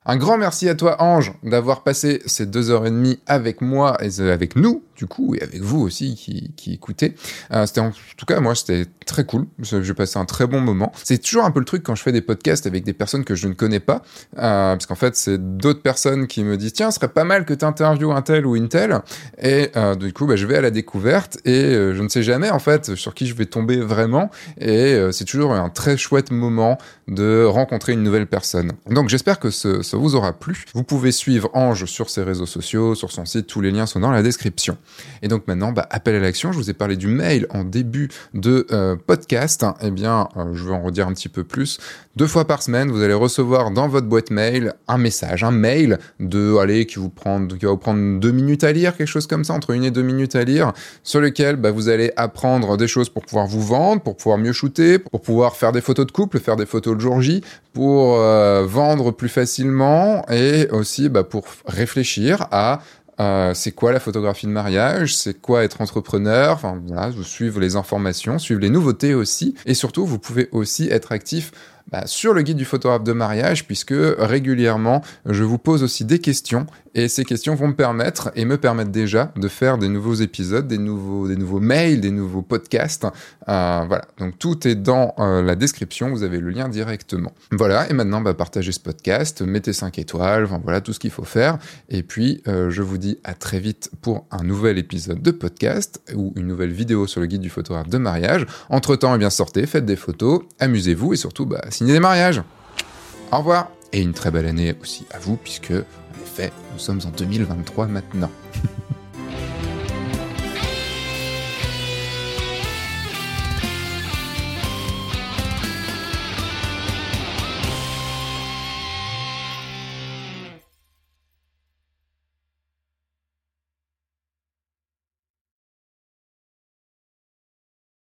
Un grand merci à toi, Ange, d'avoir passé ces deux heures et demie avec moi et avec nous, du coup, et avec vous aussi qui, qui écoutez. Euh, c'était en tout cas, moi, c'était très cool. J'ai passé un très bon moment. C'est toujours un peu le truc quand je fais des podcasts avec des personnes que je ne connais pas, euh, parce qu'en fait, c'est d'autres personnes qui me disent tiens, ce serait pas mal que tu interviewes un tel ou une telle. Et euh, du coup, bah, je vais à la découverte et je ne sais jamais en fait sur qui je vais tomber vraiment. Et c'est toujours un très chouette moment de rencontrer une nouvelle personne. Donc j'espère que ce vous aura plu. Vous pouvez suivre Ange sur ses réseaux sociaux, sur son site, tous les liens sont dans la description. Et donc maintenant, bah, appel à l'action, je vous ai parlé du mail en début de euh, podcast. Eh bien, euh, je vais en redire un petit peu plus. Deux fois par semaine, vous allez recevoir dans votre boîte mail un message, un mail de, allez, qui, va vous prendre deux minutes à lire, quelque chose comme ça, entre une et deux minutes à lire, sur lequel bah, vous allez apprendre des choses pour pouvoir vous vendre, pour pouvoir mieux shooter, pour pouvoir faire des photos de couple, faire des photos de jour J, pour euh, vendre plus facilement et aussi bah, pour réfléchir à euh, c'est quoi la photographie de mariage, c'est quoi être entrepreneur, enfin voilà, vous suivez les informations, suivre les nouveautés aussi, et surtout vous pouvez aussi être actif bah, sur le guide du photographe de mariage, puisque régulièrement, je vous pose aussi des questions, et ces questions vont me permettre, et me permettent déjà, de faire des nouveaux épisodes, des nouveaux, des nouveaux mails, des nouveaux podcasts. Euh, voilà, donc tout est dans euh, la description, vous avez le lien directement. Voilà, et maintenant, bah, partagez ce podcast, mettez 5 étoiles, enfin voilà tout ce qu'il faut faire, et puis euh, je vous dis à très vite pour un nouvel épisode de podcast, ou une nouvelle vidéo sur le guide du photographe de mariage. Entre-temps, eh bien sortez, faites des photos, amusez-vous, et surtout, bah, signer des mariages. Au revoir et une très belle année aussi à vous puisque en effet nous sommes en 2023 maintenant.